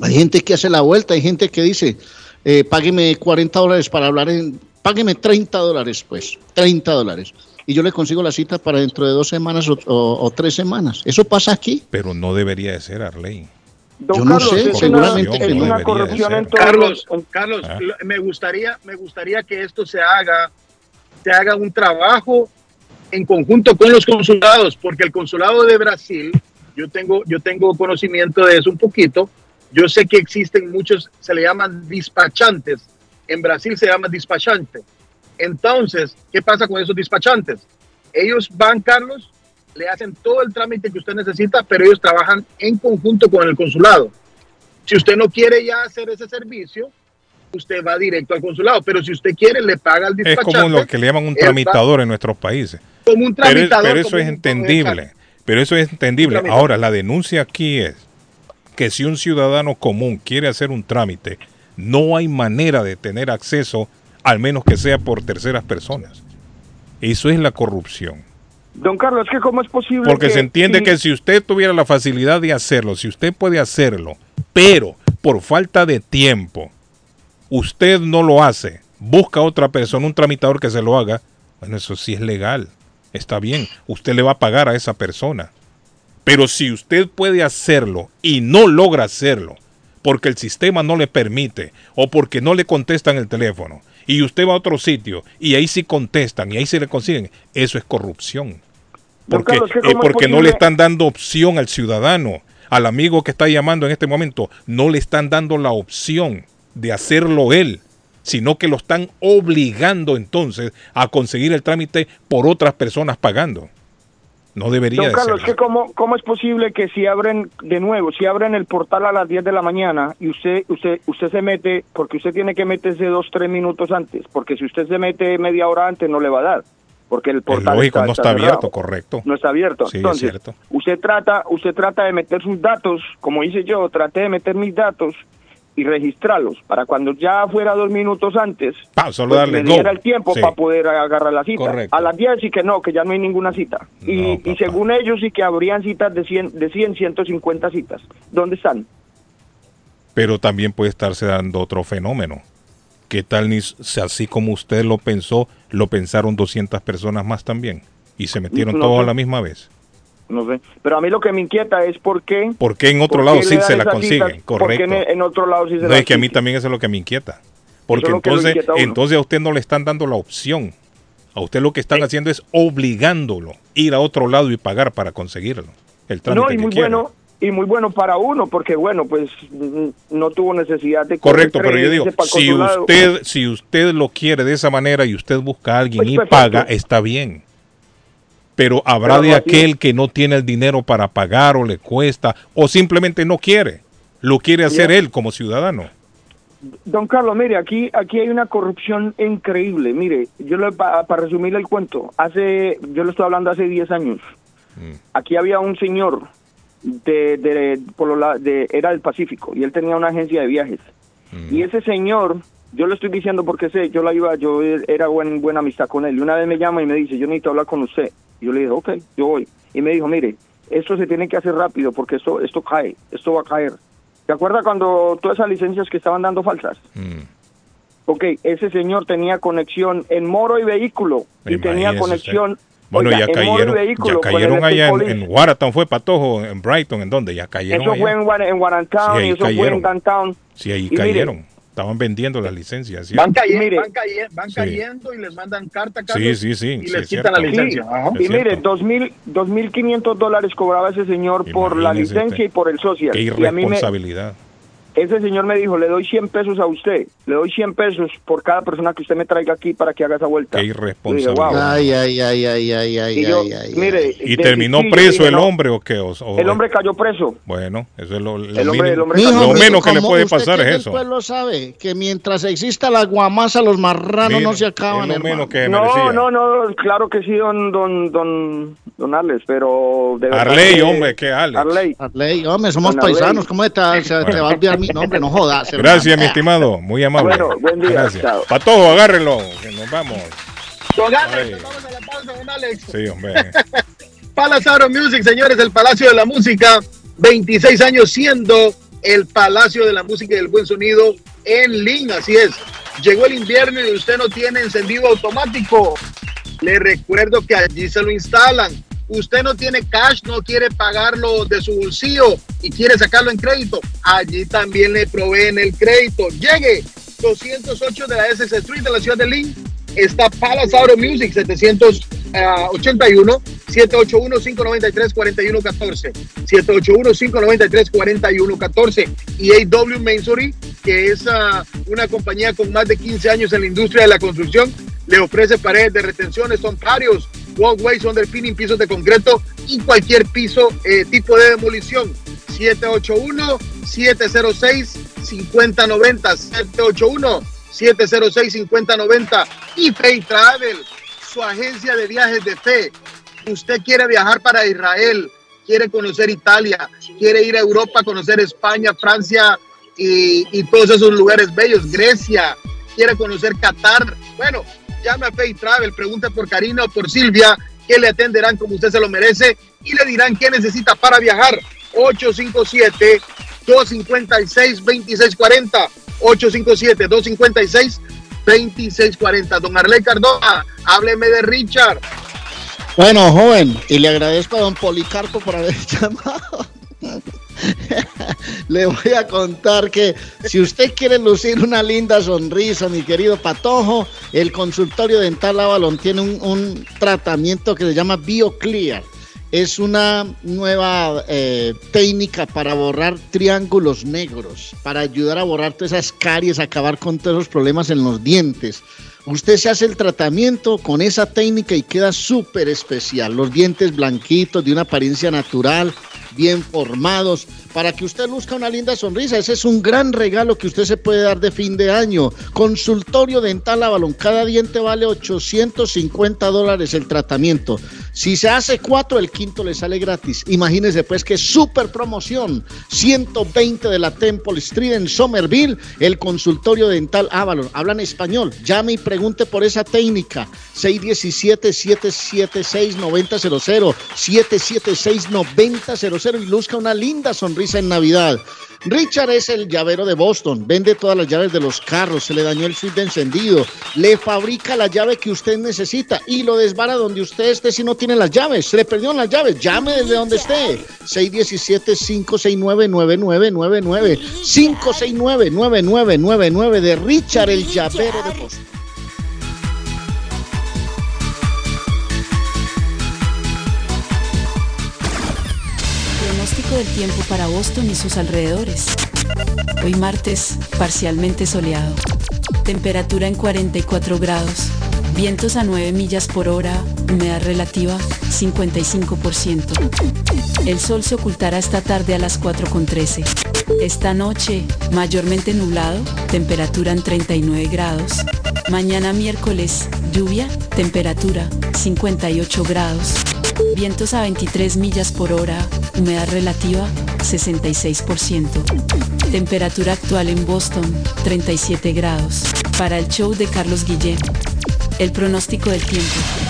Hay gente que hace la vuelta, hay gente que dice, eh, págueme 40 dólares para hablar en, págueme 30 dólares, pues, 30 dólares. Y yo le consigo la cita para dentro de dos semanas o, o- o tres semanas. Eso pasa aquí. Pero no debería de ser, Arley. Don Yo no Carlos, sé, es seguramente es no una de corrupción en todos Carlos, en- Carlos, Ah. lo- me gustaría, me gustaría que esto se haga, se haga un trabajo en conjunto con los consulados, porque el consulado de Brasil, yo tengo, yo tengo conocimiento de eso un poquito. Yo sé que existen muchos, se le llaman despachantes. En Brasil se llama despachante. Entonces, ¿qué pasa con esos despachantes? Ellos van, Carlos, le hacen todo el trámite que usted necesita, pero ellos trabajan en conjunto con el consulado. Si usted no quiere ya hacer ese servicio, usted va directo al consulado. Pero si usted quiere, le paga al Es despachante. como lo que le llaman un tramitador en nuestros países. Como un Pero, es- tramitador. pero eso es entendible. Pero eso es entendible. Ahora, la denuncia aquí es que si un ciudadano común quiere hacer un trámite, no hay manera de tener acceso, al menos que sea por terceras personas. Eso es la corrupción. Don Carlos, que cómo es posible Porque que se entiende si- que si usted tuviera la facilidad de hacerlo, si usted puede hacerlo, pero por falta de tiempo, usted no lo hace, busca a otra persona, un tramitador que se lo haga, bueno, eso sí es legal, está bien, usted le va a pagar a esa persona. Pero si usted puede hacerlo y no logra hacerlo, porque el sistema no le permite o porque no le contestan el teléfono, y usted va a otro sitio y ahí sí contestan y ahí sí le consiguen, eso es corrupción. Porque, Carlos, ¿qué eh, porque no le están dando opción al ciudadano, al amigo que está llamando en este momento, no le están dando la opción de hacerlo él, sino que lo están obligando entonces a conseguir el trámite por otras personas pagando. No debería Don de Carlos, ser. ¿qué cómo, ¿cómo es posible que si abren de nuevo, si abren el portal a las 10 de la mañana y usted usted usted se mete, porque usted tiene que meterse dos, tres minutos antes, porque si usted se mete media hora antes no le va a dar, porque el Es portal lógico, no está abierto, correcto. No está abierto. Sí, es Entonces, cierto. usted trata, usted trata de meter sus datos, como hice yo, traté de meter mis datos y registrarlos para cuando ya fuera dos minutos antes, Pa, solo pues, darle me go. diera el tiempo Sí. para poder agarrar la cita. Correcto. A las 10 sí que no, que ya no hay ninguna cita. y, y según ellos sí que habrían citas de 100, de 100, 150 citas. ¿Dónde están? Pero también puede estarse dando otro fenómeno. ¿Qué tal ni si así como usted lo pensó, lo pensaron 200 personas más también? Y se metieron No, todos a la misma vez. No sé. Pero a mí lo que me inquieta es por qué. ¿Por qué en otro lado sí se la consiguen? Correcto. en, en otro lado sí se No, la es que a mí también eso es lo que me inquieta. Porque es entonces, entonces a usted no le están dando la opción. A usted lo que están haciendo es obligándolo a ir a otro lado y pagar para conseguirlo. El trámite No, y que muy bueno y muy bueno para uno porque bueno, pues no tuvo necesidad de Correcto, pero yo digo, si usted, si usted lo quiere de esa manera y usted busca a alguien Pues y perfecto. paga, está bien. Pero habrá Pero de aquel que no tiene el dinero para pagar o le cuesta o simplemente no quiere. Lo quiere hacer él como ciudadano. Don Carlos, mire, aquí aquí hay una corrupción increíble. Mire, yo le, para resumirle el cuento, hace yo le estoy hablando hace 10 años. Aquí había un señor de, de, por lo de era del Pacífico y él tenía una agencia de viajes. Y ese señor, yo le estoy diciendo porque sé, yo la iba, yo era buen, buena amistad con él. Y una vez me llama y me dice, yo necesito hablar con usted. Yo le dije, ok, yo voy. Y me dijo, mire, esto se tiene que hacer rápido porque esto, esto cae, esto va a caer. ¿Te acuerdas cuando todas esas licencias que estaban dando falsas? Ok, ese señor tenía conexión en Moro y Vehículo y tenía conexión. usted. Bueno, oiga, ya en Moro y cayeron, Vehículo ya cayeron allá en, en fue Patojo, en Brighton, ¿en dónde? Ya cayeron Eso allá. fue en, en Guarantown Sí, eso fue en Downtown. Sí, ahí Y mire, cayeron. Estaban vendiendo las licencias. ¿sí? Van, caye- Mire. van, caye- van Sí. cayendo y les mandan carta, Sí, Carlos, sí, sí. y sí, les es quitan la licencia. Y mire, dos mil, dos mil quinientos dólares cobraba ese señor por la Imagínese licencia usted. y por el social. Qué Y a mí me, irresponsabilidad. Ese señor me dijo, le doy 100 pesos a usted, le doy 100 pesos por cada persona que usted me traiga aquí para que haga esa vuelta. Qué irresponsabilidad. wow. Ay, ay, ay, ay, ay, ay, Y yo, ay, ay, mire, ¿Y de- terminó sí, preso dije, el no. hombre o qué? O- o- El hombre cayó preso. Bueno, eso es lo, lo El hombre- el hombre lo menos que le puede pasar es eso. pueblo sabe que mientras exista la guamasa, los marranos Mire, no se acaban, es lo hermano. menos que No, no, no, claro que sí, don, don, don, don Alex, pero de verdad Arley, que- hombre, ¿qué Alex? Arley. Arley, hombre, somos Don Arley. paisanos, ¿cómo te, se te va a olvidar mi nombre? No jodas. hermano. Gracias, mi estimado. Muy amable. Bueno, buen día, Gracias. chao. Patojo, agárrenlo, que nos vamos. Vamos a la pausa, don Alex. Sí, hombre. Palazaro Music, señores, el Palacio de la Música, 26 años siendo el Palacio de la Música y del Buen Sonido en Lynn, así es. Llegó el invierno y usted no tiene encendido automático. Le recuerdo que allí se lo instalan. Usted no tiene cash, no quiere pagarlo de su bolsillo y quiere sacarlo en crédito. Allí también le proveen el crédito. Llegue 208 de la SS Street de la ciudad de Lynn. Está Palace Auto Music 781 781 593 4114 781 593 4114 y AW Masonry que es ah, una compañía con más de 15 años en la industria de la construcción le ofrece paredes de retenciones, son patios, walkways, underpinning, pisos de concreto y cualquier piso eh, tipo de demolición. 781-706-5090. 781-706-5090. Y Pay Travel, su agencia de viajes de fe. Usted quiere viajar para Israel, quiere conocer Italia, quiere ir a Europa, conocer España, Francia y, y todos esos lugares bellos, Grecia, quiere conocer Qatar. Bueno, llame a Pay Travel, pregunte por Karina o por Silvia, que le atenderán como usted se lo merece y le dirán qué necesita para viajar. 857-256-2640. 857-256-2640. Don Arley Cardona, hábleme de Richard. Bueno, joven, y le agradezco a don Policarpo por haber llamado. Le voy a contar que si usted quiere lucir una linda sonrisa, mi querido Patojo, el consultorio dental Avalon tiene un, tratamiento que se llama BioClear. Es una nueva eh, técnica para borrar triángulos negros, para ayudar a borrar todas esas caries, acabar con todos esos problemas en los dientes. Usted se hace el tratamiento con esa técnica y queda súper especial. Los dientes blanquitos, de una apariencia natural, bien formados, para que usted luzca una linda sonrisa. Ese es un gran regalo que usted se puede dar de fin de año. Consultorio Dental Avalon. Cada diente vale 850 dólares el tratamiento. Si se hace cuatro, el quinto le sale gratis. Imagínese pues que súper promoción. 120 de la Temple Street en Somerville, el consultorio dental Avalon. Hablan español. Llame y pregunte por esa técnica. 617-776-9000. 776-9000 y luzca una linda sonrisa en Navidad. Richard es el llavero de Boston. Vende todas las llaves de los carros. Se le dañó el switch de encendido. Le fabrica la llave que usted necesita y lo desvara donde usted esté si no tiene las llaves. Se le perdieron las llaves. Llame desde donde esté. 617-569-9999. 569-9999 de Richard el llavero de Boston. Del tiempo para Boston y sus alrededores. Hoy martes, parcialmente soleado. Temperatura en 44 grados. Vientos a 9 millas por hora. Humedad relativa 55%. El sol se ocultará esta tarde a las 4.13. Esta noche, mayormente nublado. Temperatura en 39 grados. Mañana miércoles, lluvia. Temperatura 58 grados. Vientos a 23 millas por hora, humedad relativa 66%. Temperatura actual en Boston 37 grados. Para el show de Carlos Guillén, el pronóstico del tiempo.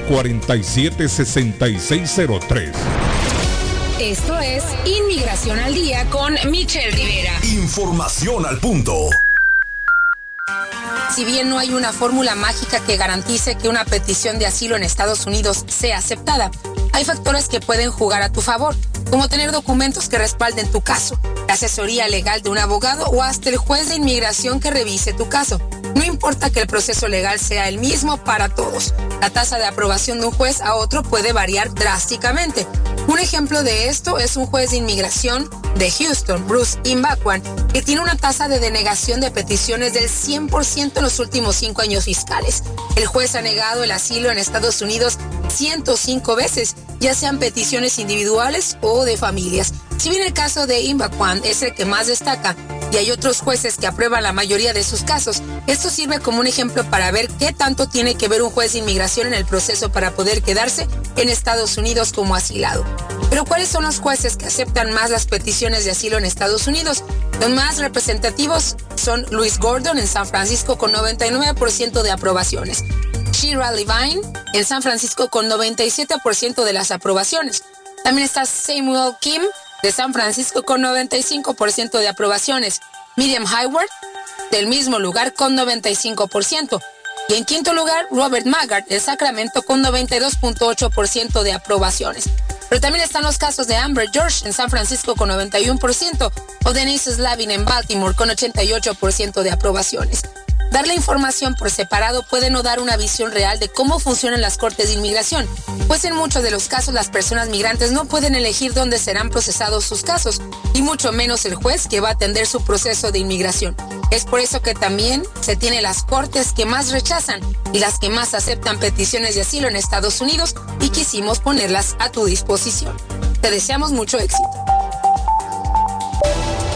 447-6603. Esto es Inmigración al Día con Michelle Rivera. Información al punto. Si bien no hay una fórmula mágica que garantice que una petición de asilo en Estados Unidos sea aceptada, hay factores que pueden jugar a tu favor, como tener documentos que respalden tu caso, la asesoría legal de un abogado o hasta el juez de inmigración que revise tu caso. No importa que el proceso legal sea el mismo para todos, la tasa de aprobación de un juez a otro puede variar drásticamente. Un ejemplo de esto es un juez de inmigración de Houston, Bruce Imbakwan, que tiene una tasa de denegación de peticiones del 100% en los últimos cinco años fiscales. El juez ha negado el asilo en Estados Unidos 105 veces, ya sean peticiones individuales o de familias. Si bien el caso de Imbakwan es el que más destaca, y hay otros jueces que aprueban la mayoría de sus casos, esto sirve como un ejemplo para ver qué tanto tiene que ver un juez de inmigración en el proceso para poder quedarse en Estados Unidos como asilado. Pero ¿cuáles son los jueces que aceptan más las peticiones de asilo en Estados Unidos? Los más representativos son Luis Gordon en San Francisco con 99% de aprobaciones. Shira Levine en San Francisco con 97% de las aprobaciones. También está Samuel Kim de San Francisco con 95% de aprobaciones. Miriam Hayward del mismo lugar con 95%. Y en quinto lugar, Robert Maggart de Sacramento con 92.8% de aprobaciones. Pero también están los casos de Amber George en San Francisco con 91% o Denise Slavin en Baltimore con 88% de aprobaciones. Dar la información por separado puede no dar una visión real de cómo funcionan las cortes de inmigración, pues en muchos de los casos las personas migrantes no pueden elegir dónde serán procesados sus casos, y mucho menos el juez que va a atender su proceso de inmigración. Es por eso que también se tiene las cortes que más rechazan y las que más aceptan peticiones de asilo en Estados Unidos y quisimos ponerlas a tu disposición. Te deseamos mucho éxito.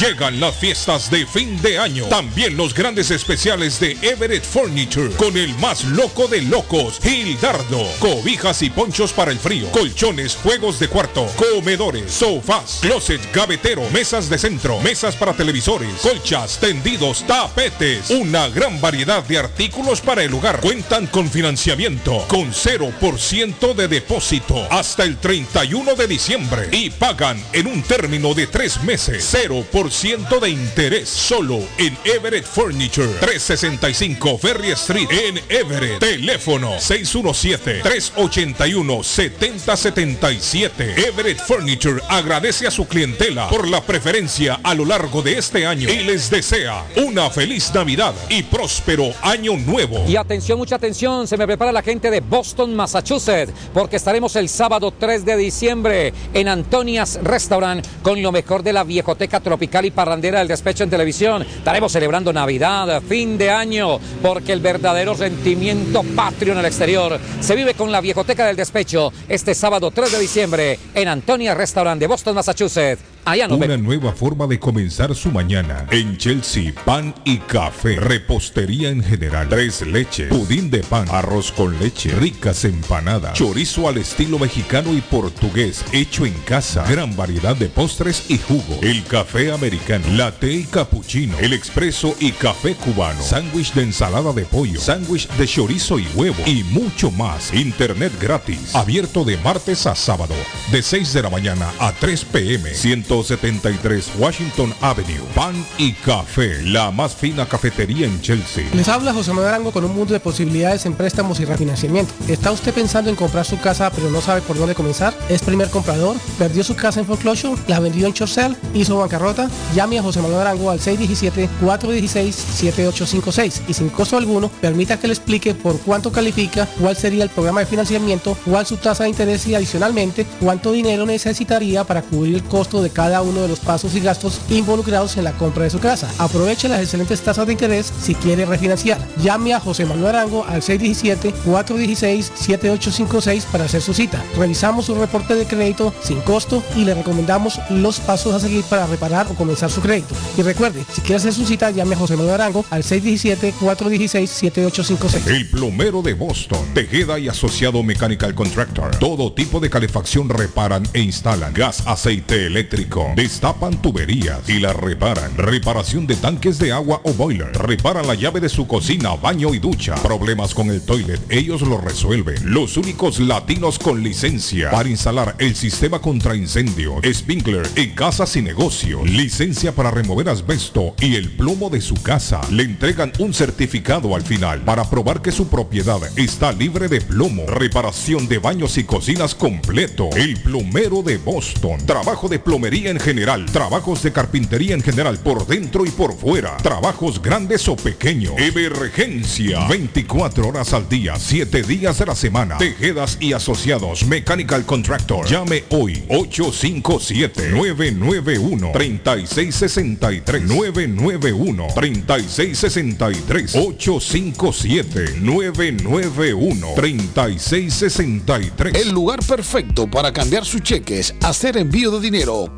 Llegan las fiestas de fin de año. También los grandes especiales de Everett Furniture. Con el más loco de locos, Gildardo. Cobijas y ponchos para el frío. Colchones, juegos de cuarto, comedores, sofás, closet, gavetero, mesas de centro, mesas para televisores, colchas, tendidos, tapetes. Una gran variedad de artículos para el hogar. Cuentan con financiamiento con 0% de depósito hasta el 31 de diciembre. Y pagan en un término de tres meses. 0% de interés solo en Everett Furniture 365 Ferry Street en Everett. Teléfono 617-381-7077. Everett Furniture agradece a su clientela por la preferencia a lo largo de este año y les desea una feliz Navidad y próspero año nuevo. Y atención, mucha atención, se me prepara la gente de Boston, Massachusetts, porque estaremos el sábado 3 de diciembre en Antonia's Restaurant con lo mejor de la viejoteca tropical musical y parrandera del despecho en televisión. Estaremos celebrando Navidad, fin de año, porque el verdadero sentimiento patrio en el exterior se vive con la viejoteca del despecho este sábado 3 de diciembre en Antonia Restaurant de Boston, Massachusetts. Una nueva forma de comenzar su mañana. En Chelsea, pan y café. Repostería en general. Tres leches. Pudín de pan. Arroz con leche. Ricas empanadas. Chorizo al estilo mexicano y portugués. Hecho en casa. Gran variedad de postres y jugo. El café americano. Latte y cappuccino. El expreso y café cubano. Sándwich de ensalada de pollo. Sándwich de chorizo y huevo. Y mucho más. Internet gratis. Abierto de martes a sábado. De 6 de la mañana a 3 pm. 173 Washington Avenue. Pan y café. La más fina cafetería en Chelsea. Les habla José Manuel Arango con un mundo de posibilidades en préstamos y refinanciamiento. ¿Está usted pensando en comprar su casa pero no sabe por dónde comenzar? ¿Es primer comprador? ¿Perdió su casa en foreclosure? ¿La vendió en Chorcel? ¿Hizo bancarrota? Llame a José Manuel Arango al 617-416-7856 y sin costo alguno permita que le explique por cuánto califica, cuál sería el programa de financiamiento, cuál su tasa de interés y adicionalmente cuánto dinero necesitaría para cubrir el costo de cada uno de los pasos y gastos involucrados en la compra de su casa. Aproveche las excelentes tasas de interés si quiere refinanciar. Llame a José Manuel Arango al 617-416-7856 para hacer su cita. Revisamos su reporte de crédito sin costo y le recomendamos los pasos a seguir para reparar o comenzar su crédito. Y recuerde, si quiere hacer su cita, llame a José Manuel Arango al 617-416-7856. El plomero de Boston, Tejeda y Asociado Mechanical Contractor. Todo tipo de calefacción reparan e instalan. Gas, aceite eléctrico. Destapan tuberías y las reparan. Reparación de tanques de agua o boiler. Reparan la llave de su cocina, baño y ducha. Problemas con el toilet, ellos lo resuelven. Los únicos latinos con licencia para instalar el sistema contra incendio, sprinkler en casas y negocio. Licencia para remover asbesto y el plomo de su casa. Le entregan un certificado al final para probar que su propiedad está libre de plomo. Reparación de baños y cocinas completo. El plomero de Boston. Trabajo de plomería en general. Trabajos de carpintería en general por dentro y por fuera. Trabajos grandes o pequeños. Emergencia. 24 horas al día, 7 días de la semana. Tejedas y asociados. Mechanical Contractor. Llame hoy. 857-991-3663. 991-3663. 857-991-3663. El lugar perfecto para cambiar sus cheques, hacer envío de dinero,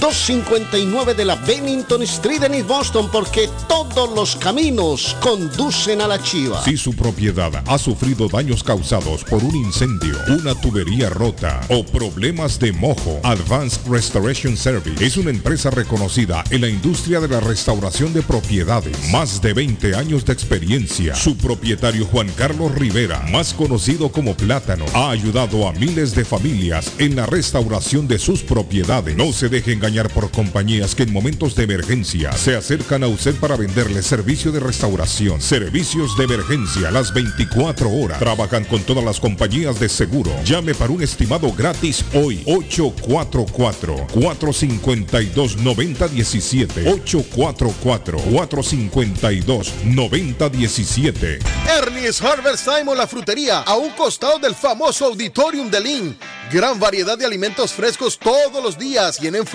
259 de la Bennington Street en East Boston porque todos los caminos conducen a la chiva. Si su propiedad ha sufrido daños causados por un incendio, una tubería rota o problemas de mojo, Advanced Restoration Service es una empresa reconocida en la industria de la restauración de propiedades. Más de 20 años de experiencia. Su propietario Juan Carlos Rivera, más conocido como Plátano, ha ayudado a miles de familias en la restauración de sus propiedades. No se deje engañar por compañías que en momentos de emergencia se acercan a usted para venderle servicio de restauración, servicios de emergencia las 24 horas. Trabajan con todas las compañías de seguro. Llame para un estimado gratis hoy. 844-452-9017. 844-452-9017. Ernie's Harvest Time o la frutería, a un costado del famoso Auditorium de Lynn. Gran variedad de alimentos frescos todos los días. Tienen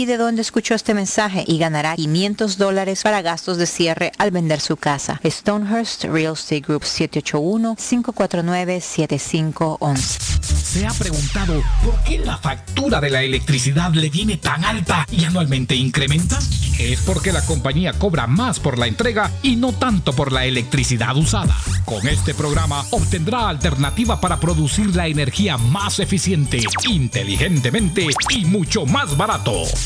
olvide de dónde escuchó este mensaje y ganará 500 dólares para gastos de cierre al vender su casa. Stonehurst Real Estate Group 781-549-7511. ¿Se ha preguntado por qué la factura de la electricidad le viene tan alta y anualmente incrementa? Es porque la compañía cobra más por la entrega y no tanto por la electricidad usada. Con este programa obtendrá alternativa para producir la energía más eficiente, inteligentemente y mucho más barato.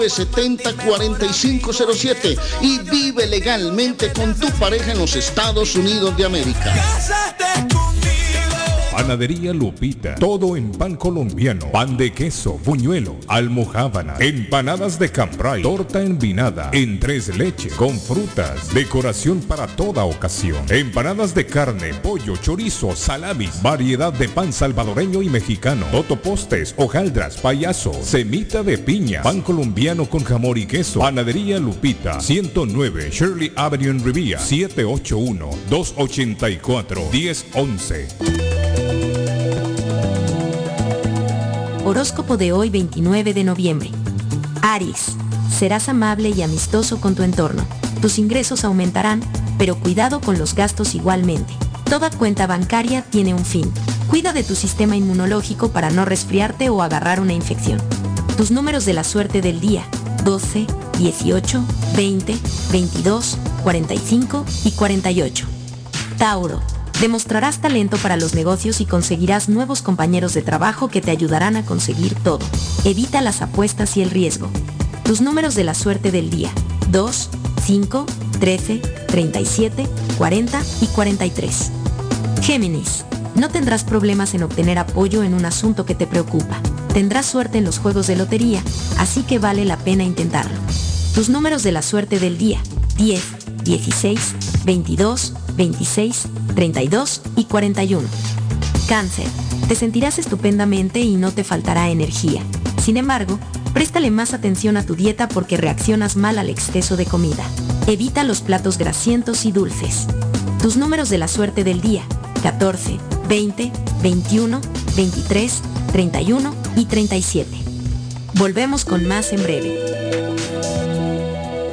970-4507 y vive legalmente con tu pareja en los Estados Unidos de América. Panadería Lupita. Todo en pan colombiano. Pan de queso, buñuelo, almohábana, empanadas de cambray, torta envinada, en tres leches, con frutas, decoración para toda ocasión. Empanadas de carne, pollo, chorizo, salamis, variedad de pan salvadoreño y mexicano, totopostes, hojaldras, payaso, semita de piña, pan colombiano con jamón y queso. Panadería Lupita. 109 Shirley Avenue en Rivia. 781 284 1011. Horóscopo de hoy 29 de noviembre. Aries, serás amable y amistoso con tu entorno. Tus ingresos aumentarán, pero cuidado con los gastos igualmente. Toda cuenta bancaria tiene un fin. Cuida de tu sistema inmunológico para no resfriarte o agarrar una infección. Tus números de la suerte del día. 12, 18, 20, 22, 45 y 48. Tauro Demostrarás talento para los negocios y conseguirás nuevos compañeros de trabajo que te ayudarán a conseguir todo. Evita las apuestas y el riesgo. Tus números de la suerte del día. 2, 5, 13, 37, 40 y 43. Géminis. No tendrás problemas en obtener apoyo en un asunto que te preocupa. Tendrás suerte en los juegos de lotería, así que vale la pena intentarlo. Tus números de la suerte del día. 10, 16, 22, 26, 32 y 41. Cáncer. Te sentirás estupendamente y no te faltará energía. Sin embargo, préstale más atención a tu dieta porque reaccionas mal al exceso de comida. Evita los platos grasientos y dulces. Tus números de la suerte del día. 14, 20, 21, 23, 31 y 37. Volvemos con más en breve.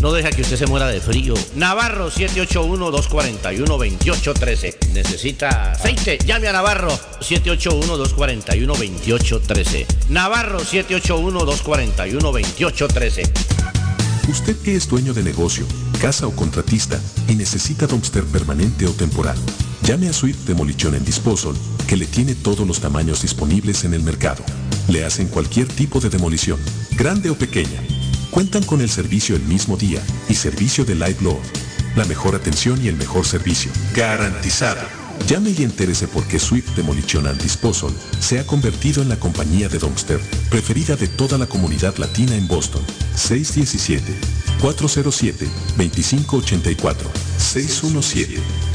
no deja que usted se muera de frío. Navarro 781-241-2813. Necesita aceite. Llame a Navarro 781-241-2813. Navarro 781-241-2813. Usted que es dueño de negocio, casa o contratista y necesita dumpster permanente o temporal, llame a Swift Demolition en Disposal que le tiene todos los tamaños disponibles en el mercado. Le hacen cualquier tipo de demolición, grande o pequeña. Cuentan con el servicio el mismo día y servicio de Light Load. La mejor atención y el mejor servicio. Garantizado. Llame y entérese por qué Swift Demolition and Disposal se ha convertido en la compañía de dumpster preferida de toda la comunidad latina en Boston. 617-407-2584.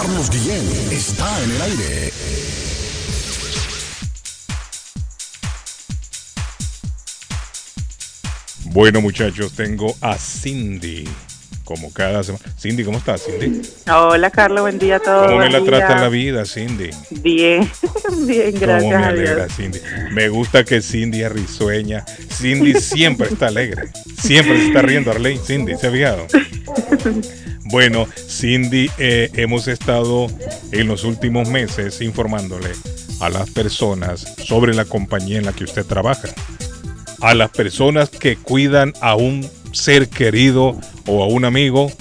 Carlos Guillén está en el aire. Bueno, muchachos, tengo a Cindy. Como cada semana. Cindy, ¿cómo estás, Cindy? Hola, Carlos, buen día a todos. ¿Cómo me la trata la vida, Cindy? Bien, bien, gracias ¿Cómo me a alegra, Dios. Cindy? Me gusta que Cindy es risueña. Cindy siempre está alegre. Siempre se está riendo, Arlene. Cindy, ¿se ha fijado? Bueno, Cindy, eh, hemos estado en los últimos meses informándole a las personas sobre la compañía en la que usted trabaja. A las personas que cuidan a un ser querido o a un amigo,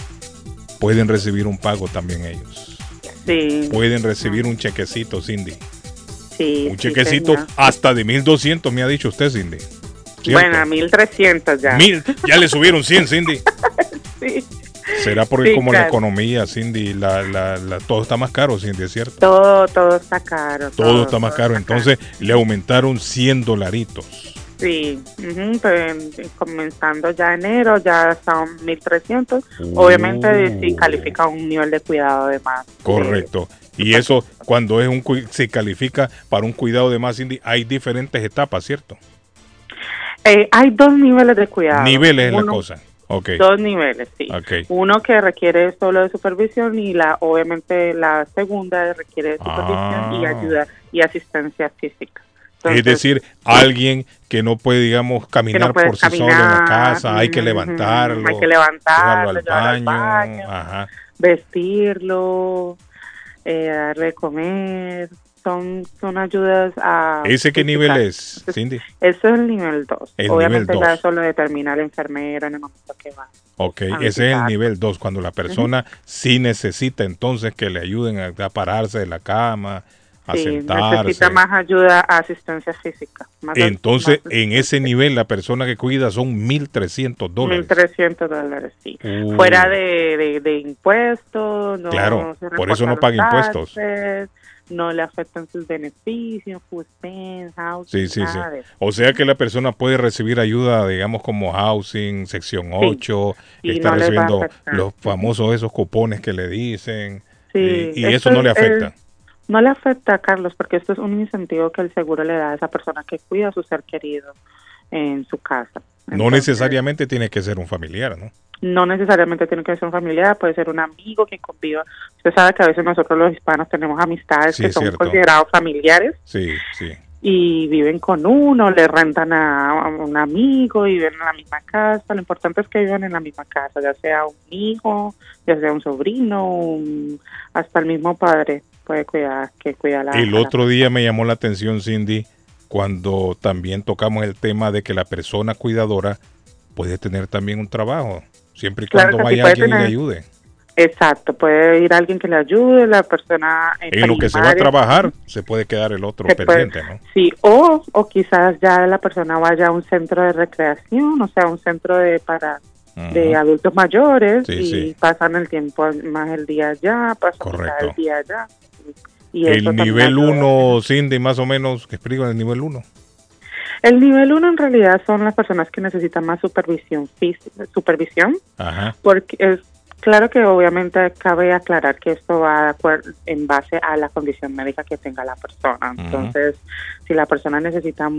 pueden recibir un pago también ellos. Sí, Pueden recibir un chequecito, Cindy. sí. Un chequecito hasta de 1200, me ha dicho usted, Cindy. ¿Cierto? Bueno, a 1300 ya. Mil, ya le subieron 100, Cindy. Sí. Será porque Sí, como la economía, Cindy, la, la, la- todo está más caro, Cindy, ¿es cierto? Todo, todo está caro. Todo está más caro, entonces le aumentaron 100 dolaritos. Sí, pues, comenzando ya enero, ya son 1300. Uh. Obviamente, si califica un nivel de cuidado de más. Correcto. Y eso, cuando es un se califica para un cuidado de más, Cindy, hay diferentes etapas, ¿cierto? Eh, hay dos niveles de cuidado. Niveles es la cosa. Ok. Dos niveles, sí. Uno que requiere solo de supervisión y la obviamente la segunda requiere de supervisión y Ah. ayuda y asistencia física. es decir, alguien que no puede, digamos, caminar por sí solo en la casa, hay que levantarlo, hay que levantarlo, llevarlo al baño, baño. ajá. vestirlo, eh, darle de comer, son, son ayudas a... ¿Ese qué nivel es, Cindy? Eso es el nivel 2. El Obviamente nivel ya dos. eso lo determina el enfermero en el momento que va. Ok, ese es el nivel 2, cuando la persona sí necesita entonces que le ayuden a, a pararse de la cama, a Sí, sentarse. necesita más ayuda a asistencia física. Más Entonces, en ese nivel, la persona que cuida son 1.300 dólares. 1.300 dólares, sí. Uh. Fuera de, de, de impuestos, no Claro, se por eso no paga impuestos. No le afectan sus beneficios, stamps, housing, Sí, sí, sí. O sea que la persona puede recibir ayuda, digamos, como housing, sección 8, Y está no recibiendo los famosos esos cupones que le dicen. Sí, y, eso no le afecta. no le afecta, Carlos, porque esto es un incentivo que el seguro le da a esa persona que cuida a su ser querido en su casa. no necesariamente tiene que ser un familiar, ¿no? No necesariamente tiene que ser un familiar, puede ser un amigo que conviva. Usted sabe que a veces nosotros los hispanos tenemos amistades Sí, que son cierto. considerados familiares Sí, sí. y viven con uno, le rentan a, un amigo y viven en la misma casa. Lo importante es que vivan en la misma casa, ya sea un hijo, ya sea un sobrino, un- hasta el mismo padre puede cuidar, que cuida la El la- otro día me llamó la atención, Cindy, cuando también tocamos el tema de que la persona cuidadora puede tener también un trabajo, siempre y Claro cuando sí, vaya alguien y le tener. ayude. Exacto, puede ir alguien que le ayude, la persona en, lo que se va a trabajar, se puede quedar el otro puede- pendiente, ¿no? Sí, o, o quizás ya la persona vaya a un centro de recreación, o sea, un centro de para de adultos mayores Sí, y sí. pasan el tiempo más el día allá, pasan Correcto. el día allá. Y El nivel ayuda. 1, Cindy, más o menos, que explico el nivel 1. El nivel uno en realidad son las personas que necesitan más supervisión supervisión, Ajá. porque es claro que obviamente cabe aclarar que esto va de acuerdo en base a la condición médica que tenga la persona. Entonces, si la persona necesita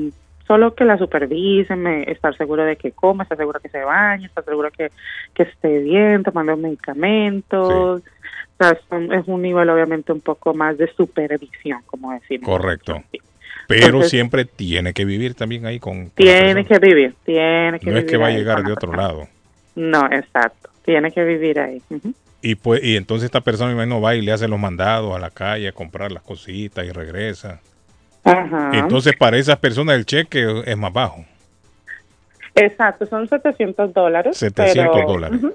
solo que la supervisen, estar seguro de que coma, estar seguro que se bañe, estar seguro que, que esté bien, tomando medicamentos. O sea, son- es un nivel obviamente un poco más de supervisión, como decimos. Correcto. Pero Entonces- siempre tiene que vivir también ahí con... con Tiene que vivir, tiene que No vivir. es que va a llegar de otro lado. No, exacto. Tiene que vivir ahí. Y pues y entonces esta persona imagino va y le hace los mandados a la calle a comprar las cositas y regresa. Ajá. Entonces para esas personas el cheque es más bajo. Exacto, son 700 dólares. 700 pero- dólares. Ujú.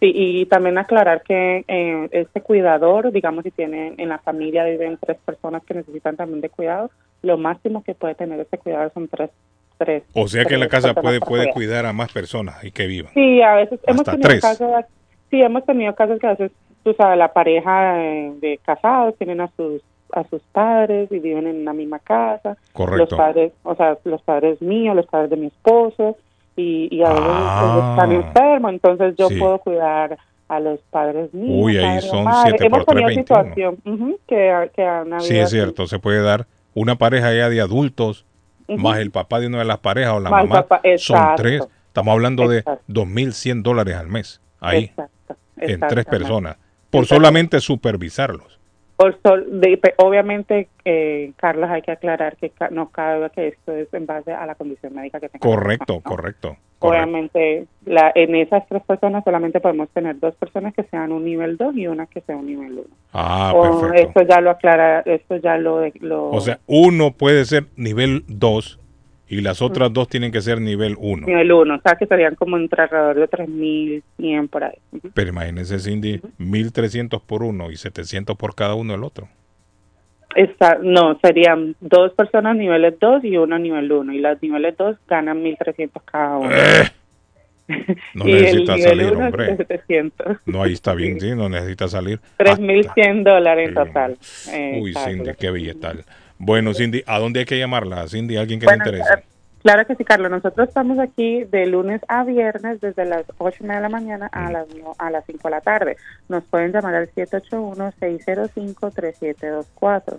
Sí, y también aclarar que eh, este cuidador, digamos, si tiene en la familia viven tres personas que necesitan también de cuidado, lo máximo que puede tener este cuidador son tres. tres O sea que en la casa puede, puede cuidar. a más personas y que vivan. Sí, a veces hemos tenido tres. casos, sí, hemos tenido casos que a veces, tú sabes, la pareja de, de casados tienen a sus a sus padres y viven en la misma casa. Correcto. Los padres, o sea, los padres míos, los padres de mi esposo y, y a veces Ah. están enfermos, entonces yo Sí. puedo cuidar a los padres míos. Uy, ahí son madre. siete Hemos por tres, tenido 21. situación ujú, que, que han habido Sí, es así. cierto, se puede dar una pareja ya de adultos Ujú. más el papá de una de las parejas o la Más mamá. papá, son tres. Estamos hablando de Exacto. 2.100 dólares al mes. Ahí, Exacto, en tres personas. Por solamente supervisarlos. Obviamente, eh, Carlos, hay que aclarar que no cabe que esto es en base a la condición médica que tenga. la Correcto, correcto. correcto. Obviamente, la, en esas tres personas solamente podemos tener dos personas que sean un nivel 2 y una que sea un nivel 1. Ah, o perfecto. esto ya lo aclara, esto ya lo... lo O sea, uno puede ser nivel 2 y las otras dos tienen que ser nivel 1. nivel 1, o sea que serían como entre alrededor de 3.100 por ahí. Ujú. Pero imagínense, Cindy, 1.300 por uno y 700 por cada uno el otro. Esta- no, serían dos personas niveles 2 y uno nivel 1. Y las niveles 2 ganan 1.300 cada uno. No y el necesita nivel salir, hombre. de 700. No, ahí está bien, sí, no necesita salir. 3.100 dólares en total. eh, Uy. Cindy, qué billetal. Bueno, Cindy, ¿a dónde hay que llamarla? Cindy, alguien que Bueno, le interese. eh, Claro que sí, Carlos. Nosotros estamos aquí de lunes a viernes desde las 8 y media de la mañana a las, a las 5 de la tarde. Nos pueden llamar al 781-605-3724.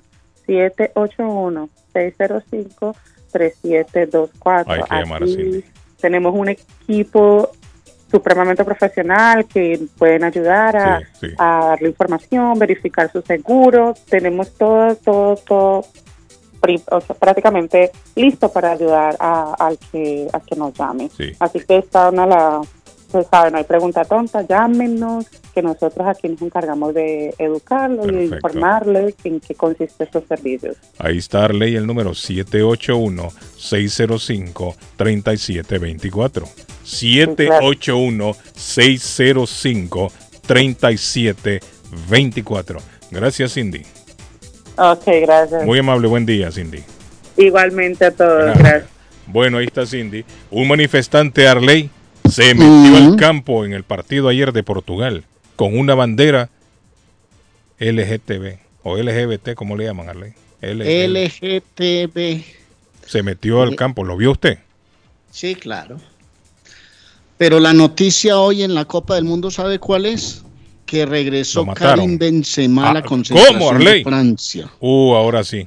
781-605-3724. Hay que llamar a Cindy. Tenemos un equipo supremamente profesional que pueden ayudar a, Sí, sí. a darle información, verificar su seguro. Tenemos todo, todo, todo o sea, prácticamente listo para ayudar a- al que al que nos llame. Sí. Así que está una la pues saben, no hay pregunta tonta, llámenos, que nosotros aquí nos encargamos de educarlo y de Perfecto. informarle en qué consiste estos servicios. Ahí está Arley, el número 781-605-3724. 781-605-3724. Gracias, Cindy. Ok, gracias. Muy amable, buen día, Cindy. Igualmente a todos, gracias. Bueno, ahí está Cindy. Un manifestante Arley se metió al campo en el partido ayer de Portugal con una bandera LGTB. O LGBT, ¿cómo le llaman, Arley? LGTB. Se metió al campo, ¿lo vio usted? Sí, claro. Pero la noticia hoy en la Copa del Mundo, ¿sabe cuál es? Que regresó. Karim Benzema a la Ah, concentración ¿Cómo, de? Francia. Uh, ahora sí.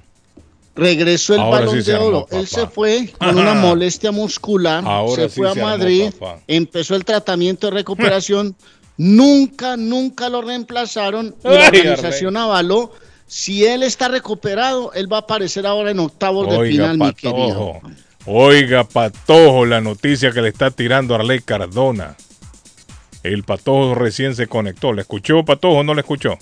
Regresó el Ahora balón sí de armó, oro. Él papá. se fue con una molestia muscular, Ahora se sí fue a se Madrid, empezó el tratamiento de recuperación. nunca, nunca lo reemplazaron y la organización avaló. Si él está recuperado, él va a aparecer ahora en octavos de final, mi querido. Oiga, Patojo, la noticia que le está tirando Arley Cardona. El Patojo recién se conectó. ¿Le escuchó, Patojo, o no le escuchó?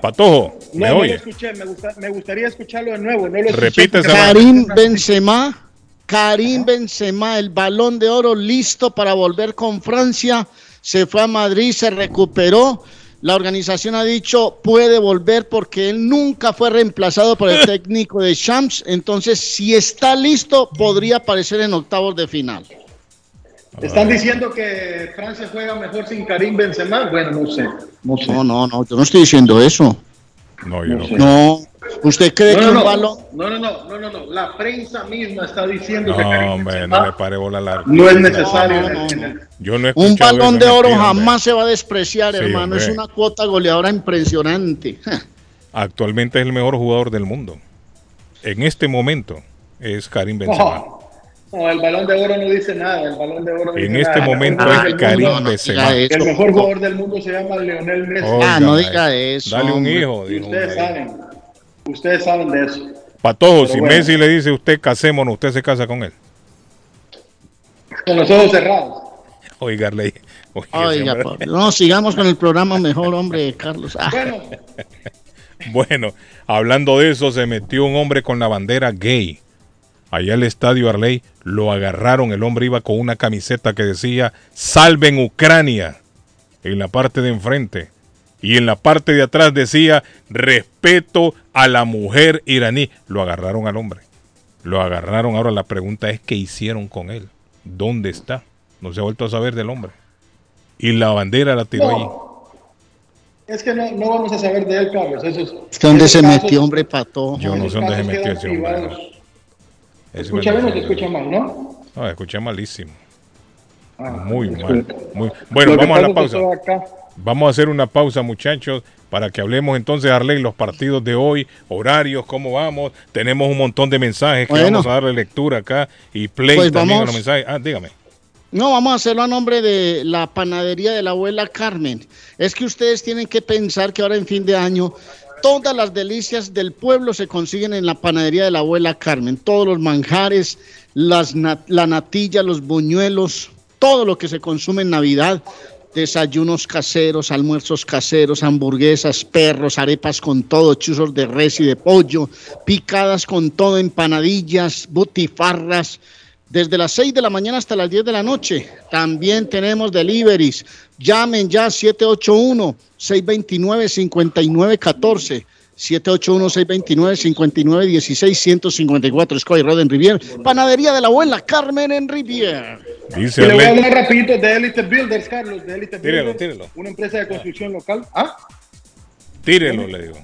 Patojo, No, ¿me no lo escuché, me, gusta- me gustaría escucharlo de nuevo. No lo esa Karim Benzema, Karim Benzema, el balón de oro listo para volver con Francia. Se fue a Madrid, se recuperó. La organización ha dicho puede volver porque él nunca fue reemplazado por el técnico de Champs. Entonces, si está listo, podría aparecer en octavos de final. Están diciendo que Francia juega mejor sin Karim Benzema. Bueno, no sé. No, sé. No, no, no, yo no estoy diciendo eso. No, yo no. No, ¿usted cree No, que no, un no. balón... No, no, no, no, no, no. La prensa misma está diciendo No, que Karim hombre, Benzema no le pare bola la no es necesario. No, no, no. Yo no he Un balón de oro mentira, jamás se va a despreciar, Sí, hermano. Es una cuota goleadora impresionante. Actualmente es el mejor jugador del mundo. En este momento es Karim Benzema. No, no, el balón de oro no dice nada. El balón de oro no En dice este nada. Momento mejor es Karim Benzema. El mejor jugador del mundo se llama Leonel Messi. Oiga, Ah, no diga eso, Dale un hijo, dijo ustedes saben. Ustedes saben de eso. Patojo, Pero si bueno. Messi le dice a usted casémonos, usted se casa con él. Con los ojos cerrados. Oigarle. Oiga, por- no, sigamos con el programa mejor, hombre, Carlos. Ah, Bueno, Bueno, hablando de eso, se metió un hombre con la bandera gay. Allá el estadio Arley lo agarraron. El hombre iba con una camiseta que decía Salven Ucrania en la parte de enfrente. Y en la parte de atrás decía Respeto a la mujer iraní. Lo agarraron al hombre. Lo agarraron. Ahora la pregunta es: ¿qué hicieron con él? ¿Dónde está? No se ha vuelto a saber del hombre. Y la bandera la tiró allí. no. Es que no, no vamos a saber de él, Carlos. Esos, es que ¿Dónde se casos- metió, hombre, pato? Yo no sé dónde se metió ese hombre. Escucha bien o se escucha mal, ¿no? No, escuché malísimo. Ah, Muy mal. Muy... Bueno, vamos a la pausa. Vamos a hacer una pausa, muchachos, para que hablemos entonces, Arley, los partidos de hoy, horarios, cómo vamos. Tenemos un montón de mensajes que Bueno. vamos a darle lectura acá y play Pues también vamos. los mensajes. Ah, dígame. No, vamos a hacerlo a nombre de la panadería de la abuela Carmen. Es que ustedes tienen que pensar que ahora en fin de año todas las delicias del pueblo se consiguen en la panadería de la abuela Carmen. Todos los manjares, la natilla, los buñuelos, todo lo que se consume en Navidad. Desayunos caseros, almuerzos caseros, hamburguesas, perros, arepas con todo, chuzos de res y de pollo, picadas con todo, empanadillas, butifarras, desde las 6 de la mañana hasta las 10 de la noche. También tenemos deliveries. Llamen ya 781-629-5914. 781-629-5916-154. Sky Road en Rivier. Panadería de la abuela Carmen en Rivier. Dice le voy a hablar rapidito de Elite Builders, Carlos, de Elite Tírelo, Builders, tírelo. una empresa de construcción local. ¿Ah? Tírelo, le digo.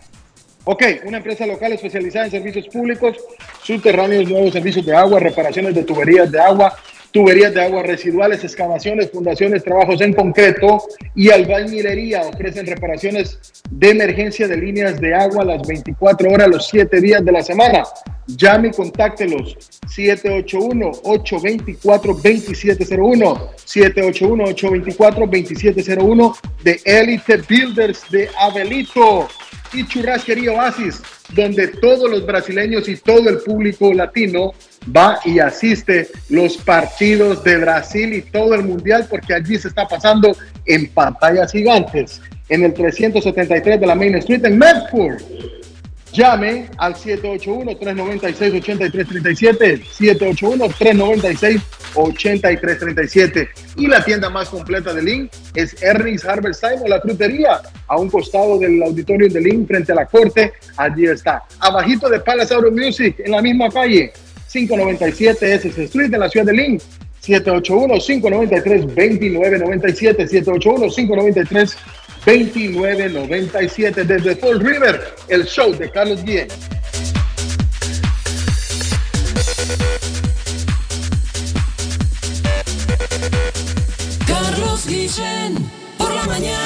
Ok, una empresa local especializada en servicios públicos, subterráneos, nuevos servicios de agua, reparaciones de tuberías de agua, tuberías de agua residuales, excavaciones, fundaciones, trabajos en concreto y albañilería. Ofrecen reparaciones de emergencia de líneas de agua las 24 horas, los 7 días de la semana. Llame y contáctelos 781-824-2701. 781-824-2701 de Elite Builders de Abelito y Churrasquería Oasis, donde todos los brasileños y todo el público latino va y asiste los partidos de Brasil y todo el mundial, porque allí se está pasando en pantallas gigantes, en el 373 de la Main Street en Medford. Llame al 781-396-8337, 781-396-8337. Y la tienda más completa de Link es Ernest Harvest Time o la frutería, a un costado del auditorio de Link, frente a la corte. Allí está. Abajito de Palace Auto Music, en la misma calle, 597 SS Street, en la ciudad de Link. 781-593-2997, 2997 desde Fall River, el show de Carlos Guillén. Carlos Guillén, por la mañana.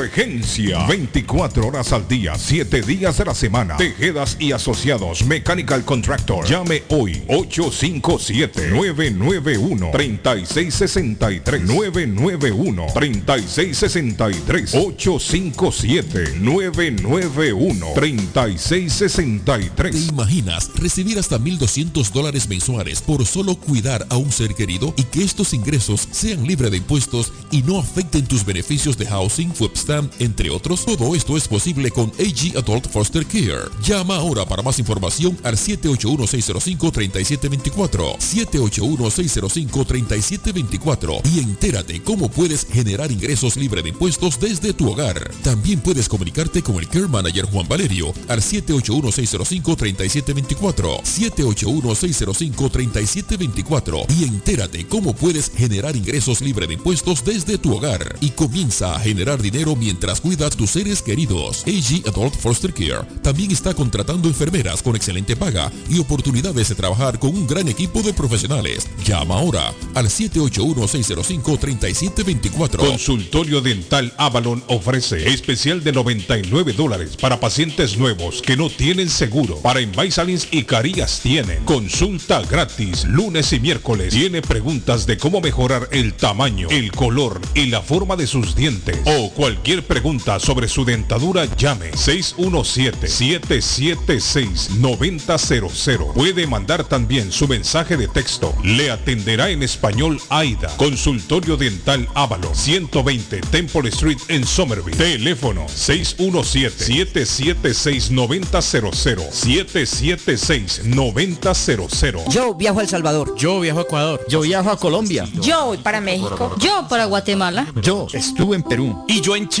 Emergencia. 24 horas al día, 7 días de la semana. Tejedas y asociados. Mechanical Contractor. Llame hoy. 857-991-3663. 991-3663. 857 991-3663. ¿Te imaginas recibir hasta 1.200 dólares mensuales por solo cuidar a un ser querido y que estos ingresos sean libres de impuestos y no afecten tus beneficios de housing, entre otros? Todo esto es posible con AG Adult Foster Care. Llama ahora para más información al 781-605-3724. 781-605-3724 y entérate cómo puedes generar ingresos libres de impuestos desde tu hogar. También puedes comunicarte con el Care Manager Juan Valerio al 781-605-3724. 781-605-3724 y entérate cómo puedes generar ingresos libres de impuestos desde tu hogar y comienza a generar dinero mientras cuidas tus seres queridos. AG Adult Foster Care también está contratando enfermeras con excelente paga y oportunidades de trabajar con un gran equipo de profesionales. Llama ahora al 781-605-3724. Consultorio Dental Avalon ofrece especial de 99 dólares para pacientes nuevos que no tienen seguro. Para Invisalins y Carías tienen consulta gratis lunes y miércoles. Tiene preguntas de cómo mejorar el tamaño, el color y la forma de sus dientes o cualquier pregunta sobre su dentadura llame 617-776-9000. Puede mandar también su mensaje de texto. Le atenderá en español AIDA. Consultorio Dental Ávalo 120 Temple Street en Somerville. Teléfono 617-776-9000. 776-9000. Yo viajo a El Salvador. Yo viajo a Ecuador. Yo viajo a Colombia. Yo voy para México. Yo para Guatemala. Yo estuve en Perú. Y yo en Chile.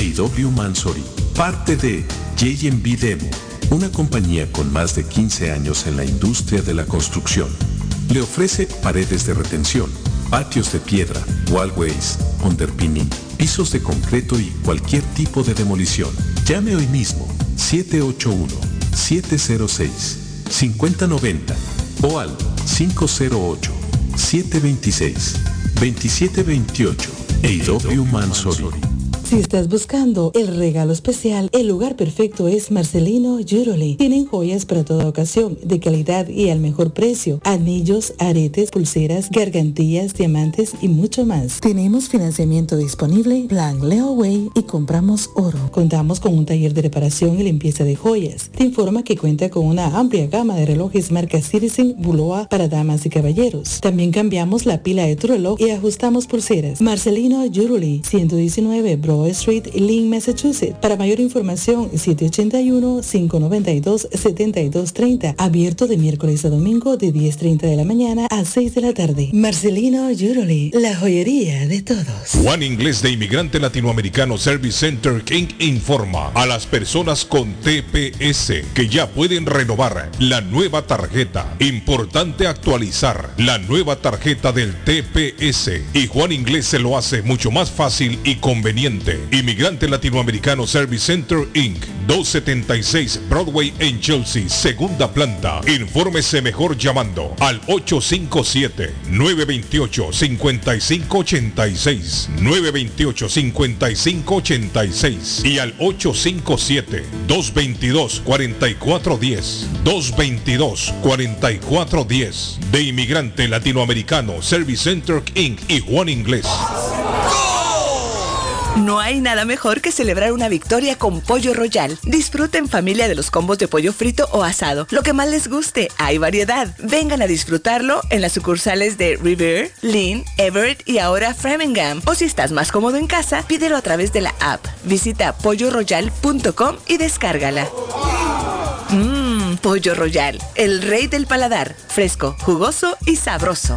A.W. Mansory, parte de JMB Demo, una compañía con más de 15 años en la industria de la construcción. Le ofrece paredes de retención, patios de piedra, wallways, underpinning, pisos de concreto y cualquier tipo de demolición. Llame hoy mismo 781-706-5090 o al 508-726-2728 EW Mansori. Si estás buscando el regalo especial, el lugar perfecto es Marcelino Jewelry. Tienen joyas para toda ocasión, de calidad y al mejor precio. Anillos, aretes, pulseras, gargantillas, diamantes y mucho más. Tenemos financiamiento disponible, plan Leeway y compramos oro. Contamos con un taller de reparación y limpieza de joyas. Te informa que cuenta con una amplia gama de relojes marca Citizen, Buloa para damas y caballeros. También cambiamos la pila de tu reloj y ajustamos pulseras. Marcelino Jewelry, 119 Street, Lynn, Massachusetts. Para mayor información, 781-592-7230. Abierto de miércoles a domingo de 10.30 de la mañana a 6 de la tarde. Marcelino Jewelry, la joyería de todos. Juan Inglés de Inmigrante Latinoamericano Service Center King informa a las personas con TPS que ya pueden renovar la nueva tarjeta. Importante actualizar la nueva tarjeta del TPS y Juan Inglés se lo hace mucho más fácil y conveniente. Inmigrante Latinoamericano Service Center Inc. 276 Broadway en Chelsea, segunda planta. Infórmese mejor llamando al 857-928-5586. 928-5586 y al 857-222-4410. 222-4410 de Inmigrante Latinoamericano Service Center Inc. y Juan Inglés. No hay nada mejor que celebrar una victoria con Pollo Royal. Disfruta en familia de los combos de pollo frito o asado. Lo que más les guste, hay variedad. Vengan a disfrutarlo en las sucursales de River, Lynn, Everett y ahora Framingham. O si estás más cómodo en casa, pídelo a través de la app. Visita polloroyal.com y descárgala. Mmm, Pollo Royal, el rey del paladar. Fresco, jugoso y sabroso.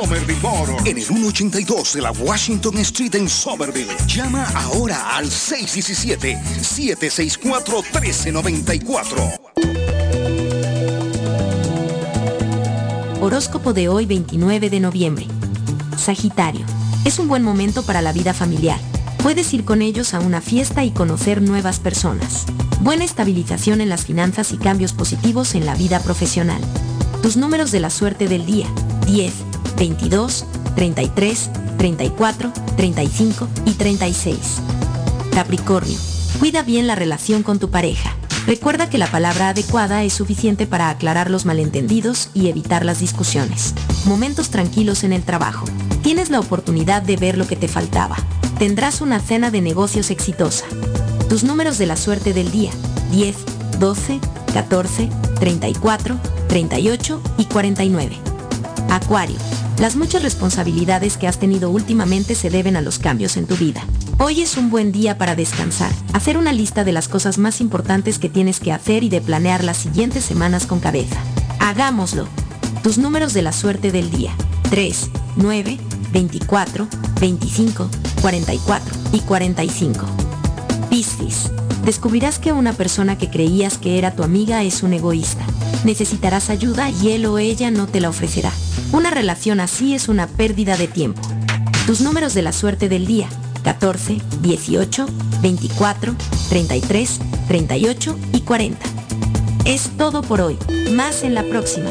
Somerville Motors. En el 182 de la Washington Street en Somerville. Llama ahora al 617-764-1394. Horóscopo de hoy 29 de noviembre. Sagitario. Es un buen momento para la vida familiar. Puedes ir con ellos a una fiesta y conocer nuevas personas. Buena estabilización en las finanzas y cambios positivos en la vida profesional. Tus números de la suerte del día. 10, 22, 33, 34, 35 y 36. Capricornio. Cuida bien la relación con tu pareja. Recuerda que la palabra adecuada es suficiente para aclarar los malentendidos y evitar las discusiones. Momentos tranquilos en el trabajo. Tienes la oportunidad de ver lo que te faltaba. Tendrás una cena de negocios exitosa. Tus números de la suerte del día. 10, 12, 14, 34, 38 y 49. Acuario. Las muchas responsabilidades que has tenido últimamente se deben a los cambios en tu vida. Hoy es un buen día para descansar, hacer una lista de las cosas más importantes que tienes que hacer y de planear las siguientes semanas con cabeza. Hagámoslo. Tus números de la suerte del día. 3, 9, 24, 25, 44 y 45. Piscis. Descubrirás que una persona que creías que era tu amiga es un egoísta. Necesitarás ayuda y él o ella no te la ofrecerá. Una relación así es una pérdida de tiempo. Tus números de la suerte del día. 14, 18, 24, 33, 38 y 40. Es todo por hoy. Más en la próxima.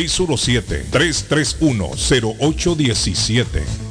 617-331-0817.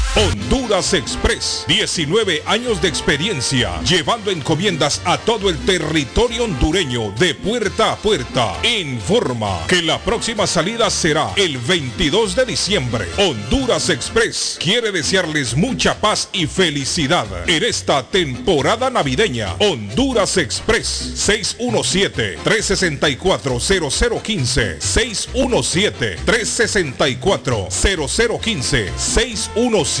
Honduras Express, 19 años de experiencia, llevando encomiendas a todo el territorio hondureño de puerta a puerta. Informa que la próxima salida será el 22 de diciembre. Honduras Express quiere desearles mucha paz y felicidad en esta temporada navideña. Honduras Express, 617-364-0015, 617-364-0015, 617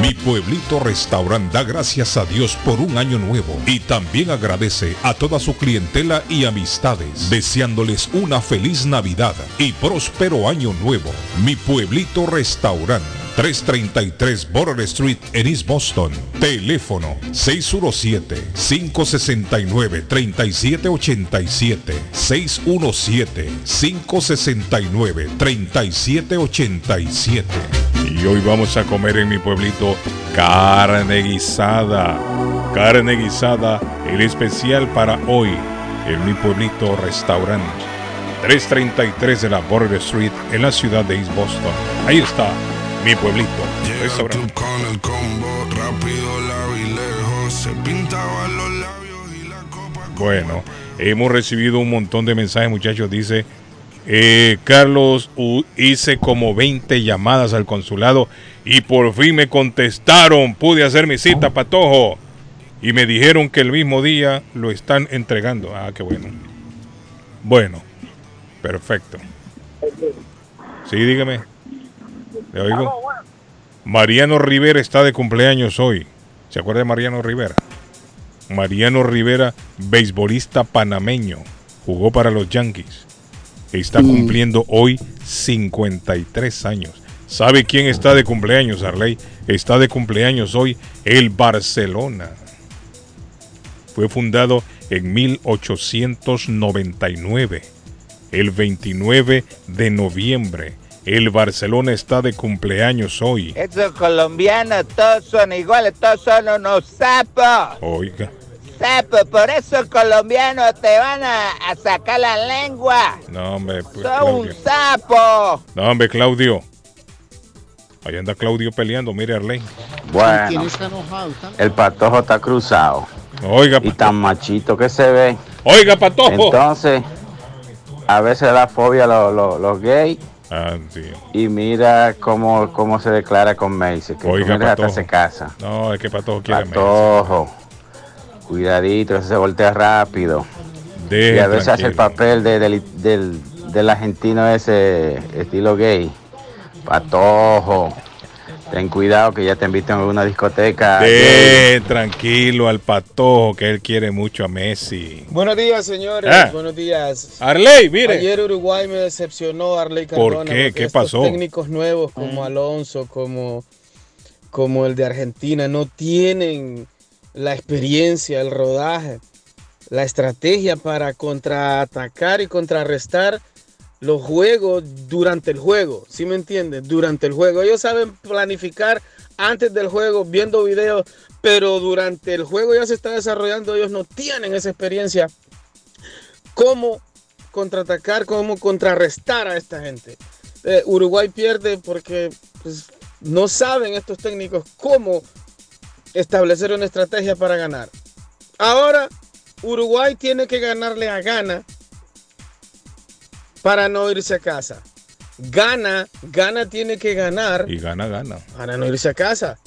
Mi pueblito restaurant da gracias a Dios por un año nuevo y también agradece a toda su clientela y amistades, deseándoles una feliz Navidad y próspero año nuevo. Mi pueblito restaurant. 333 Border Street en East Boston. Teléfono 617-569-3787. 617-569-3787. Y hoy vamos a comer en mi pueblito carne guisada. Carne guisada, el especial para hoy en mi pueblito restaurante. 333 de la Border Street en la ciudad de East Boston. Ahí está mi pueblito. restaurante. con el combo, rápido, largo y lejos. Se pintaban los labios y la copa. Bueno, hemos recibido un montón de mensajes, muchachos. Dice, eh, Carlos, hice como 20 llamadas al consulado y por fin me contestaron. Pude hacer mi cita, Patojo. Y me dijeron que el mismo día lo están entregando. Ah, qué bueno. Bueno, perfecto. Sí, dígame. ¿Le oigo? Mariano Rivera está de cumpleaños hoy. ¿Se acuerda de Mariano Rivera? Mariano Rivera, beisbolista panameño, jugó para los Yankees. Está cumpliendo hoy 53 años. ¿Sabe quién está de cumpleaños, Arley? Está de cumpleaños hoy el Barcelona. Fue fundado en 1899, el 29 de noviembre. El Barcelona está de cumpleaños hoy. Estos colombianos todos son iguales, todos son unos sapos. Oiga, Sapos, por eso los colombianos te van a, a sacar la lengua. no hombre, pues, Son un sapo. No hombre, Claudio. Ahí anda Claudio peleando, mire Arley. ¿Quién Bueno, el patojo está cruzado. Oiga, Y tan machito que se ve. Oiga, patojo. Entonces, a veces da fobia a los, los- los gays. Ah, sí. Y mira cómo, cómo se declara con Macy, que Oiga, él hasta Patojo. se casa. No, es que Patojo quiere. Patojo. Cuidadito, ese se voltea rápido. Y a veces hace el papel de- del, del, del argentino ese estilo gay. Patojo. Ten cuidado que ya te inviten a una discoteca. De tranquilo al Patojo, que él quiere mucho a Messi. Buenos días, señores. Ah. Buenos días. Arley, mire. Ayer Uruguay me decepcionó, Arley ¿Por Cardona. qué? porque ¿Qué estos pasó? técnicos nuevos como Alonso, como, como el de Argentina, no tienen la experiencia, el rodaje, la estrategia para contraatacar y contrarrestar los juegos durante el juego. ¿Sí me entienden? Durante el juego. Ellos saben planificar antes del juego, viendo videos, pero durante el juego ya se está desarrollando. Ellos no tienen esa experiencia. ¿Cómo contraatacar, cómo contrarrestar a esta gente? Eh, Uruguay pierde porque pues, no saben estos técnicos cómo establecer una estrategia para ganar. Ahora, Uruguay tiene que ganarle a Ghana para no irse a casa. Gana, Gana tiene que ganar Y gana, gana. para no irse a casa.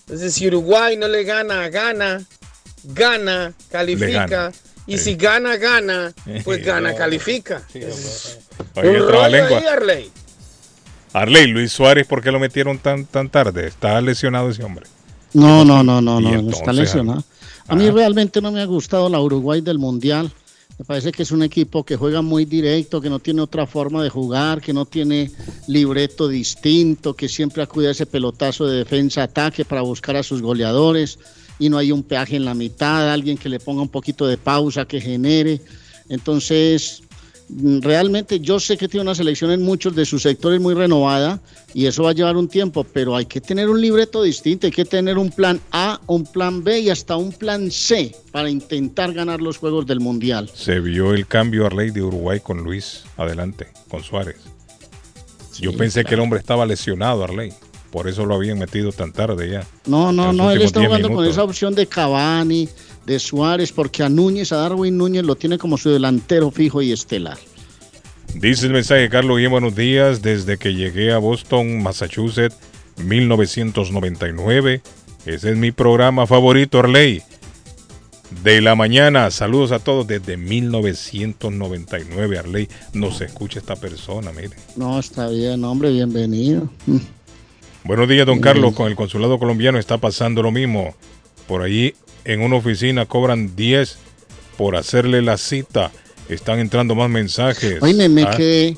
Entonces, si Uruguay no le gana a Gana, gana, califica. gana, Y si gana, gana, pues gana, califica. Oye, Un rollo ahí, Arley. Arley, Luis Suárez, ¿por qué lo metieron tan, tan tarde? Está lesionado ese hombre. No, no, no, no, no, entonces, está lesionado. A mí realmente no me ha gustado la Uruguay del Mundial. Me parece que es un equipo que juega muy directo, que no tiene otra forma de jugar, que no tiene libreto distinto, que siempre acude a ese pelotazo de defensa-ataque para buscar a sus goleadores y no hay un peaje en la mitad, alguien que le ponga un poquito de pausa, que genere. Entonces, realmente yo sé que tiene una selección en muchos de sus sectores muy renovada y eso va a llevar un tiempo, pero hay que tener un libreto distinto, hay que tener un plan A, un plan B y hasta un plan C para intentar ganar los Juegos del Mundial. Se vio el cambio Arley de Uruguay con Luis adelante, con Suárez. Yo pensé que el hombre estaba lesionado, Arley. Por eso lo habían metido tan tarde ya. No, no, no, él está 10 jugando con esa opción de Cavani, de Suárez, porque a Núñez, a Darwin Núñez lo tiene como su delantero fijo y estelar. Dice el mensaje, Carlos, bien buenos días. Desde que llegué a Boston, Massachusetts, 1999. Ese es mi programa favorito, Arley. De la mañana, saludos a todos desde 1999, Arley. Nos escucha esta persona, mire. No, está bien, hombre, bienvenido. Buenos días, don Carlos. Con el consulado colombiano está pasando lo mismo. Por allí, en una oficina, cobran 10 por hacerle la cita. Están entrando más mensajes. Oye, me, Ah, quedé,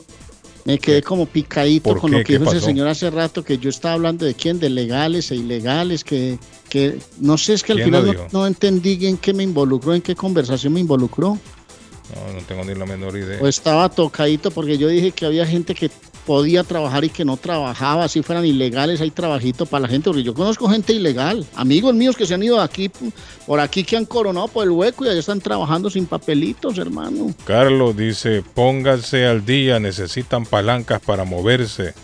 me quedé como picadito ¿Por con qué? lo que ¿Qué dijo ese señor hace rato, que yo estaba hablando de quién, de legales e ilegales, que, que no sé, es que al ¿Quién lo final no, no entendí en qué me involucró, en qué conversación me involucró. No, no tengo ni la menor idea. O estaba tocadito porque yo dije que había gente que podía trabajar y que no trabajaba, si fueran ilegales, hay trabajito para la gente, porque yo conozco gente ilegal, amigos míos que se han ido aquí, por aquí que han coronado por el hueco y allá están trabajando sin papelitos, hermano. Carlos dice, pónganse al día, necesitan palancas para moverse.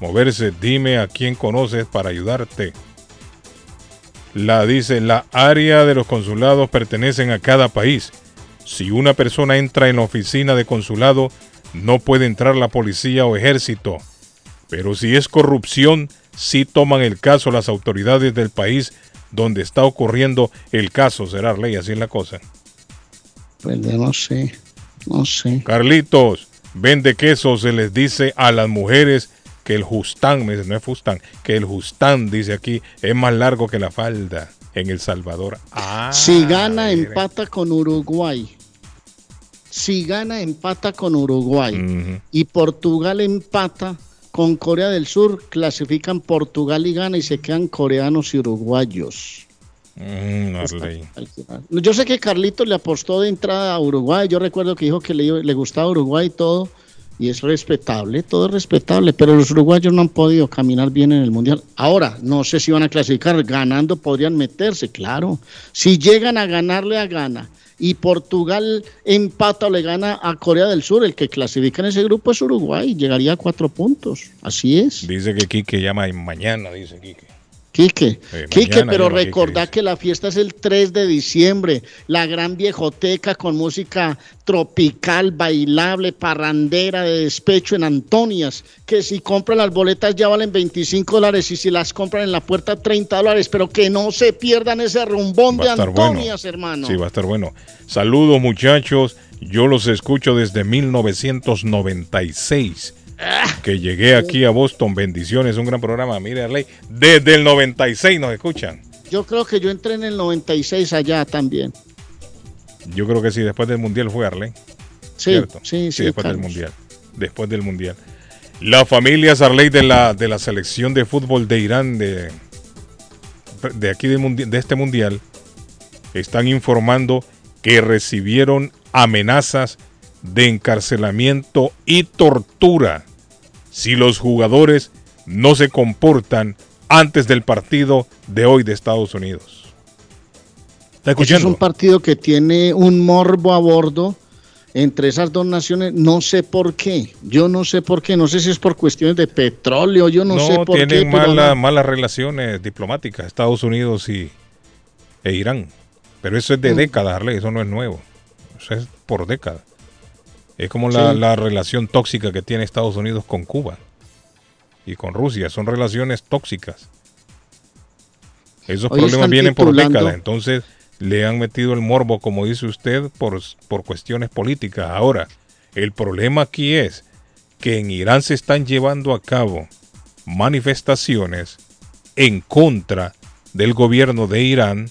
Moverse, dime a quién conoces para ayudarte. La dice, la área de los consulados pertenecen a cada país. Si una persona entra en la oficina de consulado, no puede entrar la policía o ejército. Pero si es corrupción, sí toman el caso las autoridades del país donde está ocurriendo el caso. Será ley, así es la cosa. Pues no sé, no sé. Carlitos, vende queso, se les dice a las mujeres que el justán, me dice, no es fustán, que el justán, dice aquí, es más largo que la falda en El Salvador. Ah, Si gana, empata con Uruguay. Si gana, empata con Uruguay. Y Portugal empata con Corea del Sur. Clasifican Portugal y gana y se quedan coreanos y uruguayos. mm. Yo sé que Carlitos le apostó de entrada a Uruguay. Yo recuerdo que dijo que le, le gustaba Uruguay y todo. Y es respetable, todo es respetable. Pero los uruguayos no han podido caminar bien en el Mundial. Ahora, no sé si van a clasificar. Ganando podrían meterse, claro. Si llegan a ganarle a Ghana y Portugal empata o le gana a Corea del Sur, el que clasifica en ese grupo es Uruguay. Llegaría a cuatro puntos. Así es. Dice que Quique llama mañana, dice Quique. Quique, Eh, Quique, pero recordá que la fiesta es el 3 de diciembre, la gran viejoteca con música tropical, bailable, parrandera de despecho en Antonias, que si compran las boletas ya valen 25 dólares y si las compran en la puerta 30 dólares, pero que no se pierdan ese rumbón de bueno. Antonias, hermano. Sí, va a estar bueno. Saludos muchachos, yo los escucho desde 1996. Que llegué aquí a Boston, bendiciones, un gran programa. Mire, Arley, desde el 96 nos escuchan. Yo creo que yo entré en el 96 allá también. Yo creo que sí, después del Mundial fue Arley. Sí, ¿cierto? sí, sí, después del. Mundial. Después del Mundial. La familia Sarley de la, de la selección de fútbol de Irán, de, de aquí de este Mundial, están informando que recibieron amenazas de encarcelamiento y tortura si los jugadores no se comportan antes del partido de hoy de Estados Unidos. ¿Está Ese es escuchando? un partido que tiene un morbo a bordo entre esas dos naciones. No sé por qué. Yo no sé por qué. No sé si es por cuestiones de petróleo. Yo no, No, sé por qué. tienen mala- no. malas relaciones diplomáticas Estados Unidos y e Irán. Pero eso es de Mm. décadas, Arley, eso no es nuevo. Eso es por décadas. Es como la, Sí. la relación tóxica que tiene Estados Unidos con Cuba y con Rusia. Son relaciones tóxicas. Esos Hoy problemas vienen por décadas. Entonces le han metido el morbo, como dice usted, por, por cuestiones políticas. Ahora, el problema aquí es que en Irán se están llevando a cabo manifestaciones en contra del gobierno de Irán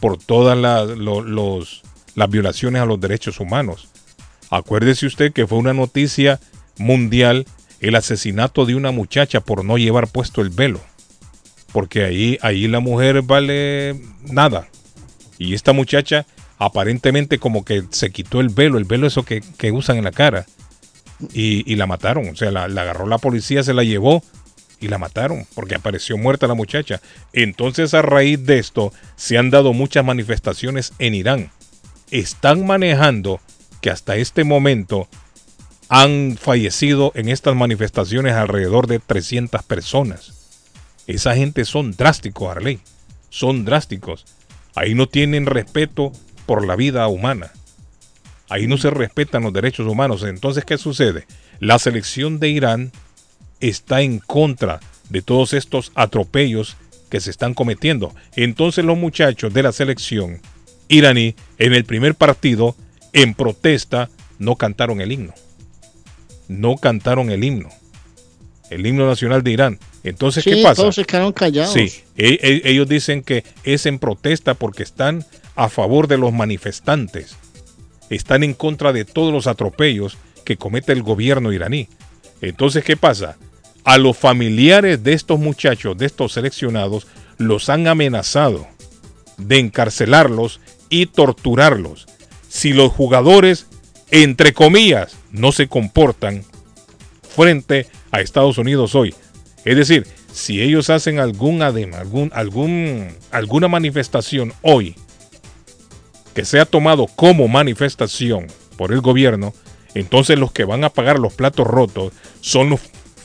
por todas la- lo- los, las violaciones a los derechos humanos. Acuérdese usted que fue una noticia mundial el asesinato de una muchacha por no llevar puesto el velo. Porque ahí, ahí la mujer vale nada. Y esta muchacha aparentemente como que se quitó el velo, el velo eso que, que usan en la cara. Y, y la mataron. O sea, la, la agarró la policía, se la llevó y la mataron porque apareció muerta la muchacha. Entonces a raíz de esto se han dado muchas manifestaciones en Irán. Están manejando que hasta este momento han fallecido en estas manifestaciones alrededor de 300 personas. Esa gente son drásticos, Arley. Son drásticos. Ahí no tienen respeto por la vida humana. Ahí no se respetan los derechos humanos. Entonces, ¿qué sucede? La selección de Irán está en contra de todos estos atropellos que se están cometiendo. Entonces los muchachos de la selección iraní en el primer partido, en protesta, no cantaron el himno. No cantaron el himno. El himno nacional de Irán. Entonces, ¿qué pasa? todos se quedaron callados. Sí, e- e- ellos dicen que es en protesta porque están a favor de los manifestantes. Están en contra de todos los atropellos que comete el gobierno iraní. Entonces, ¿qué pasa? A los familiares de estos muchachos, de estos seleccionados, los han amenazado de encarcelarlos y torturarlos. Si los jugadores, entre comillas, no se comportan frente a Estados Unidos hoy. Es decir, si ellos hacen algún adema, algún, algún, alguna manifestación hoy que sea tomado como manifestación por el gobierno, entonces los que van a pagar los platos rotos son los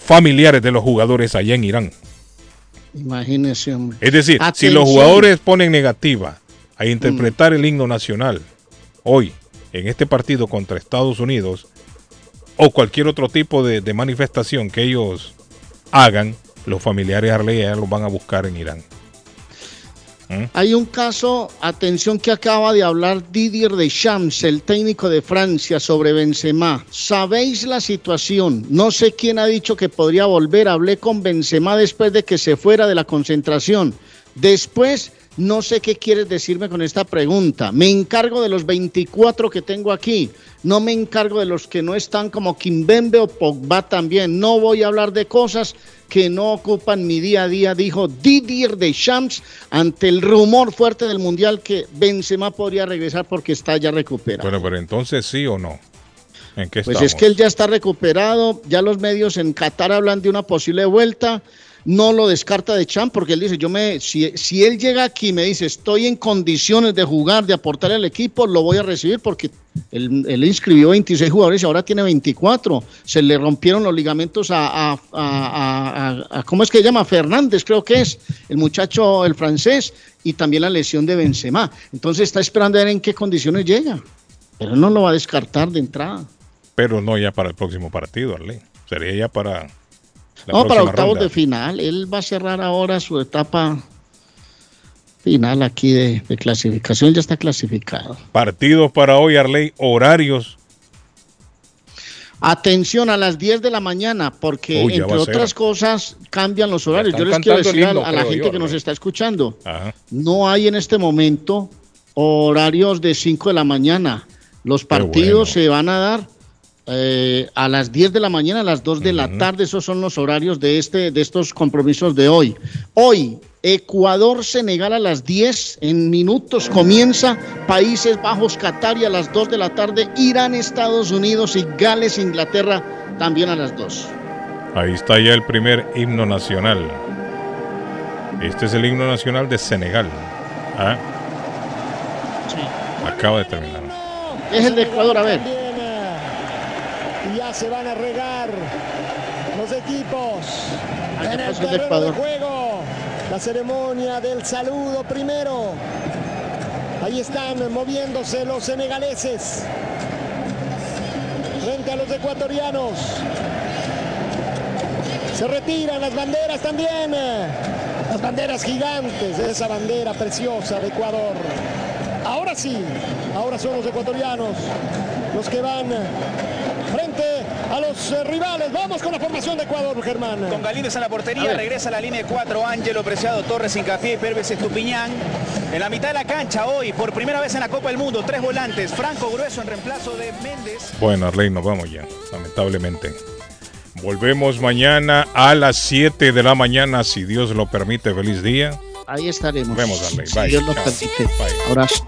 familiares de los jugadores allá en Irán. Imagínese, hombre. Es decir, si los jugadores ponen negativa a interpretar el himno nacional hoy en este partido contra Estados Unidos o cualquier otro tipo de, manifestación que ellos hagan, los familiares Arley ya los van a buscar en Irán. ¿Mm? Hay un caso, atención, que acaba de hablar Didier Deschamps, el técnico de Francia, sobre Benzema. ¿Sabéis la situación? No sé quién ha dicho que podría volver. Hablé con Benzema después de que se fuera de la concentración. Después, no sé qué quieres decirme con esta pregunta. Me encargo de los 24 que tengo aquí. No me encargo de los que no están como Kimbembe o Pogba también. No voy a hablar de cosas que no ocupan mi día a día, dijo Didier Deschamps ante el rumor fuerte del Mundial que Benzema podría regresar porque está ya recuperado. Bueno, pero entonces sí o no. ¿En qué Pues estamos? es que él ya está recuperado, ya los medios en Qatar hablan de una posible vuelta. No lo descarta de Champ porque él dice, yo me, si, si él llega aquí y me dice, estoy en condiciones de jugar, de aportar al equipo, lo voy a recibir porque él, él inscribió 26 jugadores y ahora tiene 24. Se le rompieron los ligamentos a, a, a- ¿cómo es que se llama? Fernández, creo que es, el muchacho, el francés, y también la lesión de Benzema. Entonces está esperando a ver en qué condiciones llega. Pero no lo va a descartar de entrada. Pero no ya para el próximo partido, Arley. Sería ya para no, para octavos ronda. de final. Él va a cerrar ahora su etapa final aquí de, de clasificación. Ya está clasificado. Partidos para hoy, Arley, horarios. Atención a las 10 de la mañana, porque Uy, entre otras cosas cambian los horarios. Yo les quiero decir a, la gente yo, que nos ¿no? está escuchando, Ajá. no hay en este momento horarios de 5 de la mañana. Los partidos se van a dar eh, a las 10 de la mañana, a las 2 de la tarde. Esos son los horarios de, este, de estos compromisos de hoy. Hoy, Ecuador-Senegal a las 10 en minutos comienza. Países Bajos, Qatar y a las 2 de la tarde. Irán, Estados Unidos y Gales, Inglaterra también a las 2. Ahí está ya el primer himno nacional. Este es el himno nacional de Senegal. Ah. Acaba de terminar. Es el de Ecuador, a ver. Y ya se van a regar los equipos en el de terreno de juego. La ceremonia del saludo primero. Ahí están moviéndose los senegaleses frente a los ecuatorianos. Se retiran las banderas también. Las banderas gigantes, esa bandera preciosa de Ecuador. Ahora sí, ahora son los ecuatorianos los que van frente a los eh, rivales. Vamos con la formación de Ecuador, Germán. Con Galíndez en la portería, regresa a la línea de 4, Ángelo Preciado, Torres, Incapié y Perves Estupiñán. En la mitad de la cancha hoy, por primera vez en la Copa del Mundo, tres volantes. Franco Grueso en reemplazo de Méndez. Bueno, Arley, nos vamos ya, lamentablemente. Volvemos mañana a las 7 de la mañana, si Dios lo permite. Feliz día. Ahí estaremos. Nos vemos, Arley. Si Bye. Dios lo permite. Bye. Abrazo.